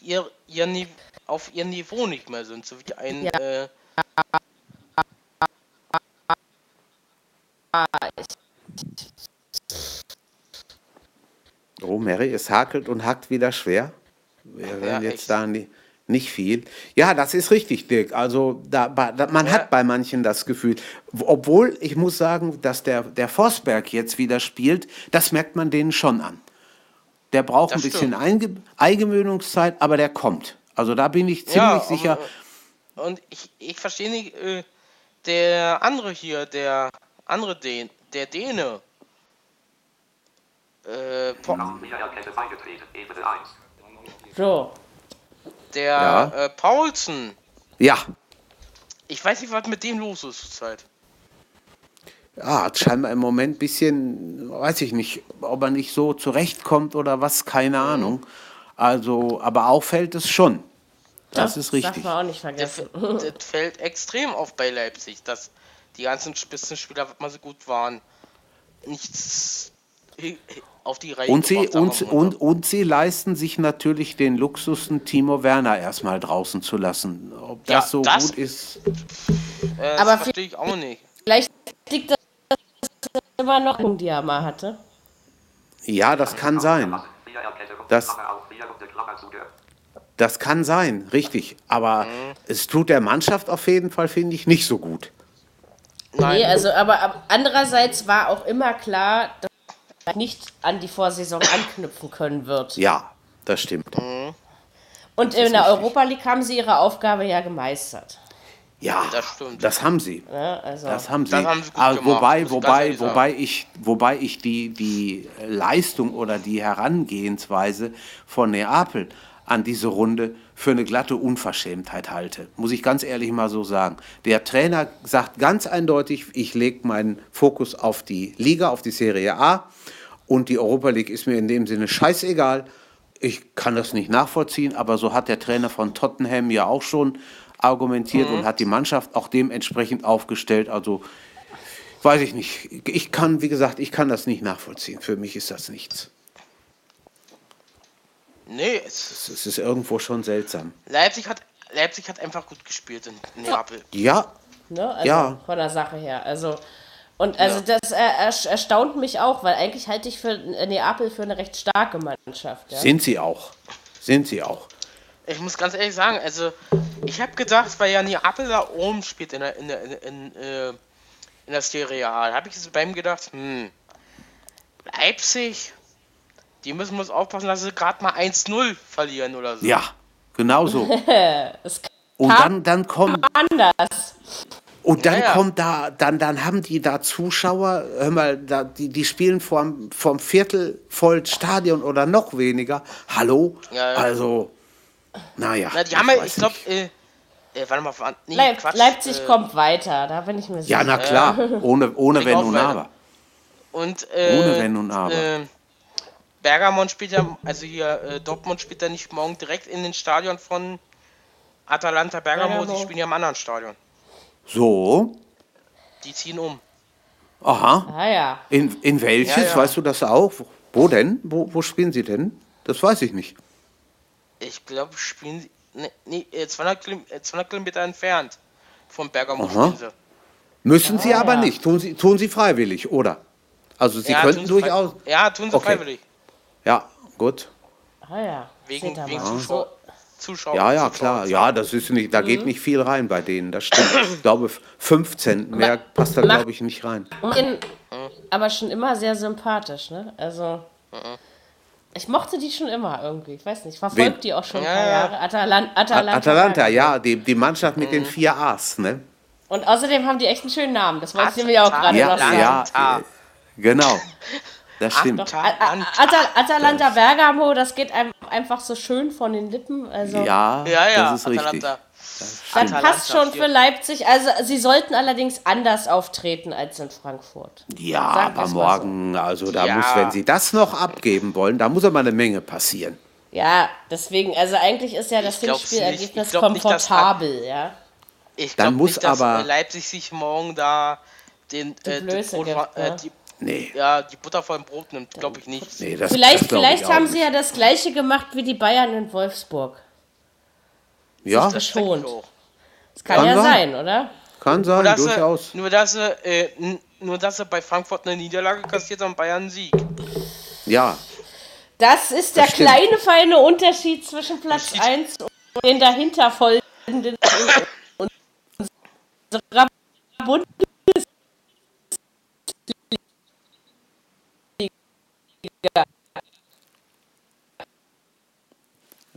ihr, ihr auf ihr Niveau nicht mehr sind. So wie ein. Ja. Äh, Oh, Mary, es hakelt und hackt wieder schwer. Wir ja, werden jetzt echt. da nie, nicht viel. Ja, das ist richtig, Dirk. Also da, da man ja. hat bei manchen das Gefühl, obwohl ich muss sagen, dass der, der Forsberg jetzt wieder spielt, das merkt man denen schon an. Der braucht das ein bisschen Einge Eingewöhnungszeit, aber der kommt. Also da bin ich ziemlich ja, sicher. Und ich, ich verstehe nicht, äh, der andere hier, der andere Dän, der Däne, äh, so. Der ja. äh, Paulsen. Ja. Ich weiß nicht, was mit dem los ist zurzeit. Ja, hat scheinbar im Moment ein bisschen, weiß ich nicht, ob er nicht so zurechtkommt oder was, keine mhm. Ahnung. Also, aber auffällt es schon. Das ja, ist richtig. Darf man auch nicht vergessen. Das, das fällt extrem auf bei Leipzig, dass die ganzen Spitzenspieler, was mal so gut waren, nichts auf die Reihe und sie, und, und, und, sie leisten sich natürlich den Luxus, Timo Werner erstmal draußen zu lassen. Ob das ja, so das, gut ist. Äh, das aber verstehe ich auch nicht. Vielleicht liegt das immer noch er mal hatte. Ja, das kann sein. Das, das kann sein, richtig. Aber mhm. es tut der Mannschaft auf jeden Fall, finde ich, nicht so gut. Nein. Nee, also, aber andererseits war auch immer klar, dass er nicht an die Vorsaison anknüpfen können wird. Ja, das stimmt. Mhm. Und in der Europa League haben sie ihre Aufgabe ja gemeistert. Ja, das stimmt. Das haben sie. Ja, also das haben sie. Das haben sie Aber wobei, wobei, wobei ich, wobei ich die, die Leistung oder die Herangehensweise von Neapel an diese Runde für eine glatte Unverschämtheit halte. Muss ich ganz ehrlich mal so sagen. Der Trainer sagt ganz eindeutig, ich lege meinen Fokus auf die Liga, auf die Serie A und die Europa League ist mir in dem Sinne scheißegal. Ich kann das nicht nachvollziehen, aber so hat der Trainer von Tottenham ja auch schon argumentiert mhm. und hat die Mannschaft auch dementsprechend aufgestellt. Also weiß ich nicht. Ich kann, wie gesagt, ich kann das nicht nachvollziehen. Für mich ist das nichts. Nee, es, es ist irgendwo schon seltsam. Leipzig hat, Leipzig hat einfach gut gespielt in Neapel. Ja. Ne? Also ja. Von der Sache her. Also. Und also ja. das äh, erstaunt mich auch, weil eigentlich halte ich für Neapel für eine recht starke Mannschaft. Ja? Sind sie auch. Sind sie auch. Ich muss ganz ehrlich sagen, also ich habe gedacht, weil ja Neapel da oben spielt in der, in der, in, in, äh, in der Serie A, habe ich bei ihm gedacht, hm, Leipzig, die müssen uns aufpassen, dass sie gerade mal 1-0 verlieren oder so. Ja, genau so. *laughs* und dann, dann kommt. Anders. Und dann ja, ja. kommt da, dann, dann haben die da Zuschauer, hör mal, da, die, die spielen vorm, vorm Viertel voll Stadion oder noch weniger. Hallo? Ja, also, naja. Na, die haben ja, ich glaube, äh, äh, warte mal, nee, Leip Quatsch, Leipzig äh, kommt weiter, da bin ich mir sicher. Ja, na klar, *laughs* ohne, ohne Wenn und Aber. Und, äh, ohne Wenn und Aber. Äh, Bergamon spielt ja, also hier äh, Dortmund spielt ja nicht morgen direkt in den Stadion von Atalanta Bergamo, Bergamo. die spielen ja im anderen Stadion. So. Die ziehen um. Aha. Ah ja. In, in welches, ja, ja. weißt du das auch? Wo denn? Wo, wo spielen sie denn? Das weiß ich nicht. Ich glaube, spielen sie. Ne, nee, 200, Kil 200 Kilometer entfernt von Bergamo Aha. spielen sie. Müssen ah, sie aber ja. nicht. Tun sie, tun sie freiwillig, oder? Also sie könnten durchaus. Ja, tun sie okay. freiwillig. Ja, gut. Ah ja. Wegen, wegen Zuschauer. Zuschauer. Ja, ja, klar. Ja, das ist nicht, da geht mhm. nicht viel rein bei denen. Das stimmt. Ich *clears throat* glaube, 15 mehr passt da, glaube ich, nicht rein. In, aber schon immer sehr sympathisch, ne? Also. Ich mochte die schon immer irgendwie. Ich weiß nicht, verfolgt die auch schon ein paar Jahre. Atalan Atalanta. Atalanta, ja, die, die Mannschaft mit mhm. den vier A's, ne? Und außerdem haben die echt einen schönen Namen. Das wollte ich nämlich auch gerade ja, noch sagen. Ja, genau. Das stimmt. Atalanta, Atalanta Bergamo, das geht einem einfach so schön von den Lippen. Also ja, ja, ja, das ist Atalanta. richtig. Das, passt schon für Leipzig. Also sie sollten allerdings anders auftreten als in Frankfurt. Ja, aber morgen, so. also da ja. muss, wenn sie das noch abgeben wollen, da muss aber eine Menge passieren. Ja, deswegen, also eigentlich ist ja das Hinspielergebnis komfortabel, nicht, ja. Ich glaube nicht, dass aber Leipzig sich morgen da den, die, äh, Blöße den gibt, äh, die, Nee. Ja, die Butter vor dem Brot nimmt, glaube ich nicht. Nee, das, vielleicht das vielleicht haben sie ja das gleiche gemacht wie die Bayern in Wolfsburg. Ja, das schon. Das kann, kann ja sein. sein, oder? Kann sein, nur, durchaus. nur, dass sie, äh, nur, dass sie bei Frankfurt eine Niederlage kassiert haben, Bayern einen Sieg. Ja. Das ist der stimmt. kleine, feine Unterschied zwischen Platz 1 und den dahinter folgenden unserer Bundesliga.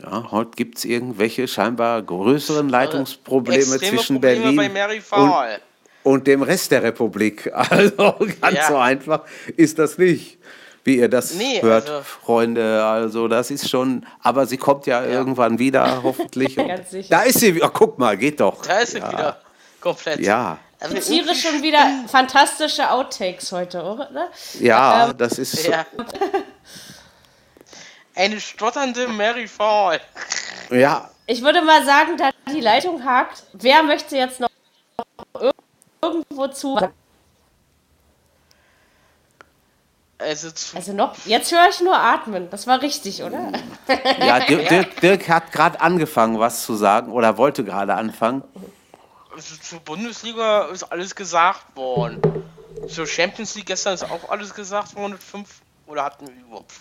Ja, heute gibt es irgendwelche scheinbar größeren Leitungsprobleme Extreme zwischen Probleme Berlin und, und, dem Rest der Republik. *laughs* Also ganz ja. so einfach ist das nicht, wie ihr das nee, hört, also, Freunde. Also das ist schon, aber sie kommt ja, ja. irgendwann wieder, hoffentlich. *laughs* da ist sie wieder. Guck mal, geht doch. Da ist sie wieder. Komplett. Ja. Also ich zitiere schon wieder *laughs* fantastische Outtakes heute, oder? Ja, ähm, das ist. Ja. Eine stotternde Mary Fall. Ja. Ich würde mal sagen, da die Leitung hakt, wer möchte jetzt noch irgendwo zu. Also, also noch, jetzt höre ich nur atmen. Das war richtig, oder? Ja, *laughs* Dirk, Dirk, Dirk hat gerade angefangen, was zu sagen oder wollte gerade anfangen. Also zur Bundesliga ist alles gesagt worden. Zur Champions League gestern ist auch alles gesagt worden. Fünf oder hatten wir überhaupt?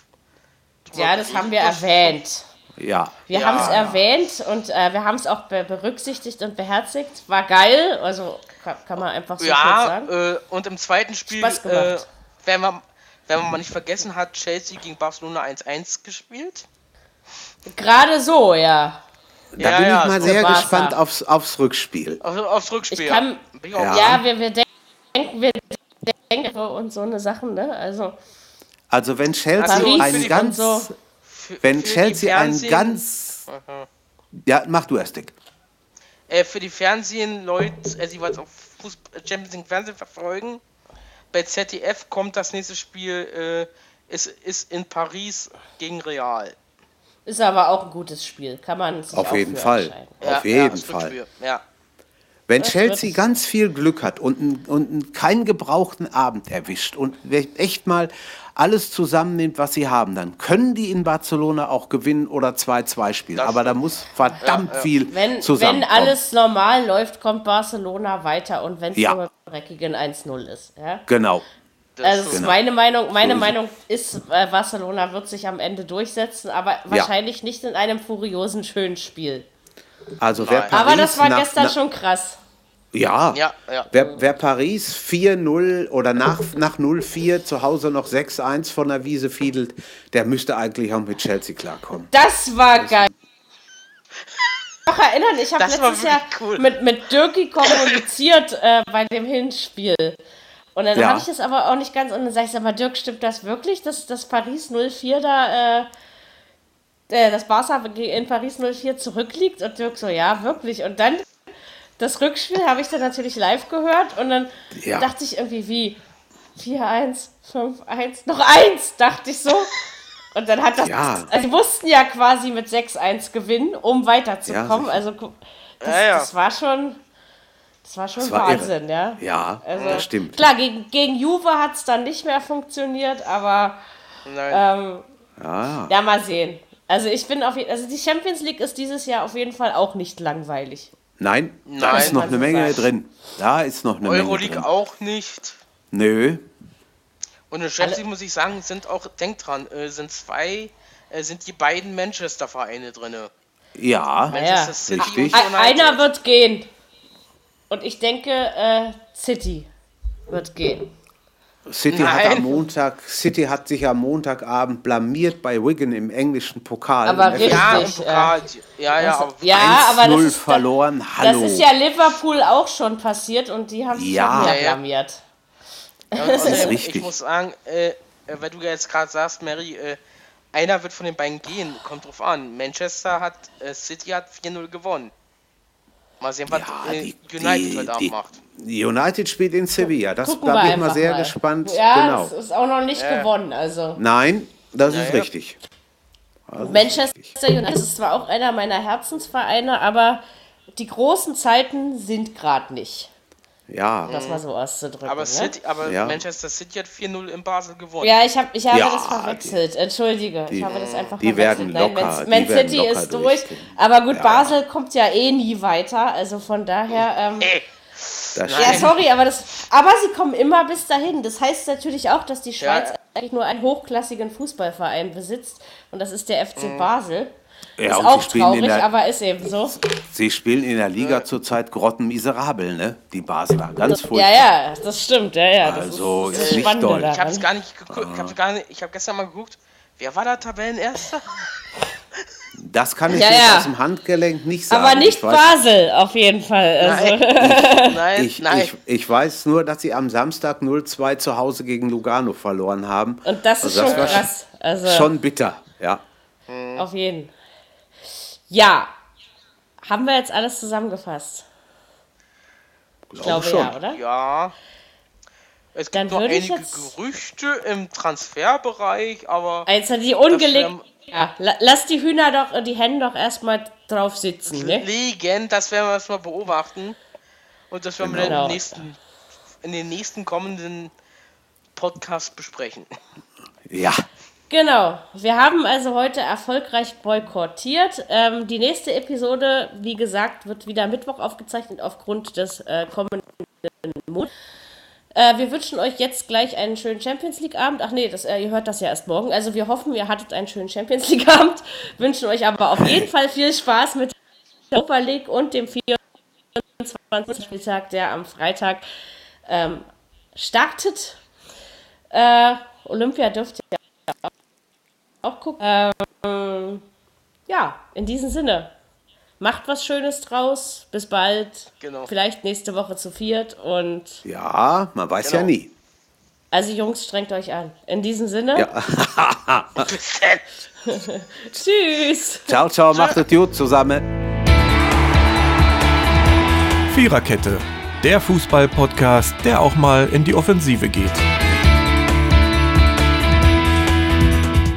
Ja, das haben wir erwähnt. Ja. Wir ja, haben es ja. erwähnt und äh, wir haben es auch be berücksichtigt und beherzigt. War geil, also kann, kann man einfach so ja, sagen. Äh, und im zweiten Spiel. Äh, wenn, man, wenn man mal nicht vergessen hat, Chelsea gegen Barcelona 1-1 gespielt. Gerade so, ja. Da ja, bin ja, ich mal sehr gespannt aufs, aufs Rückspiel. Auf, aufs Rückspiel. Ich kann, ja. ja, wir, wir denken, wir denken und so eine Sachen, ne? Also, also wenn Chelsea also ein ganz, so. wenn Chelsea ein ganz, Aha. ja, mach du erst, Dick. Äh, für die Fernsehen-Leute, äh, die was auf Champions League Fernsehen verfolgen, bei ZDF kommt das nächste Spiel, äh, ist, ist in Paris gegen Real. Ist aber auch ein gutes Spiel, kann man sich Auf jeden Fall. Ja, Auf jeden ja, Fall. Ja. Wenn das Chelsea ganz viel Glück hat und, und keinen gebrauchten Abend erwischt und echt mal alles zusammennimmt, was sie haben, dann können die in Barcelona auch gewinnen oder 2-2 spielen. Das Aber da muss verdammt ja, ja. viel wenn, zusammenkommen. Wenn alles normal läuft, kommt Barcelona weiter und wenn es ja. nur dreckigen 1-0 ist. Ja? Genau. Also genau. meine Meinung, meine so Meinung ist, äh, Barcelona wird sich am Ende durchsetzen, aber wahrscheinlich ja. nicht in einem furiosen schönen Spiel. Also wer Paris aber das war nach, gestern nach, schon krass. Ja, ja, ja. Wer, wer Paris 4-0 oder nach, nach 0-4 zu Hause noch 6-1 von der Wiese fiedelt, der müsste eigentlich auch mit Chelsea klarkommen. Das war das geil. Ich kann erinnern, ich habe letztes Jahr cool. mit, mit Dirki kommuniziert äh, bei dem Hinspiel. Und dann ja. habe ich das aber auch nicht ganz. Und dann sage ich, aber Dirk, stimmt das wirklich, dass, dass Paris 04 da, äh, äh, das Barca in Paris 04 zurückliegt? Und Dirk so, ja, wirklich. Und dann, das Rückspiel habe ich dann natürlich live gehört. Und dann ja. dachte ich irgendwie, wie 4-1, 5-1, noch 1, dachte ich so. Und dann hat das, ja. also die mussten ja quasi mit 6-1 gewinnen, um weiterzukommen. Ja, also das, das war schon das war schon das war Wahnsinn, irre. ja. Ja, also, das stimmt. Klar, gegen, gegen Juve hat es dann nicht mehr funktioniert, aber ähm, ja. ja, mal sehen. Also ich bin auf also die Champions League ist dieses Jahr auf jeden Fall auch nicht langweilig. Nein, da ist noch eine Menge sagen. drin. Da ist noch eine Euroleague Menge drin. auch nicht. Nö. Und in Champions League muss ich sagen, sind auch, denkt dran, äh, sind zwei, äh, sind die beiden Manchester-Vereine drin. Ja, Manchester City richtig. Einer wird gehen. Und ich denke, äh, City wird gehen. City hat, am Montag, City hat sich am Montagabend blamiert bei Wigan im englischen Pokal. Aber richtig, ja, im Pokal. Ja, ja, das, ja aber das ist, verloren. Hallo. Das ist ja Liverpool auch schon passiert und die haben sich ja. ja blamiert. Ja, *laughs* das ist richtig. Ich muss sagen, äh, weil du ja jetzt gerade sagst, Mary, äh, einer wird von den beiden gehen. Kommt drauf an. Manchester hat, äh, City hat 4-0 gewonnen. Mal sehen, was ja, die, United die, heute Abend macht. United spielt in Sevilla. Das, da bin ich mal sehr mal. gespannt. Ja, genau. das ist auch noch nicht ja. gewonnen. Also. Nein, das ja, ist richtig. Also Manchester richtig. United ist zwar auch einer meiner Herzensvereine, aber die großen Zeiten sind gerade nicht. Ja. Das mal so auszudrücken. Aber, City, ne? aber ja. Manchester City hat 4-0 in Basel gewonnen. Ja, ich, hab, ich habe ja, das verwechselt. Die, Entschuldige. Die, ich habe das einfach die verwechselt. Werden locker, Nein, Man, Man City ist durch. Aber gut, ja. Basel kommt ja eh nie weiter. Also von daher. Ähm, äh. Ja, sorry, aber, das, aber sie kommen immer bis dahin. Das heißt natürlich auch, dass die Schweiz ja. eigentlich nur einen hochklassigen Fußballverein besitzt. Und das ist der FC mhm. Basel. Ja, ist auch traurig, der, aber ist eben so. Sie spielen in der Liga ja. zurzeit grottenmiserabel, ne? Die Basler, ganz furchtbar. Ja, ja, das stimmt, ja, ja. also ist, ist nicht doll. Ich habe gar nicht geguckt, ich habe gar nicht, ich habe gestern mal geguckt, wer war da Tabellenerster? Das kann ich ja, jetzt ja. aus dem Handgelenk nicht sagen. Aber nicht Basel, auf jeden Fall. Also. Nein. *laughs* nein, ich, nein. Ich, ich, weiß nur, dass sie am Samstag 0-2 zu Hause gegen Lugano verloren haben. Und das ist also das schon krass. Also, schon bitter, ja. Auf jeden Fall. Ja. Haben wir jetzt alles zusammengefasst? Ich glaube schon. ja, oder? Ja. Es Dann gibt noch einige Gerüchte im Transferbereich, aber. Also die ungelegt. Ja, lass die Hühner doch, die Hände doch erstmal drauf sitzen, ne? Liegen, das werden wir erstmal beobachten. Und das werden genau. wir in, nächsten, in den nächsten kommenden Podcast besprechen. Ja. Genau. Wir haben also heute erfolgreich boykottiert. Ähm, die nächste Episode, wie gesagt, wird wieder Mittwoch aufgezeichnet aufgrund des äh, kommenden Monats. Äh, wir wünschen euch jetzt gleich einen schönen Champions League-Abend. Ach nee, das, äh, ihr hört das ja erst morgen. Also wir hoffen, ihr hattet einen schönen Champions League-Abend. *laughs* Wünschen euch aber auf jeden Fall viel Spaß mit der Europa League und dem 24. Spieltag, der am Freitag ähm, startet. Äh, Olympia dürft ihr auch gucken. Ähm, ja, in diesem Sinne. Macht was Schönes draus. Bis bald. Genau. Vielleicht nächste Woche zu viert und. Ja, man weiß genau. ja nie. Also Jungs, strengt euch an. In diesem Sinne. Ja. *laughs* Tschüss. Ciao, ciao, macht es gut zusammen. Viererkette, der Fußball-Podcast, der auch mal in die Offensive geht.